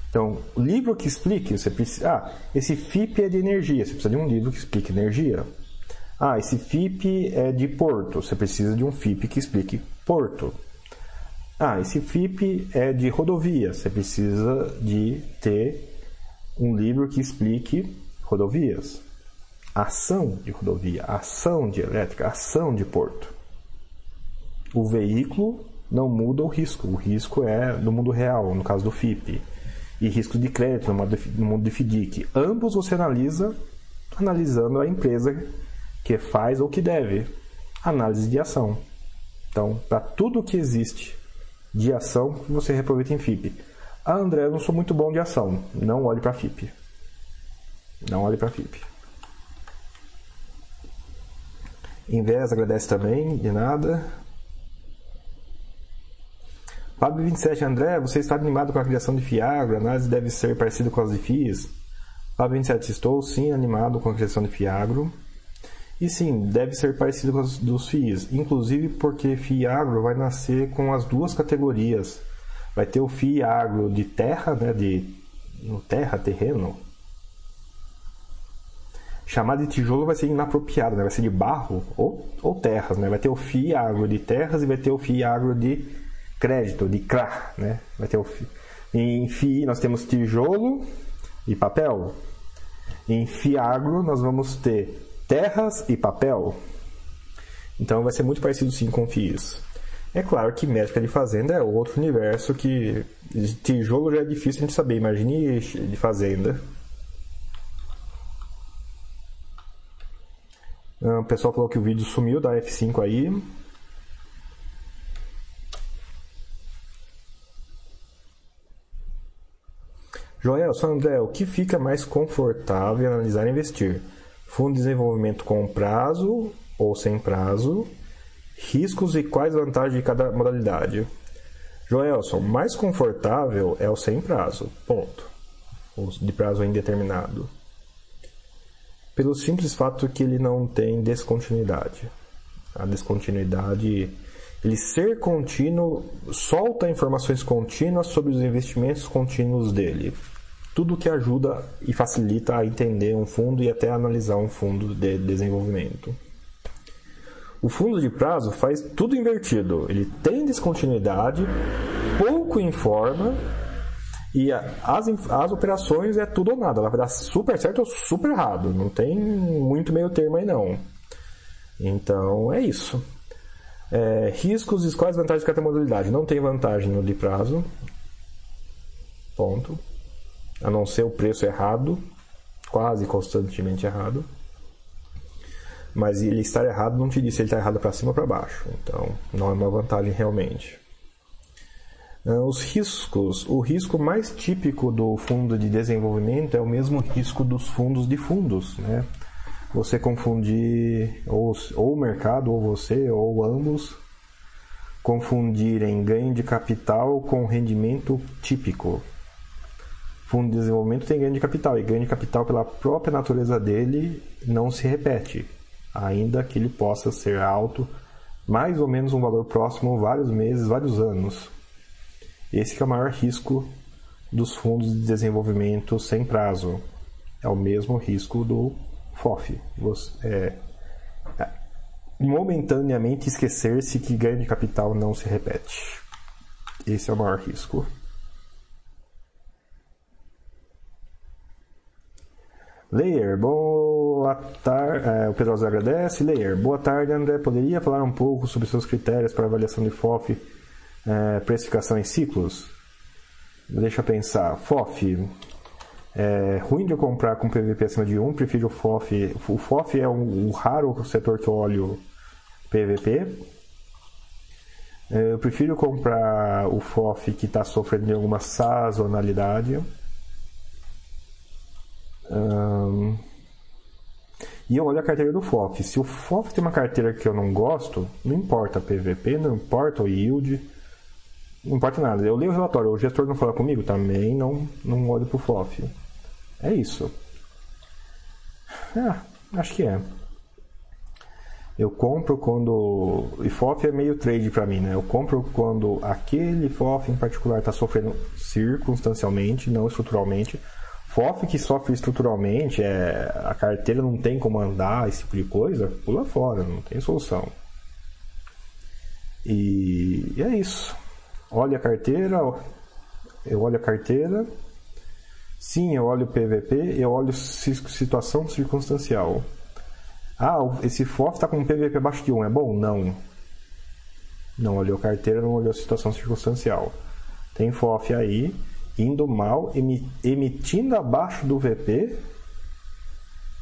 Então, livro que explique, você precisa. Ah, esse FIP é de energia, você precisa de um livro que explique energia. Ah, esse FIP é de porto, você precisa de um FIP que explique porto. Ah, esse FIP é de rodovia, você precisa de ter um livro que explique rodovias, ação de rodovia, ação de elétrica, ação de porto. O veículo não muda o risco, o risco é no mundo real, no caso do FIP, e risco de crédito no mundo de FDIC. Ambos você analisa analisando a empresa que faz ou que deve. Análise de ação. Então, para tudo que existe de ação, você reaproveita em FIP. Ah, André, eu não sou muito bom de ação. Não olhe para FIP. Não olhe para FIP. Invés agradece também, de nada. Fábio 27, André, você está animado com a criação de Fiagro? A análise deve ser parecida com as de FIIs? Fábio 27, estou sim animado com a criação de Fiagro. E sim, deve ser parecido com as dos FIIs. Inclusive porque Fiagro vai nascer com as duas categorias vai ter o FII agro de terra, né, de terra, terreno. Chamado de tijolo vai ser inapropriado, né? vai ser de barro ou, ou terras. Né? Vai ter o FII agro de terras e vai ter o FII agro de crédito, de CRA. Né? Vai ter o FII. Em FII nós temos tijolo e papel. Em FII agro nós vamos ter terras e papel. Então vai ser muito parecido sim com FIIs. É claro que médica de fazenda é outro universo que tijolo já é difícil a gente saber, imagine de fazenda. Ah, o pessoal falou que o vídeo sumiu da F5 aí. Joel, André, o que fica mais confortável analisar e investir? Fundo de desenvolvimento com prazo ou sem prazo? Riscos e quais vantagens de cada modalidade? Joelson, mais confortável é o sem prazo, ponto. De prazo indeterminado. Pelo simples fato que ele não tem descontinuidade. A descontinuidade, ele ser contínuo, solta informações contínuas sobre os investimentos contínuos dele. Tudo que ajuda e facilita a entender um fundo e até analisar um fundo de desenvolvimento. O fundo de prazo faz tudo invertido. Ele tem descontinuidade, pouco informa e as, as operações é tudo ou nada. Ela vai dar super certo ou super errado. Não tem muito meio termo aí não. Então é isso. É, riscos e quais vantagens de cada modalidade? Não tem vantagem no de prazo. Ponto. A não ser o preço errado, quase constantemente errado mas ele estar errado não te diz se ele está errado para cima ou para baixo. Então, não é uma vantagem realmente. Ah, os riscos. O risco mais típico do fundo de desenvolvimento é o mesmo risco dos fundos de fundos, né? Você confundir ou, ou o mercado, ou você, ou ambos, confundirem ganho de capital com rendimento típico. Fundo de desenvolvimento tem ganho de capital, e ganho de capital, pela própria natureza dele, não se repete ainda que ele possa ser alto, mais ou menos um valor próximo vários meses, vários anos. Esse é o maior risco dos fundos de desenvolvimento sem prazo. É o mesmo risco do FOF. Você, é, momentaneamente esquecer-se que ganho de capital não se repete. Esse é o maior risco. Layer, boa tarde. É, o Pedro agradece. Layer, boa tarde, André. Poderia falar um pouco sobre seus critérios para avaliação de FOF, é, precificação em ciclos? Deixa eu pensar. FOF, é ruim de eu comprar com PVP acima de 1, prefiro o FOF. O FOF é um, um raro setor que eu olho PVP. É, eu prefiro comprar o FOF que está sofrendo de alguma sazonalidade. Um, e eu olho a carteira do FOF. Se o FOF tem uma carteira que eu não gosto, não importa PVP, não importa o yield, não importa nada. Eu leio o relatório, o gestor não fala comigo, também não, não olho pro FOF. É isso. Ah, acho que é. Eu compro quando. IFOF é meio trade para mim, né? Eu compro quando aquele FOF em particular está sofrendo circunstancialmente, não estruturalmente. FOF que sofre estruturalmente, é, a carteira não tem como andar, esse tipo de coisa, pula fora, não tem solução. E, e é isso. Olha a carteira, eu olho a carteira. Sim, eu olho o PVP, eu olho situação circunstancial. Ah, esse FOF está com um PVP abaixo de 1, é bom? Não. Não olhou carteira, não olhou situação circunstancial. Tem FOF aí, indo mal, emitindo abaixo do VP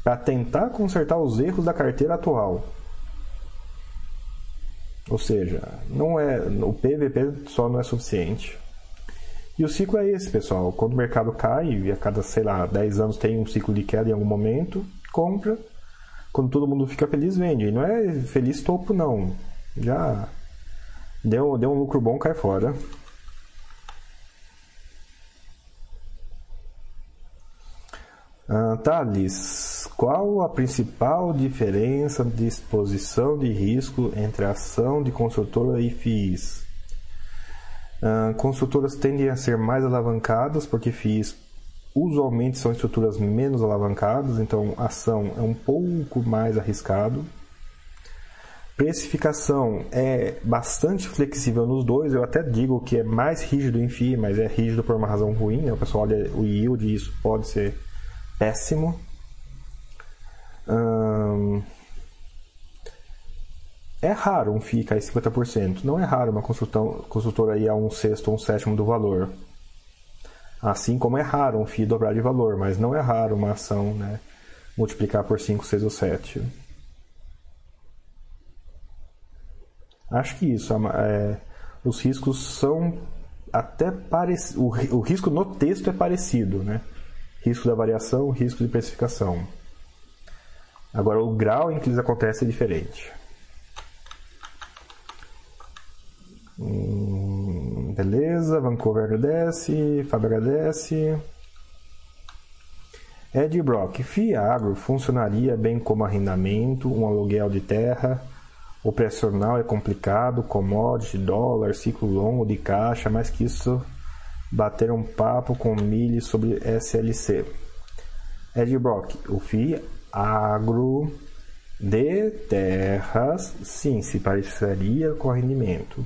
para tentar consertar os erros da carteira atual. Ou seja, não é, o PVP só não é suficiente. E o ciclo é esse, pessoal. Quando o mercado cai, e a cada, sei lá, 10 anos tem um ciclo de queda em algum momento, compra, quando todo mundo fica feliz, vende. E não é feliz topo, não. Já deu, deu um lucro bom, cai fora. Ah, Thales, qual a principal diferença de exposição de risco entre a ação de construtora e FIIs? Ah, construtoras tendem a ser mais alavancadas porque FIIs usualmente são estruturas menos alavancadas, então ação é um pouco mais arriscado. Precificação é bastante flexível nos dois, eu até digo que é mais rígido em FII, mas é rígido por uma razão ruim, né? o pessoal olha o yield e isso pode ser péssimo. Hum... É raro um FII cair 50%, não é raro uma consultora ir a um sexto ou um sétimo do valor. Assim como é raro um FII dobrar de valor, mas não é raro uma ação né, multiplicar por 5, 6 ou 7. Acho que isso. É, os riscos são até parecidos. O risco no texto é parecido, né? Risco da variação, risco de precificação. Agora, o grau em que eles acontecem é diferente. Hum, beleza, Vancouver agradece, Fábio agradece. Ed Brock, Fiagro funcionaria bem como arrendamento, um aluguel de terra. Operacional é complicado, commodity, dólar, ciclo longo de caixa, mais que isso, bater um papo com Mili sobre SLC. Ed Brock, o FI agro de terras, sim, se pareceria com arrendamento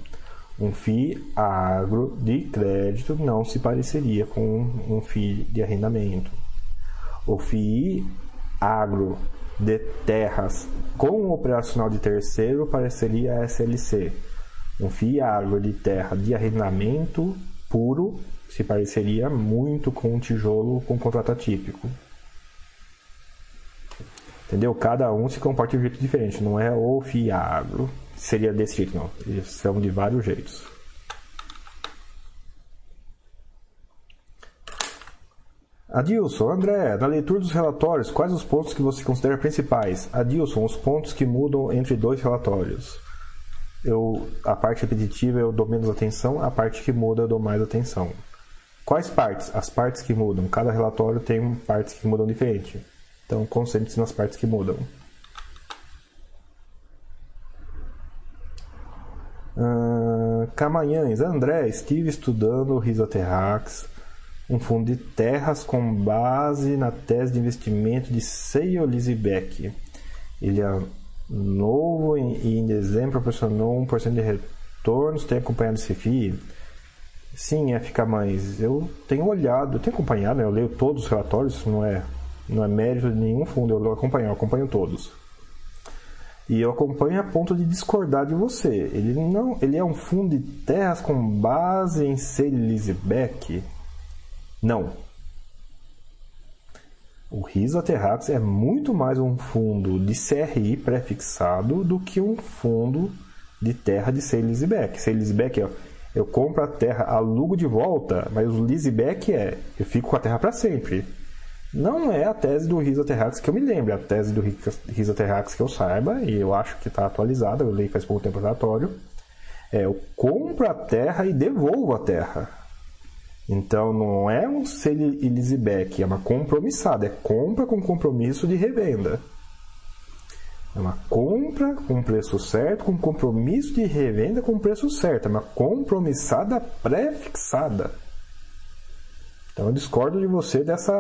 um FII agro de crédito não se pareceria com um FII de arrendamento. O FII agro de terras com operacional de terceiro pareceria SLC. Um FII agro de terra de arrendamento puro se pareceria muito com um tijolo com contrato atípico. Entendeu? Cada um se comporta de um jeito diferente, não é o FII agro seria desse jeito, não. Eles são de vários jeitos. Adilson, André, na leitura dos relatórios, quais os pontos que você considera principais? Adilson, os pontos que mudam entre dois relatórios. Eu, a parte repetitiva eu dou menos atenção, a parte que muda eu dou mais atenção. Quais partes? As partes que mudam. Cada relatório tem partes que mudam diferente. Então, concentre-se nas partes que mudam. Uh, Camanhães, André, estive estudando o Risoterrax, um fundo de terras com base na tese de investimento de Seio Lisebeck. Ele é novo e em dezembro proporcionou 1% de retornos. Tem acompanhado esse FII? Sim, é ficar mais. Eu tenho olhado, eu tenho acompanhado, né? eu leio todos os relatórios, não é, não é mérito de nenhum fundo, eu acompanho, eu acompanho todos. E eu acompanho a ponto de discordar de você. Ele não, ele é um fundo de terras com base em Selisbeck? Não. O Risa Terrax é muito mais um fundo de CRI prefixado do que um fundo de terra de Selisbeck. Selisbeck é eu compro a terra, alugo de volta, mas o leaseback é eu fico com a terra para sempre. Não é a tese do Risa Terrax que eu me lembro, é a tese do Risa Terrax que eu saiba, e eu acho que está atualizada, eu li faz pouco tempo relatório. É, eu compro a terra e devolvo a terra. Então não é um sale e leaseback, é uma compromissada, é compra com compromisso de revenda. É uma compra com preço certo, com compromisso de revenda com preço certo. É uma compromissada pré-fixada. Então eu discordo de você dessa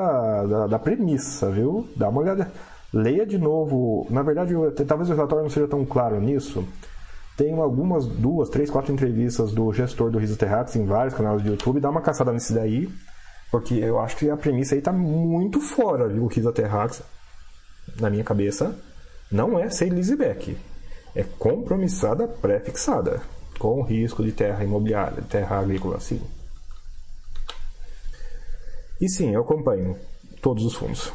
da, da, premissa, viu? Dá uma olhada, leia de novo. Na verdade, eu, talvez o relatório não seja tão claro nisso. Tem algumas, duas, três, quatro entrevistas do gestor do Riso Terrax em vários canais do YouTube. Dá uma caçada nesse daí, porque eu acho que a premissa aí tá muito fora, viu? O Riso Terrax, na minha cabeça não é ser leaseback, é compromissada pré-fixada, com risco de terra imobiliária, terra agrícola, assim. E sim, eu acompanho todos os fundos.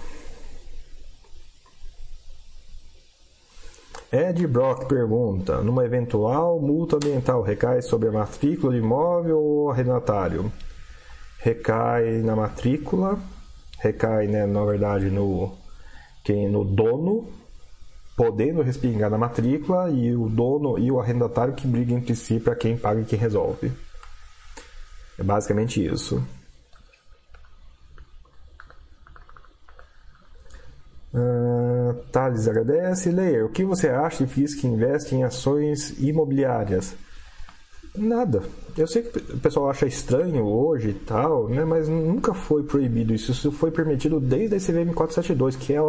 Ed Brock pergunta: numa eventual multa ambiental recai sobre a matrícula de imóvel ou arrendatário? Recai na matrícula, recai, né, na verdade, no, quem, no dono podendo respingar na matrícula e o dono e o arrendatário que brigam entre si para quem paga e quem resolve. É basicamente isso. Uh, Thales agradece. Leia, o que você acha de FIIs que investem em ações imobiliárias? Nada. Eu sei que o pessoal acha estranho hoje e tal, né? mas nunca foi proibido isso. Isso foi permitido desde a CVM 472, que é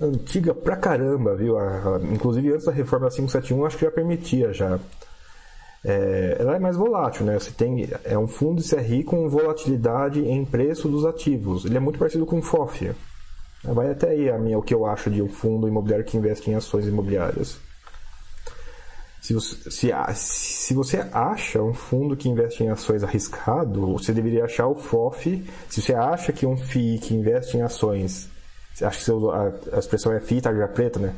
antiga pra caramba, viu? A, a, inclusive antes da reforma 571 acho que já permitia já. É, ela é mais volátil, né? Você tem, é um fundo de CRI com volatilidade em preço dos ativos. Ele é muito parecido com o FOF. Vai até aí a minha, o que eu acho de um fundo imobiliário que investe em ações imobiliárias. Se você, se, se você acha um fundo que investe em ações arriscado, você deveria achar o FOF. Se você acha que um FII que investe em ações acho que você a, a expressão é FII tarja preta, né?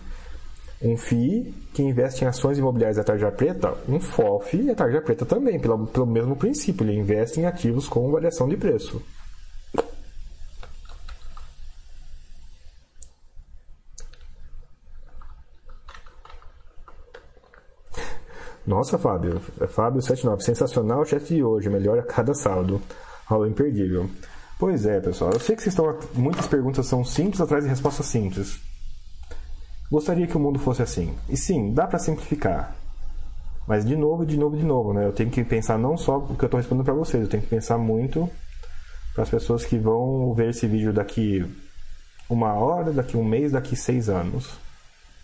Um FII que investe em ações imobiliárias é tarja preta, um FOF é tarja preta também, pelo, pelo mesmo princípio, ele investe em ativos com variação de preço. Nossa, Fábio. Fábio79, sensacional o chat de hoje, melhora cada saldo. Aula imperdível. Pois é, pessoal. Eu sei que vocês estão. Muitas perguntas são simples atrás de respostas simples. Gostaria que o mundo fosse assim. E sim, dá para simplificar. Mas de novo, de novo, de novo, né? Eu tenho que pensar não só o que eu estou respondendo para vocês, eu tenho que pensar muito para as pessoas que vão ver esse vídeo daqui uma hora, daqui um mês, daqui seis anos.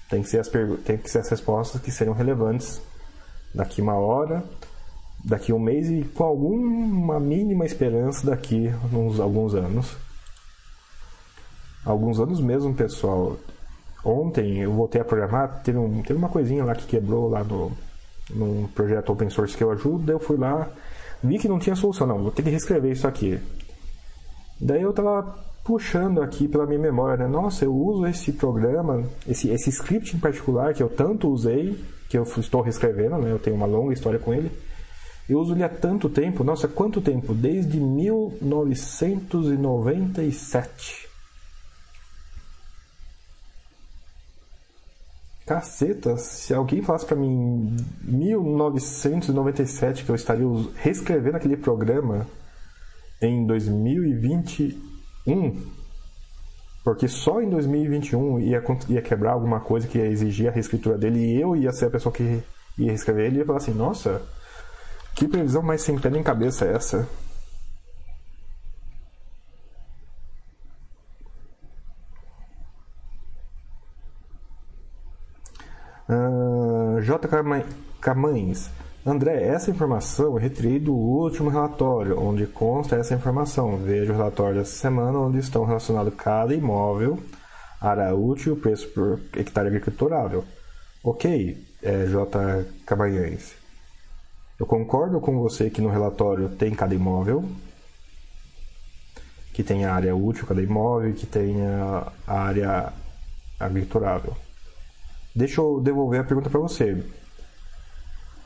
Tem que ser as, tem que ser as respostas que serão relevantes daqui uma hora, daqui a um mês e com alguma mínima esperança daqui uns, alguns anos. Alguns anos mesmo, pessoal. Ontem eu voltei a programar, teve, um, teve uma coisinha lá que quebrou lá no, num projeto open source que eu ajudo, eu fui lá, vi que não tinha solução, não, vou ter que reescrever isso aqui. Daí eu tava puxando aqui pela minha memória, né? Nossa, eu uso esse programa, esse, esse script em particular que eu tanto usei, que eu estou reescrevendo, né? Eu tenho uma longa história com ele. Eu uso ele há tanto tempo, nossa, quanto tempo? Desde 1997. Caceta, se alguém falasse para mim em 1997 que eu estaria reescrevendo aquele programa em 2021, porque só em 2021 ia, ia quebrar alguma coisa que ia exigir a reescritura dele e eu ia ser a pessoa que ia reescrever ele, ia falar assim: nossa, que previsão mais sem pé nem cabeça é essa? Uh, J. Camães. André, essa informação eu retirei do último relatório, onde consta essa informação. Veja o relatório dessa semana, onde estão relacionados cada imóvel, área útil e o preço por hectare agriculturável. Ok, é, J. Camanhães. Eu concordo com você que no relatório tem cada imóvel, que tem a área útil cada imóvel, que tem a área agriculturável. Deixa eu devolver a pergunta para você.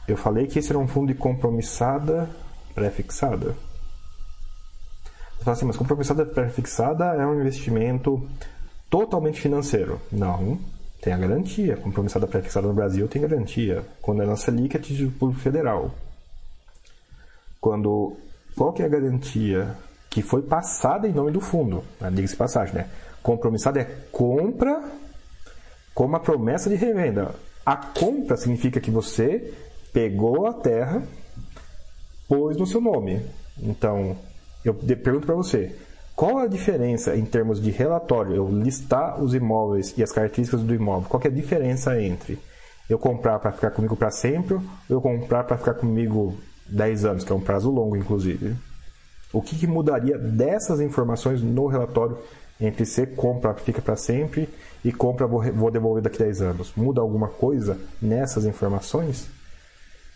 Eu falei que esse era um fundo de compromissada pré-fixada. Você fala assim, mas compromissada pré-fixada é um investimento totalmente financeiro. Não, tem a garantia. Compromissada pré-fixada no Brasil tem garantia. Quando é na Selic é título público federal. Quando qual que é a garantia que foi passada em nome do fundo? Ah, Diga-se passagem, né? Compromissado é compra com uma promessa de revenda. A compra significa que você pegou a terra, pôs no seu nome. Então, eu pergunto para você, qual a diferença em termos de relatório, eu listar os imóveis e as características do imóvel, qual é a diferença entre eu comprar para ficar comigo para sempre ou eu comprar para ficar comigo 10 anos, que é um prazo longo, inclusive? O que, que mudaria dessas informações no relatório entre ser compra fica para sempre e compra vou, devolver daqui a 10 anos? Muda alguma coisa nessas informações?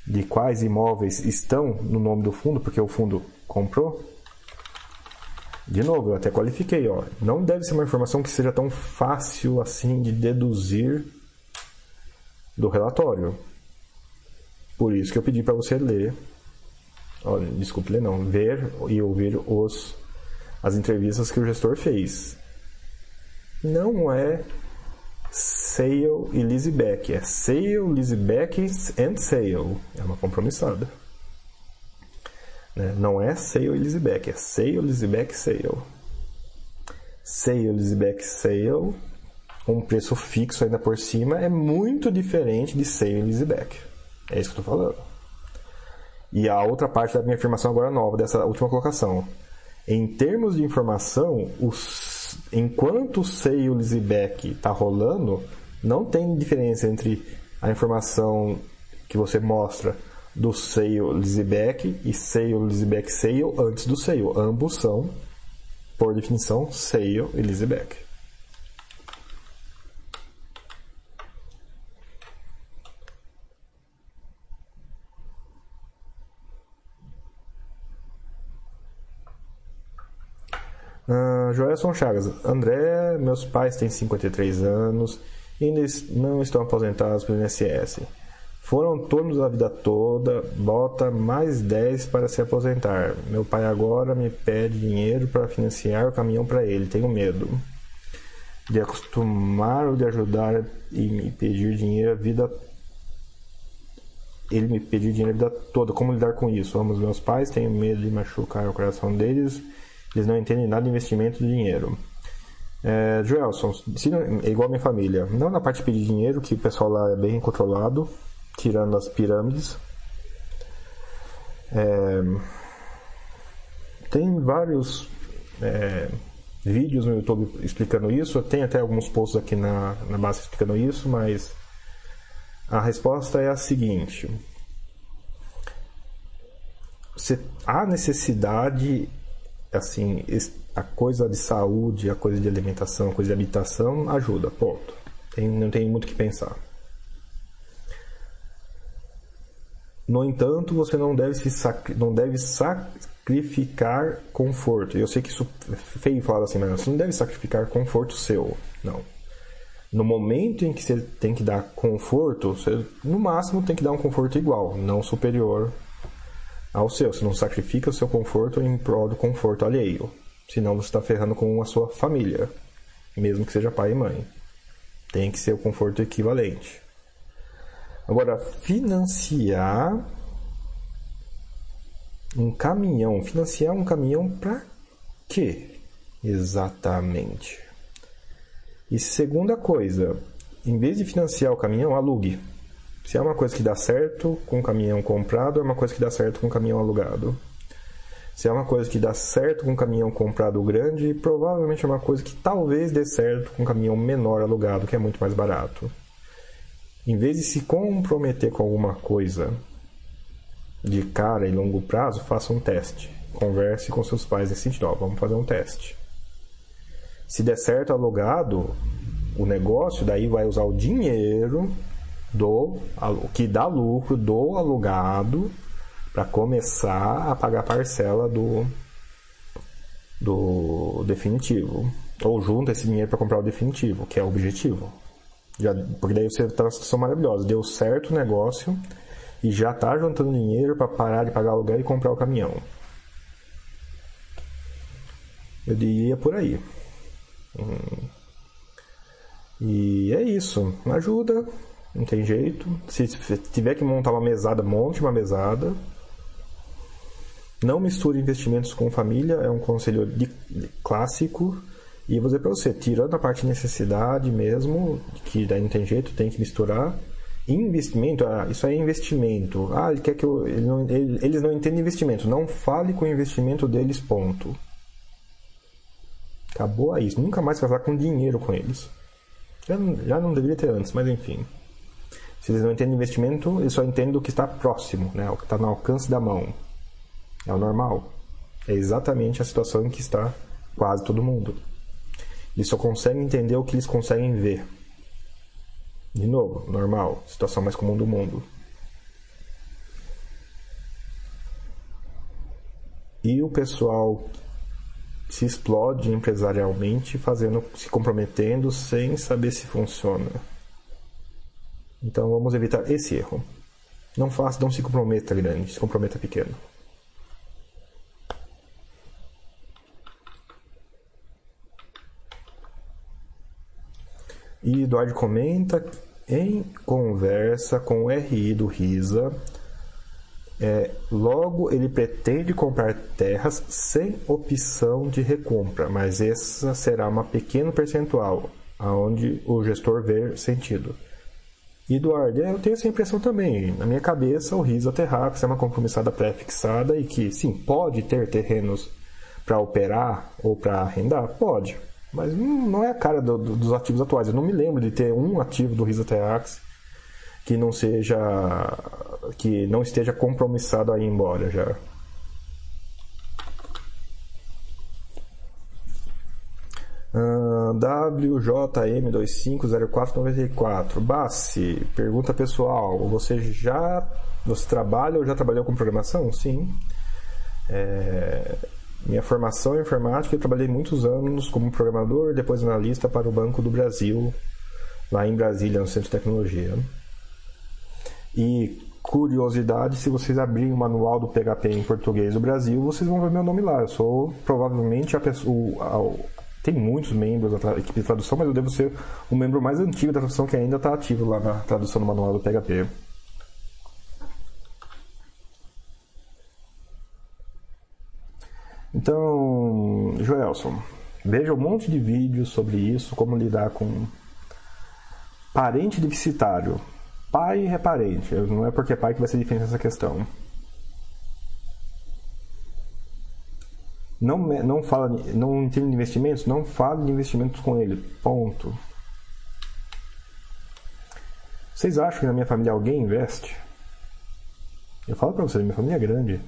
De quais imóveis estão no nome do fundo, porque o fundo comprou? De novo, eu até qualifiquei, ó. Não deve ser uma informação que seja tão fácil assim de deduzir do relatório. Por isso que eu pedi para você ler, ó, desculpe ler não, ver e ouvir os as entrevistas que o gestor fez. Não é Sale e Lizzie é Sale, Lizzie and Sale. É uma compromissada. Né? Não é Sale e Lizzie é Sale, Lizzie Sale. Sale, Lizzie Sale, um preço fixo ainda por cima, é muito diferente de Sale e Lizzie É isso que eu estou falando. E a outra parte da minha afirmação agora nova, dessa última colocação. Em termos de informação, os, enquanto o SEI Lizibeck está rolando, não tem diferença entre a informação que você mostra do SEIO Lizibeck e SEIO Lizibeck SEIO antes do SEIO. Ambos são, por definição, SEIO e Lizibeck. Uh, Joelson Chagas. André, meus pais têm 53 anos ainda não estão aposentados pelo INSS. Foram autônomos a vida toda, bota mais 10 para se aposentar. Meu pai agora me pede dinheiro para financiar o caminhão para ele. Tenho medo de acostumar ou de ajudar e me pedir dinheiro a vida ele me pedir dinheiro a vida toda. Como lidar com isso? Amo os meus pais, tenho medo de machucar o coração deles eles não entendem nada de investimento de dinheiro. É, Joelson, é igual a minha família. Não na parte de pedir dinheiro, que o pessoal lá é bem controlado, tirando as pirâmides. É, tem vários é, vídeos no YouTube explicando isso. Tem até alguns posts aqui na, na base explicando isso, mas a resposta é a seguinte. Você, há necessidade assim, a coisa de saúde, a coisa de alimentação, a coisa de habitação ajuda, ponto. Tem, não tem muito o que pensar. No entanto, você não deve, se sac... não deve sacrificar conforto. Eu sei que isso é feio falar assim, mas você não deve sacrificar conforto seu. Não. No momento em que você tem que dar conforto, você no máximo tem que dar um conforto igual, não superior ao seu. Você não sacrifica o seu conforto em prol do conforto alheio. Senão você está ferrando com a sua família, mesmo que seja pai e mãe. Tem que ser o conforto equivalente. Agora, financiar um caminhão. Financiar um caminhão para quê? Exatamente. E segunda coisa, em vez de financiar o caminhão, alugue. Se é uma coisa que dá certo com o caminhão comprado, é uma coisa que dá certo com o caminhão alugado. Se é uma coisa que dá certo com o caminhão comprado grande, provavelmente é uma coisa que talvez dê certo com o caminhão menor alugado, que é muito mais barato. Em vez de se comprometer com alguma coisa de cara e longo prazo, faça um teste. Converse com seus pais nesse sentido, ó, vamos fazer um teste. Se der certo alugado, o negócio daí vai usar o dinheiro do que dá lucro do alugado para começar a pagar a parcela do do definitivo ou junta esse dinheiro para comprar o definitivo, que é o objetivo. Já, porque daí você está numa situação maravilhosa, deu certo o negócio e já está juntando dinheiro para parar de pagar aluguel e comprar o caminhão. Eu diria por aí. Hum. E é isso. Ajuda, não tem jeito. Se tiver que montar uma mesada, monte uma mesada. Não misture investimentos com família, é um conselho de, de, clássico. E vou dizer para você, tirando a parte de necessidade mesmo, que daí não tem jeito, tem que misturar. Investimento, ah, isso aí é investimento. Ah, ele quer que eu, ele não, ele, eles não entendem investimento. Não fale com o investimento deles, ponto. Acabou aí. Nunca mais vai falar com dinheiro com eles. Já, já não deveria ter antes, mas enfim. Se eles não entendem investimento, eles só entendem o que está próximo, né? o que está no alcance da mão. É o normal. É exatamente a situação em que está quase todo mundo. Eles só conseguem entender o que eles conseguem ver. De novo, normal, situação mais comum do mundo. E o pessoal se explode empresarialmente, fazendo, se comprometendo sem saber se funciona. Então vamos evitar esse erro. Não faça, não se comprometa grande, se comprometa pequeno. E Eduardo comenta em conversa com o RI do RISA, é, logo ele pretende comprar terras sem opção de recompra, mas essa será uma pequeno percentual, aonde o gestor vê sentido. Eduardo, eu tenho essa impressão também. Na minha cabeça, o RISA Terrax é uma compromissada pré-fixada e que, sim, pode ter terrenos para operar ou para arrendar? Pode. Mas não é a cara do, do, dos ativos atuais. Eu não me lembro de ter um ativo do RISA Terrax que não seja. que não esteja compromissado a ir embora já. Uh, WJM250494. Bassi, pergunta pessoal: você já você trabalha ou já trabalhou com programação? Sim. É, minha formação em informática, eu trabalhei muitos anos como programador, depois analista para o Banco do Brasil, lá em Brasília, no Centro de Tecnologia. E curiosidade, se vocês abrirem o manual do PHP em português do Brasil, vocês vão ver meu nome lá. Eu sou provavelmente a pessoa, tem muitos membros da equipe de tradução, mas eu devo ser o membro mais antigo da tradução que ainda está ativo lá na tradução do manual do PHP. Então, Joelson, veja um monte de vídeos sobre isso, como lidar com parente deficitário. Pai é parente, não é porque é pai que vai ser diferente nessa questão. Não, não fala, não entende de investimentos, não fale de investimentos com ele. Ponto. Vocês acham que na minha família alguém investe? Eu falo para vocês, minha família é grande.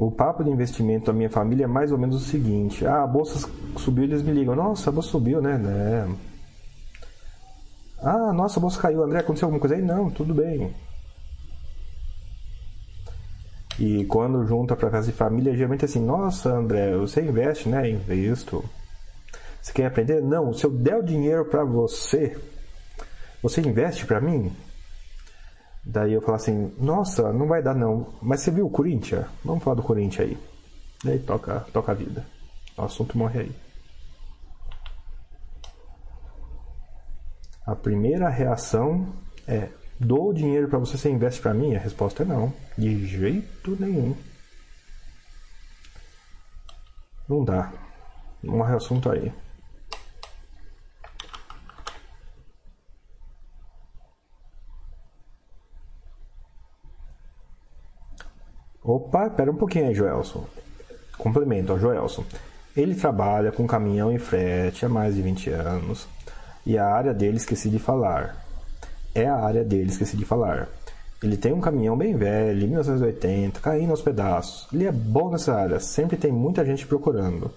O papo de investimento da minha família é mais ou menos o seguinte: ah, a bolsa subiu, eles me ligam, nossa, a bolsa subiu, né? né? Ah, nossa, a bolsa caiu, André, aconteceu alguma coisa aí? Não, tudo bem. E quando junta para casa de família, geralmente é assim: Nossa, André, você investe, né? Investo. Você quer aprender? Não, se eu der o dinheiro para você, você investe para mim? Daí eu falo assim: Nossa, não vai dar não. Mas você viu o Corinthians? Vamos falar do Corinthians aí. Daí toca, toca a vida. O assunto morre aí. A primeira reação é: Dou dinheiro para você, você investe para mim? A resposta é não. De jeito nenhum. Não dá. Um assunto aí. Opa, pera um pouquinho aí, Joelson. Complemento, ó, Joelson. Ele trabalha com caminhão e frete há mais de 20 anos. E a área dele esqueci de falar é a área dele, esqueci de falar. Ele tem um caminhão bem velho, 1980, caindo aos pedaços. Ele é bom nessa área, sempre tem muita gente procurando.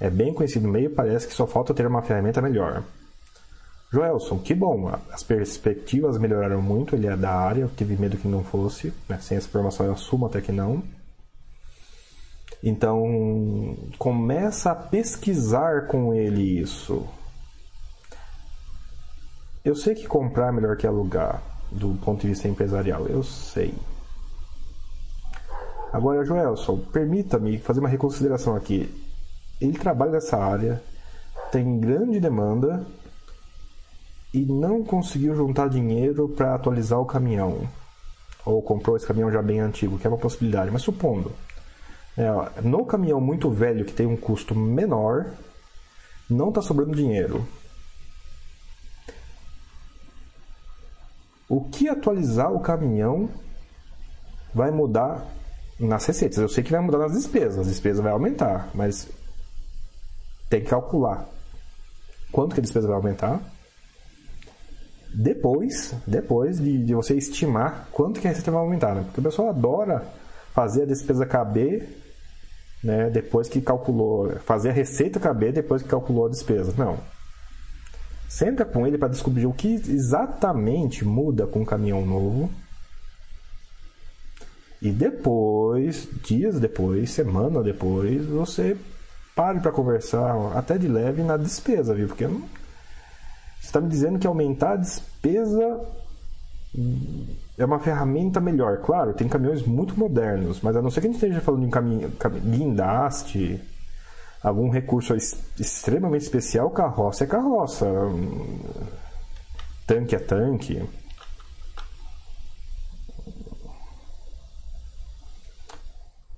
É bem conhecido meio e parece que só falta ter uma ferramenta melhor. Joelson, que bom, as perspectivas melhoraram muito, ele é da área, eu tive medo que não fosse, né? sem essa informação eu assumo até que não. Então, começa a pesquisar com ele isso. Eu sei que comprar é melhor que alugar, do ponto de vista empresarial, eu sei. Agora, Joelson, permita-me fazer uma reconsideração aqui. Ele trabalha nessa área, tem grande demanda e não conseguiu juntar dinheiro para atualizar o caminhão, ou comprou esse caminhão já bem antigo, que é uma possibilidade, mas supondo, é, no caminhão muito velho que tem um custo menor, não está sobrando dinheiro. O que atualizar o caminhão vai mudar nas receitas? Eu sei que vai mudar nas despesas, as despesas vai aumentar, mas tem que calcular quanto que a despesa vai aumentar depois, depois de, de você estimar quanto que a receita vai aumentar, né? Porque o pessoal adora fazer a despesa caber, né? Depois que calculou, fazer a receita caber depois que calculou a despesa. Não. Senta com ele para descobrir o que exatamente muda com o caminhão novo. E depois, dias depois, semana depois, você pare para conversar até de leve na despesa, viu? Porque não, você está me dizendo que aumentar a despesa é uma ferramenta melhor. Claro, tem caminhões muito modernos, mas a não ser que a gente esteja falando de um caminhão guindaste, algum recurso extremamente especial, carroça é carroça, tanque é tanque.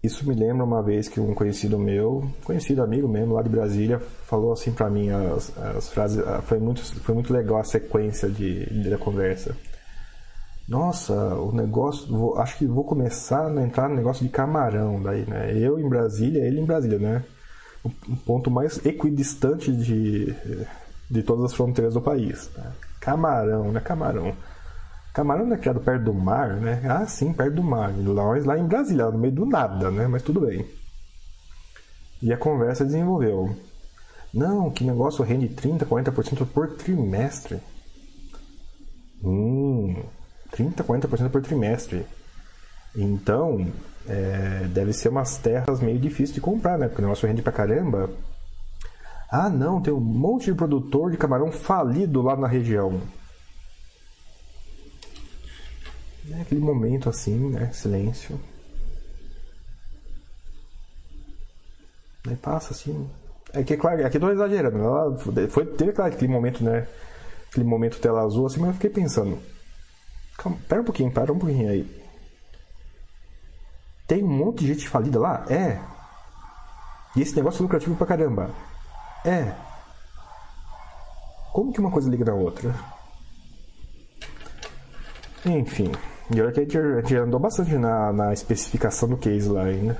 Isso me lembra uma vez que um conhecido meu, conhecido amigo mesmo lá de Brasília, falou assim para mim as, as, frases. Ah, foi muito, foi muito legal a sequência de, de da conversa. Nossa, o negócio, vou, acho que vou começar a entrar no negócio de camarão daí, né? Eu em Brasília, ele em Brasília, né? O ponto mais equidistante de, de todas as fronteiras do país. Né? Camarão, né? Camarão. Camarão é criado perto do mar, né? Ah, sim, perto do mar. Nós lá em Brasília, no meio do nada, né? Mas tudo bem. E a conversa desenvolveu. Não, que negócio rende 30, 40% por trimestre. Hum, 30, 40% por trimestre. Então, é, deve ser umas terras meio difíceis de comprar, né? Porque o negócio rende pra caramba. Ah, não, tem um monte de produtor de camarão falido lá na região. É aquele momento assim, né? Silêncio. Aí passa assim. É que, claro, aqui eu tô exagerando. Ela foi, teve claro, aquele momento, né? Aquele momento tela azul assim, mas eu fiquei pensando. Calma, pera um pouquinho, para um pouquinho aí. Tem um monte de gente falida lá? É. E esse negócio é lucrativo pra caramba? É. Como que uma coisa liga na outra? Enfim. E olha que a gente, andou bastante na, na especificação do case lá ainda.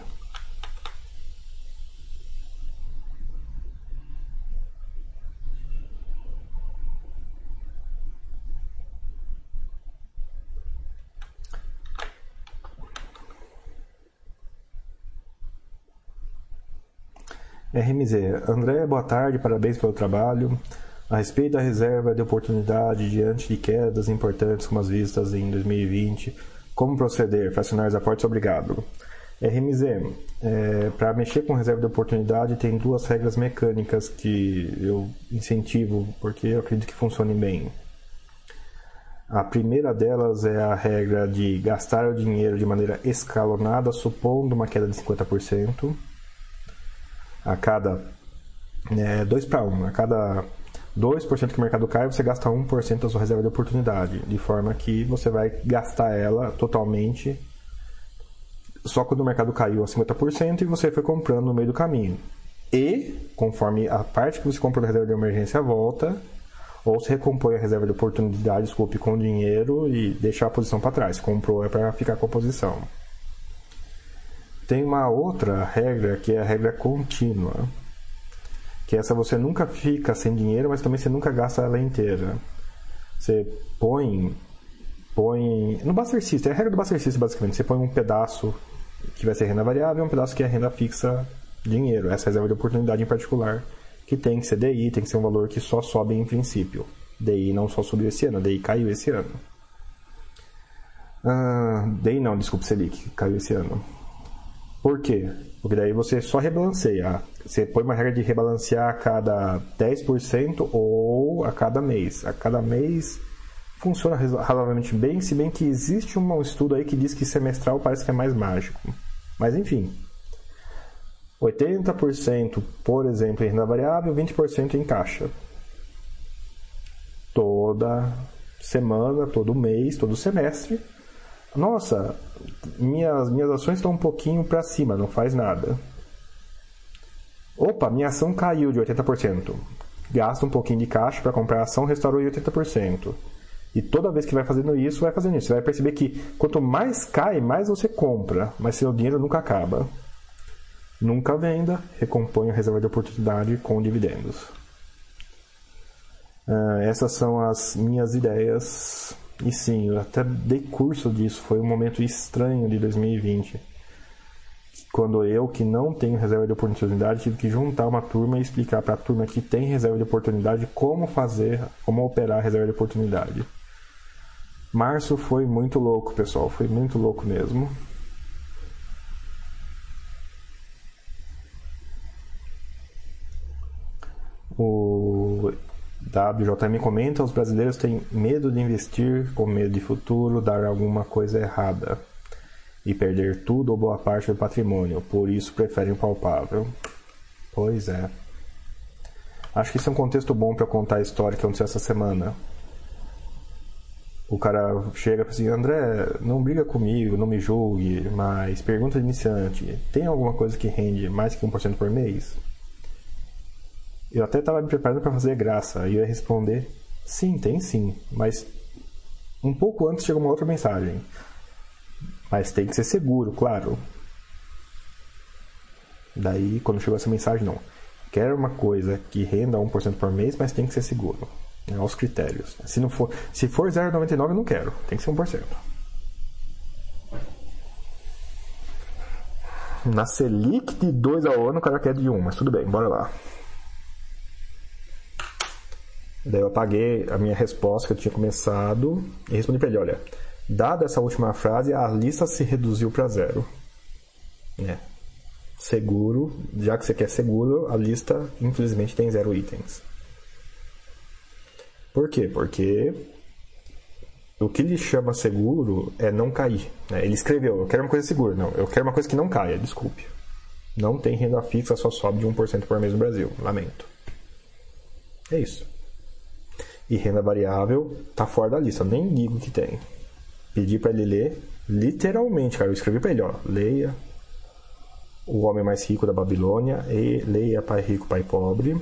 RMZ, André, boa tarde, parabéns pelo trabalho. A respeito da reserva de oportunidade diante de quedas importantes como as vistas em 2020, como proceder? Fracionar os aportes, obrigado. RMZ, é, para mexer com reserva de oportunidade tem duas regras mecânicas que eu incentivo porque eu acredito que funcionem bem. A primeira delas é a regra de gastar o dinheiro de maneira escalonada, supondo uma queda de 50%. A cada. É, 2 para 1. A cada 2% que o mercado cai, você gasta 1% da sua reserva de oportunidade, de forma que você vai gastar ela totalmente só quando o mercado caiu a 50% e você foi comprando no meio do caminho. E, conforme a parte que você comprou da reserva de emergência volta, ou você recompõe a reserva de oportunidade, desculpe, com dinheiro e deixa a posição para trás. Comprou é para ficar com a posição. Tem uma outra regra que é a regra contínua que essa você nunca fica sem dinheiro, mas também você nunca gasta ela inteira. Você põe põe no Buster System, é a regra do Buster System basicamente, você põe um pedaço que vai ser renda variável e um pedaço que é renda fixa dinheiro, essa reserva de oportunidade em particular, que tem que ser DI, tem que ser um valor que só sobe em princípio. DI não só subiu esse ano, DI caiu esse ano. Ah, DI não, desculpe, Selic, caiu esse ano. Por quê? Porque daí você só rebalanceia. Você põe uma regra de rebalancear a cada 10% ou a cada mês. A cada mês funciona razoavelmente bem, se bem que existe um estudo aí que diz que semestral parece que é mais mágico. Mas enfim. 80%, por exemplo, em renda variável, 20% em caixa. Toda semana, todo mês, todo semestre. Nossa, minhas, minhas ações estão um pouquinho para cima, não faz nada. Opa, minha ação caiu de 80%. Gasta um pouquinho de caixa para comprar a ação, restaurou em 80%. E toda vez que vai fazendo isso, vai fazendo isso. Você vai perceber que quanto mais cai, mais você compra, mas seu dinheiro nunca acaba. Nunca venda, recompõe a reserva de oportunidade com dividendos. Uh, essas são as minhas ideias. E sim, eu até dei curso disso. Foi um momento estranho de 2020. Quando eu, que não tenho reserva de oportunidade, tive que juntar uma turma e explicar para a turma que tem reserva de oportunidade como fazer, como operar a reserva de oportunidade. Março foi muito louco, pessoal. Foi muito louco mesmo. O WJM comenta: os brasileiros têm medo de investir, com medo de futuro dar alguma coisa errada e perder tudo ou boa parte do patrimônio, por isso preferem palpável. Pois é. Acho que isso é um contexto bom para contar a história que aconteceu essa semana o cara chega e assim, André, não briga comigo, não me julgue, mas pergunta de iniciante, tem alguma coisa que rende mais que 1% por mês? Eu até estava me preparando para fazer graça, e eu ia responder, sim, tem sim, mas um pouco antes chegou uma outra mensagem. Mas tem que ser seguro, claro. Daí, quando chegou essa mensagem, não. Quero uma coisa que renda 1% por mês, mas tem que ser seguro né, aos critérios. Se, não for, se for 0,99 eu não quero, tem que ser 1%. Na Selic de 2 ao ano o cara quer de 1, mas tudo bem, bora lá. Daí eu apaguei a minha resposta que eu tinha começado e respondi para ele, olha, dada essa última frase, a lista se reduziu para zero. É. Seguro, já que você quer seguro, a lista infelizmente tem zero itens. Por quê? Porque o que ele chama seguro é não cair. Né? Ele escreveu, eu quero uma coisa segura. Não, eu quero uma coisa que não caia, desculpe. Não tem renda fixa, só sobe de 1% por mês no Brasil. Lamento. É isso. E renda variável tá fora da lista, nem digo que tem. Pedi para ele ler, literalmente, cara. Eu escrevi para ele, ó, leia O Homem Mais Rico da Babilônia e leia Pai Rico, Pai Pobre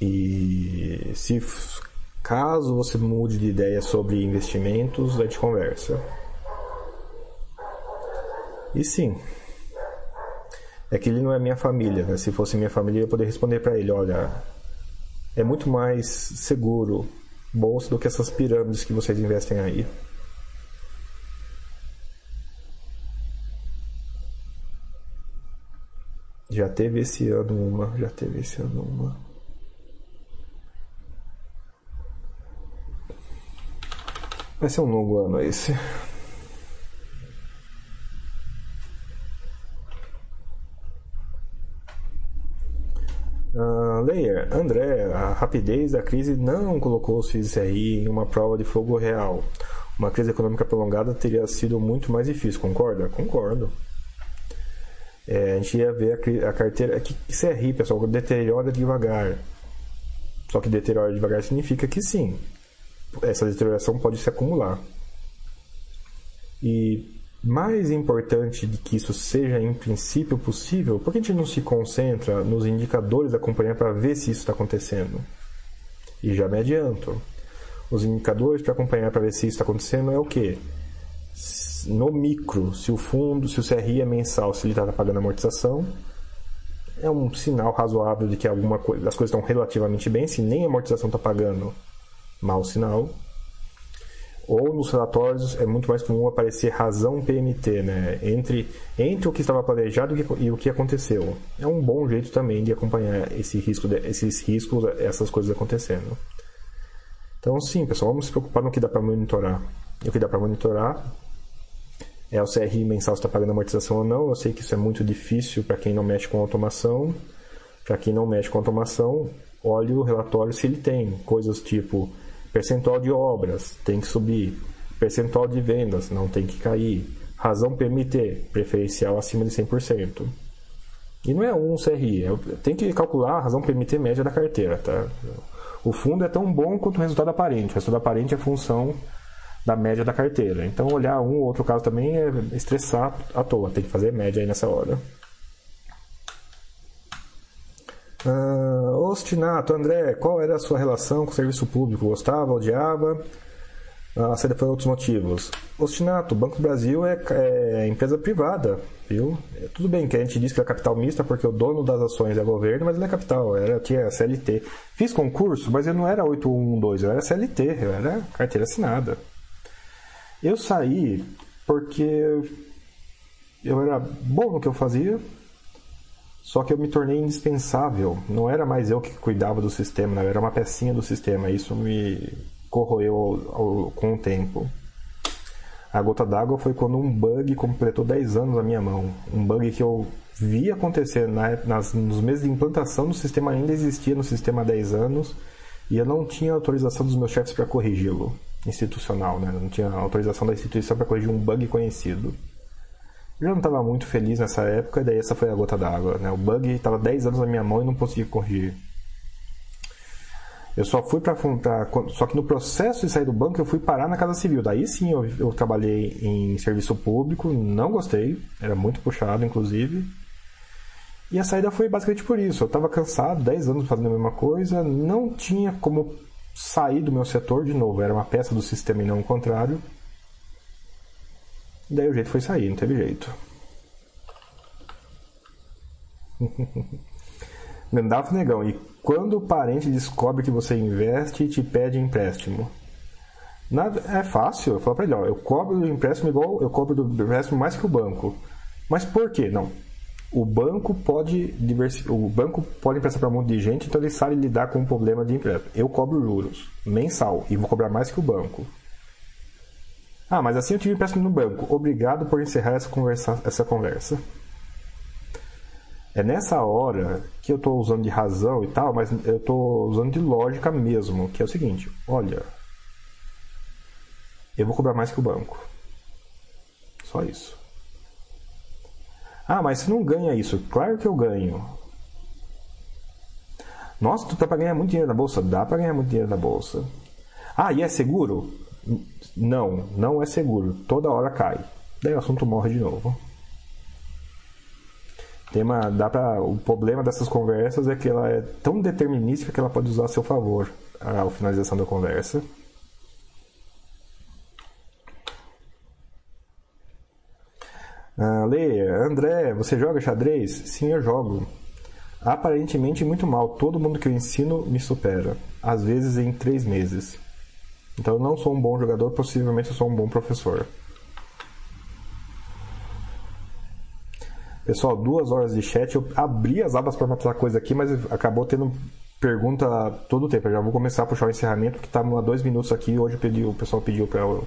e se caso você mude de ideia sobre investimentos, a gente conversa. E sim, é que ele não é minha família, né? Se fosse minha família, eu ia poder responder para ele: olha, é muito mais seguro bolsa do que essas pirâmides que vocês investem aí. Já teve esse ano uma, já teve esse ano uma. Vai ser um longo ano esse. Uh, Layer, André, a rapidez da crise não colocou os FIIs CRI em uma prova de fogo real. Uma crise econômica prolongada teria sido muito mais difícil, concorda? Concordo. É, a gente ia ver a, a carteira. É que CRI, pessoal, deteriora devagar. Só que deteriora devagar significa que sim, essa deterioração pode se acumular. E mais importante de que isso seja em princípio possível, por que a gente não se concentra nos indicadores da companhia para ver se isso está acontecendo? E já me adianto. Os indicadores para acompanhar para ver se isso está acontecendo é o que? No micro, se o fundo, se o CRI é mensal, se ele está pagando amortização, é um sinal razoável de que alguma coisa, as coisas estão relativamente bem. Se nem a amortização está pagando, mau sinal. Ou nos relatórios é muito mais comum aparecer razão PMT, né? Entre, entre o que estava planejado e o que aconteceu. É um bom jeito também de acompanhar esse risco, esses riscos, essas coisas acontecendo. Então, sim, pessoal, vamos se preocupar no que dá para monitorar. E o que dá para monitorar é o CRI mensal se está pagando amortização ou não. Eu sei que isso é muito difícil para quem não mexe com automação. Para quem não mexe com automação, olhe o relatório se ele tem coisas tipo Percentual de obras tem que subir. Percentual de vendas não tem que cair. Razão PMT, preferencial acima de 100%. E não é um CRI, é, tem que calcular a razão PMT média da carteira, tá? o fundo é tão bom quanto o resultado aparente. O resultado aparente é função da média da carteira. Então, olhar um ou outro caso também é estressar à toa. Tem que fazer média aí nessa hora. Uh, Ostinato, André, qual era a sua relação com o serviço público? Gostava, odiava? A saída foi outros motivos. Ostinato, Banco do Brasil é, é, empresa privada, viu? É, tudo bem que a gente diz que é capital mista porque o dono das ações é governo, mas ele é capital, era, tinha CLT. Fiz concurso, mas eu não era 8112, eu era CLT, eu era carteira assinada. Eu saí porque eu era bom no que eu fazia, só que eu me tornei indispensável. Não era mais eu que cuidava do sistema, eu era uma pecinha do sistema. Isso me corroeu ao, ao, com o tempo. A gota d'água foi quando um bug completou 10 anos na minha mão. Um bug que eu vi acontecer na, nas, nos meses de implantação do sistema, ainda existia no sistema há 10 anos, e eu não tinha autorização dos meus chefes para corrigi-lo institucional, né? Não tinha autorização da instituição para corrigir um bug conhecido. Eu não estava muito feliz nessa época, e daí essa foi a gota d'água, né? O bug estava 10 anos na minha mão e não conseguia corrigir. Eu só fui para só que no processo de sair do banco eu fui parar na Casa Civil. Daí sim eu, eu trabalhei em serviço público, não gostei, era muito puxado inclusive. E a saída foi basicamente por isso. Eu estava cansado, 10 anos fazendo a mesma coisa, não tinha como sair do meu setor de novo, era uma peça do sistema e não o contrário. Daí o jeito foi sair, não teve jeito. <laughs> Gandalf Negão, e quando o parente descobre que você investe e te pede empréstimo? Nada, é fácil, eu falo para ele, ó, eu cobro do empréstimo igual eu cobro do empréstimo mais que o banco. Mas por quê? Não. O banco pode o banco pode emprestar para um monte de gente, então ele sabe lidar com o problema de empréstimo. Eu cobro juros mensal e vou cobrar mais que o banco. Ah, mas assim eu tive empréstimo no banco. Obrigado por encerrar essa conversa. Essa conversa. É nessa hora que eu estou usando de razão e tal, mas eu estou usando de lógica mesmo, que é o seguinte: olha, eu vou cobrar mais que o banco. Só isso. Ah, mas você não ganha isso. Claro que eu ganho. Nossa, tu tá para ganhar muito dinheiro na bolsa? Dá para ganhar muito dinheiro na bolsa. Ah, e é seguro? Não, não é seguro. Toda hora cai. Daí o assunto morre de novo. Tema, dá pra, o problema dessas conversas é que ela é tão determinística que ela pode usar a seu favor a finalização da conversa. Ah, Lê, André, você joga xadrez? Sim, eu jogo. Aparentemente muito mal. Todo mundo que eu ensino me supera. Às vezes em três meses. Então eu não sou um bom jogador, possivelmente eu sou um bom professor. Pessoal, duas horas de chat. Eu abri as abas para matar coisa aqui, mas acabou tendo pergunta todo o tempo. Eu já vou começar a puxar o encerramento, porque está a dois minutos aqui. Hoje pedi, o pessoal pediu para eu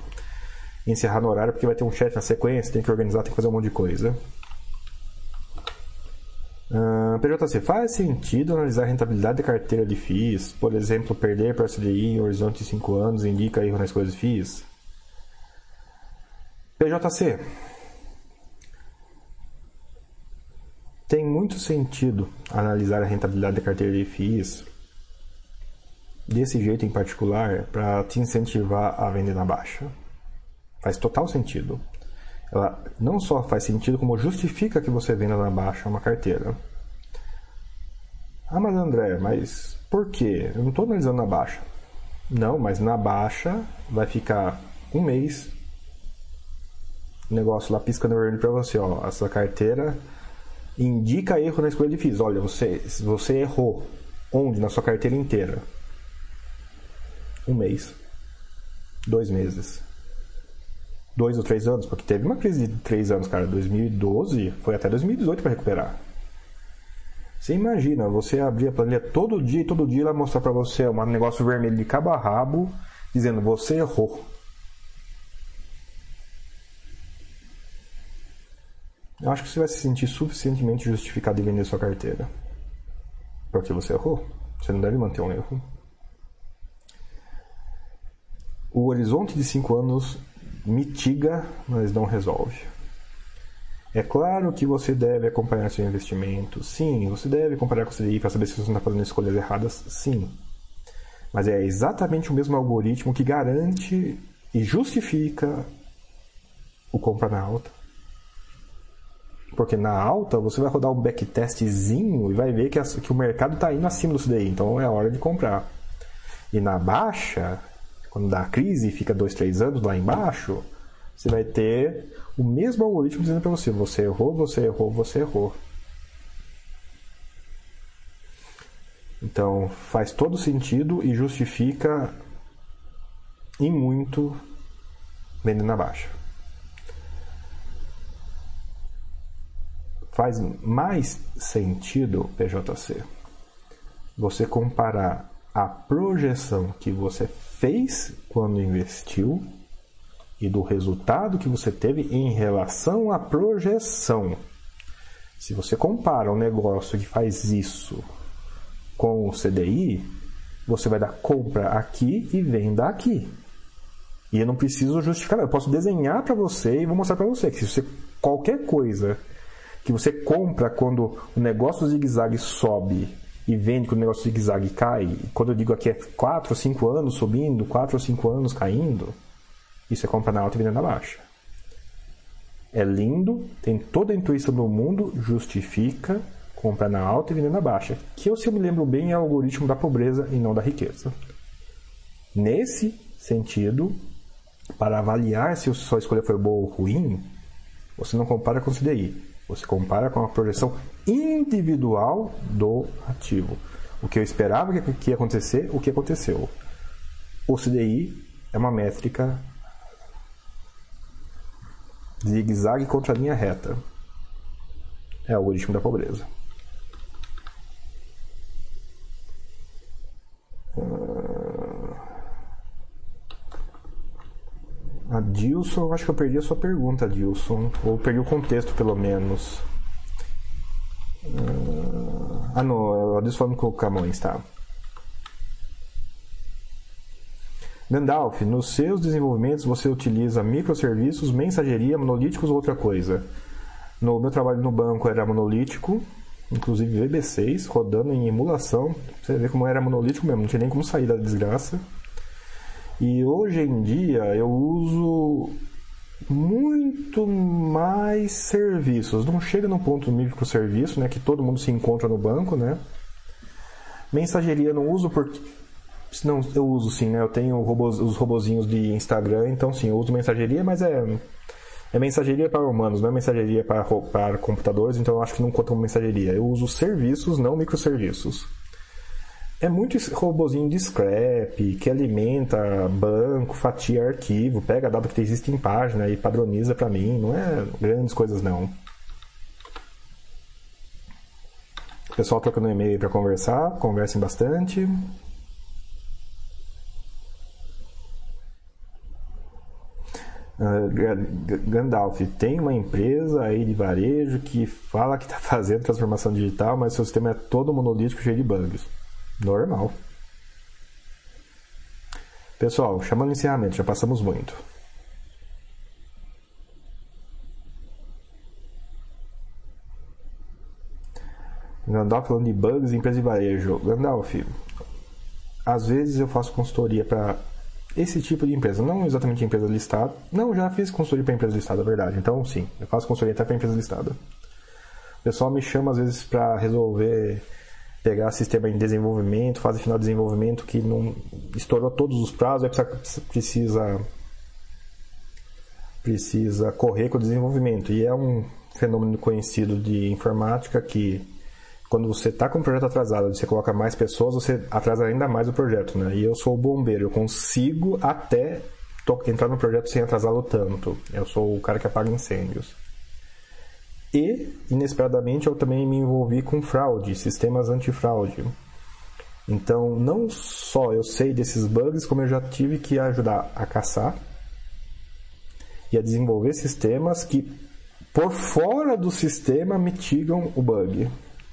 encerrar no horário, porque vai ter um chat na sequência, tem que organizar, tem que fazer um monte de coisa. PJC, faz sentido analisar a rentabilidade da carteira de FIIs? Por exemplo, perder para a CDI em horizonte de 5 anos indica erro nas coisas FIIs? PJC, Tem muito sentido analisar a rentabilidade da carteira de FIIs desse jeito em particular para te incentivar a vender na baixa. Faz total sentido. Ela não só faz sentido, como justifica que você venda na baixa uma carteira. Ah, mas André, mas por quê? Eu não estou analisando na baixa. Não, mas na baixa vai ficar um mês o negócio lá piscando verde para você, ó, essa carteira indica erro na escolha de FIIs. Olha, você, você errou. Onde? Na sua carteira inteira. Um mês. Dois meses. Dois ou três anos, porque teve uma crise de três anos, cara. 2012 foi até 2018 para recuperar. Você imagina, você abrir a planilha todo dia e todo dia ela mostrar para você um negócio vermelho de cabo a rabo, dizendo você errou. Eu acho que você vai se sentir suficientemente justificado em vender sua carteira. Porque você errou. Você não deve manter um erro. O horizonte de 5 anos mitiga, mas não resolve. É claro que você deve acompanhar seu investimento. Sim, você deve comparar com o CDI para saber se você está fazendo escolhas erradas. Sim. Mas é exatamente o mesmo algoritmo que garante e justifica o compra na alta. Porque na alta você vai rodar um backtestzinho e vai ver que, que o mercado está indo acima do CDI, então é hora de comprar. E na baixa, quando dá a crise e fica dois, três anos lá embaixo, você vai ter o mesmo algoritmo dizendo para você: você errou, você errou, você errou. Então faz todo sentido e justifica em muito vender na baixa. Faz mais sentido, PJC, você comparar a projeção que você fez quando investiu e do resultado que você teve em relação à projeção. Se você compara um negócio que faz isso com o CDI, você vai dar compra aqui e venda aqui. E eu não preciso justificar, eu posso desenhar para você e vou mostrar para você que se você qualquer coisa que você compra quando o negócio zigue-zague sobe e vende quando o negócio zigue-zague cai, quando eu digo aqui é 4 ou 5 anos subindo, 4 ou 5 anos caindo, isso é compra na alta e venda na baixa. É lindo, tem toda a intuição do mundo, justifica comprar na alta e vender na baixa. Que eu, se eu me lembro bem, é o algoritmo da pobreza e não da riqueza. Nesse sentido, para avaliar se a sua escolha foi boa ou ruim, você não compara com o CDI. Você compara com a projeção individual do ativo. O que eu esperava que ia acontecer, o que aconteceu. O CDI é uma métrica zigue-zague contra a linha reta. É o algoritmo da pobreza. Dilson, acho que eu perdi a sua pergunta, Dilson. Ou perdi o contexto, pelo menos. Ah, não, a Dilson falando com o Camões, tá? Gandalf, nos seus desenvolvimentos você utiliza microserviços, mensageria, monolíticos ou outra coisa? No meu trabalho no banco era monolítico, inclusive VB6, rodando em emulação. Você vê como era monolítico mesmo, não tinha nem como sair da desgraça. E hoje em dia eu uso muito mais serviços. Não chega no ponto microserviço, né, que todo mundo se encontra no banco, né? Mensageria não uso porque não, eu uso sim, né? Eu tenho os robozinhos de Instagram, então sim, eu uso mensageria, mas é é mensageria para humanos, não é mensageria para, para computadores, então eu acho que não conta como mensageria. Eu uso serviços, não microserviços. É muito robozinho de scrap, que alimenta banco, fatia arquivo, pega dado que existe em página e padroniza para mim. Não é grandes coisas, não. Pessoal trocando e-mail para conversar, conversem bastante. Uh, Gandalf, tem uma empresa aí de varejo que fala que está <laughs> fazendo transformação digital, mas seu sistema é todo monolítico, cheio de bugs. Normal. Pessoal, chamando encerramento, já passamos muito. Gandalf falando de bugs em empresa de varejo. Gandalf, às vezes eu faço consultoria para esse tipo de empresa, não exatamente empresa listada. Não, já fiz consultoria para empresa listada, é verdade. Então, sim, eu faço consultoria até para empresa listada. O pessoal me chama às vezes para resolver pegar sistema em desenvolvimento, fase final de desenvolvimento que não estourou todos os prazos, aí precisa, precisa precisa correr com o desenvolvimento. E é um fenômeno conhecido de informática que quando você está com o projeto atrasado, você coloca mais pessoas, você atrasa ainda mais o projeto, né? E eu sou o bombeiro, eu consigo até entrar no projeto sem atrasá-lo tanto. Eu sou o cara que apaga incêndios. E, inesperadamente, eu também me envolvi com fraude, sistemas antifraude. Então, não só eu sei desses bugs, como eu já tive que ajudar a caçar e a desenvolver sistemas que, por fora do sistema, mitigam o bug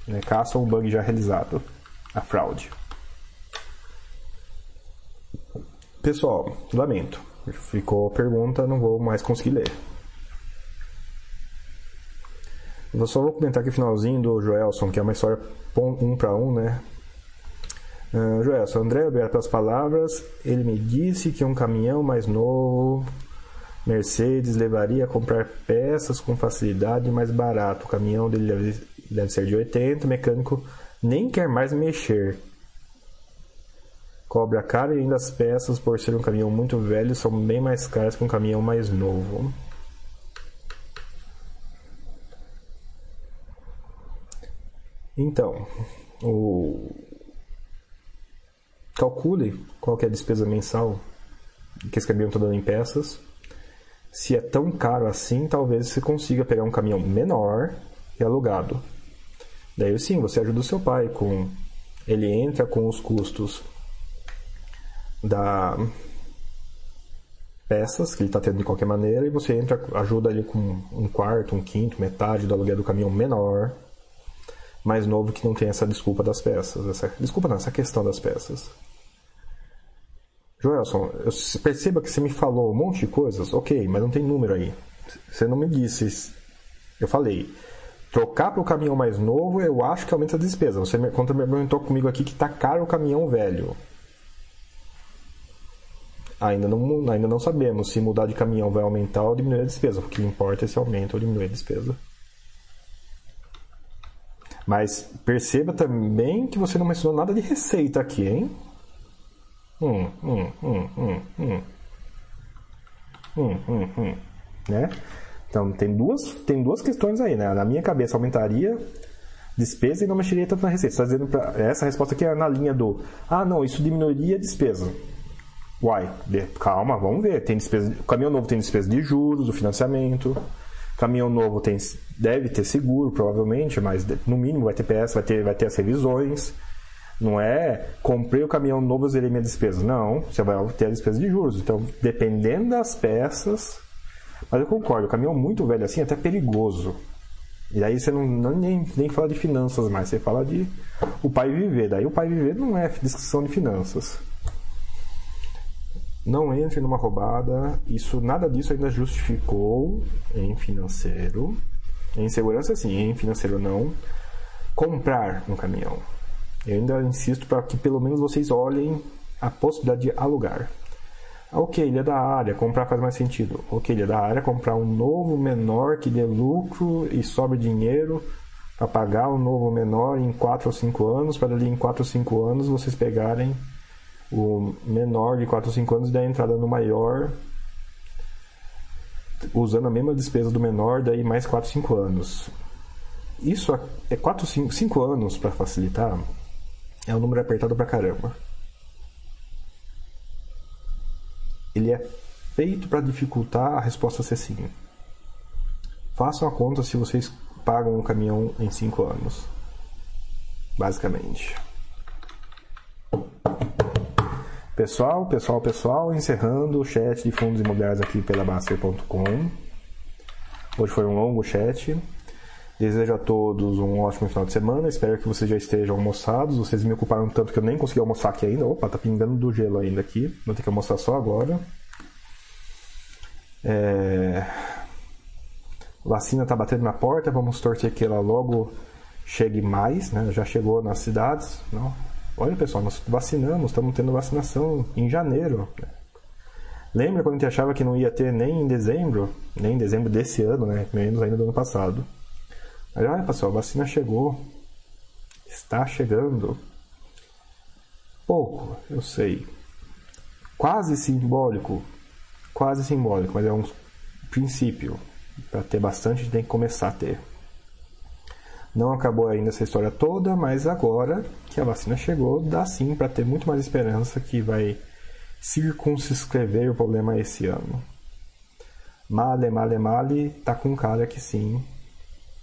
né, caçam o bug já realizado, a fraude. Pessoal, lamento. Ficou pergunta, não vou mais conseguir ler. Eu só vou comentar aqui o finalzinho do Joelson, que é uma história um para um, né? Uh, Joelson, André, obrigado pelas palavras. Ele me disse que um caminhão mais novo, Mercedes, levaria a comprar peças com facilidade e mais barato. O caminhão dele deve, deve ser de 80, o mecânico nem quer mais mexer. Cobra caro e ainda as peças, por ser um caminhão muito velho, são bem mais caras que um caminhão mais novo. Então, o... calcule qual é a despesa mensal que esse caminhão está dando em peças. Se é tão caro assim, talvez você consiga pegar um caminhão menor e alugado. Daí sim, você ajuda o seu pai com. Ele entra com os custos da peças que ele está tendo de qualquer maneira e você entra, ajuda ele com um quarto, um quinto, metade do aluguel do caminhão menor mais novo que não tem essa desculpa das peças. Essa, desculpa não, essa questão das peças. Joelson, perceba que você me falou um monte de coisas, ok, mas não tem número aí. Você não me disse. Eu falei, trocar para o caminhão mais novo, eu acho que aumenta a despesa. Você me, perguntou comigo aqui que está caro o caminhão velho. Ainda não, ainda não sabemos se mudar de caminhão vai aumentar ou diminuir a despesa. O que importa é se aumenta ou diminui a despesa. Mas perceba também que você não mencionou nada de receita aqui, hein? Hum, hum, hum, hum, hum. Hum, hum, hum. Né? Então tem duas, tem duas questões aí, né? Na minha cabeça aumentaria despesa e não mexeria tanto na receita. Você está dizendo pra, essa resposta aqui é na linha do ah, não, isso diminuiria a despesa. Uai, calma, vamos ver. Tem despesa, o caminhão novo tem despesa de juros, o financiamento. Caminhão novo tem, deve ter seguro, provavelmente, mas no mínimo vai ter PS, vai ter, vai ter as revisões. Não é comprei o caminhão novo, zerei minha despesa. Não, você vai ter a despesa de juros. Então, dependendo das peças. Mas eu concordo, o caminhão muito velho assim é até perigoso. E aí você não, nem, nem fala de finanças mais, você fala de o pai viver. Daí o pai viver não é discussão de finanças não entre numa roubada. Isso, nada disso ainda justificou em financeiro. Em segurança, sim, em financeiro não. Comprar um caminhão. Eu ainda insisto para que pelo menos vocês olhem a possibilidade de alugar. Ok, ele é da área, comprar faz mais sentido. Ok, ele é da área, comprar um novo menor que dê lucro e sobre dinheiro para pagar o novo menor em 4 ou 5 anos, para ali em 4 ou 5 anos vocês pegarem o menor de 4 ou 5 anos dá entrada no maior usando a mesma despesa do menor, daí mais 4 ou 5 anos. Isso é 4 5, 5 anos para facilitar. É um número apertado pra caramba. Ele é feito para dificultar a resposta ser sim. Façam a conta se vocês pagam um caminhão em 5 anos. Basicamente. Pessoal, pessoal, pessoal, encerrando o chat de fundos imobiliários aqui pela Baster.com. Hoje foi um longo chat. Desejo a todos um ótimo final de semana. Espero que vocês já estejam almoçados. Vocês me ocuparam tanto que eu nem consegui almoçar aqui ainda. Opa, tá pingando do gelo ainda aqui. Vou ter que almoçar só agora. É... Vacina tá batendo na porta. Vamos torcer que ela logo chegue mais, né? Já chegou nas cidades. Não, Olha, pessoal, nós vacinamos, estamos tendo vacinação em janeiro. Lembra quando a gente achava que não ia ter nem em dezembro? Nem em dezembro desse ano, né? Menos ainda do ano passado. Mas olha, pessoal, a vacina chegou. Está chegando. Pouco, eu sei. Quase simbólico. Quase simbólico, mas é um princípio. Para ter bastante, tem que começar a ter. Não acabou ainda essa história toda, mas agora que a vacina chegou, dá sim para ter muito mais esperança que vai circunscrever o problema esse ano. Male, male, male, tá com cara que sim,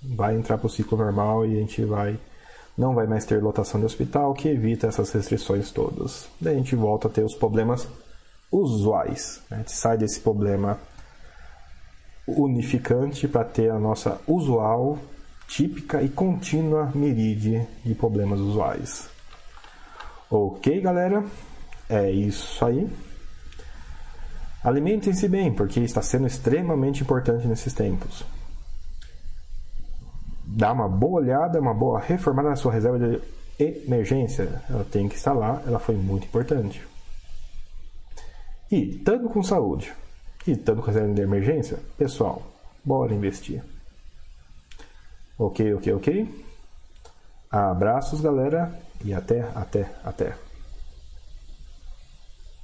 vai entrar para o ciclo normal e a gente vai não vai mais ter lotação de hospital, que evita essas restrições todas. Daí a gente volta a ter os problemas usuais. Né? A gente sai desse problema unificante para ter a nossa usual típica e contínua miride de problemas usuais. Ok, galera? É isso aí. Alimentem-se bem, porque está sendo extremamente importante nesses tempos. Dá uma boa olhada, uma boa reformada na sua reserva de emergência. Ela tem que instalar, ela foi muito importante. E, estando com saúde e estando com reserva de emergência, pessoal, bora investir. Ok, ok, ok? Abraços, galera, e até, até, até.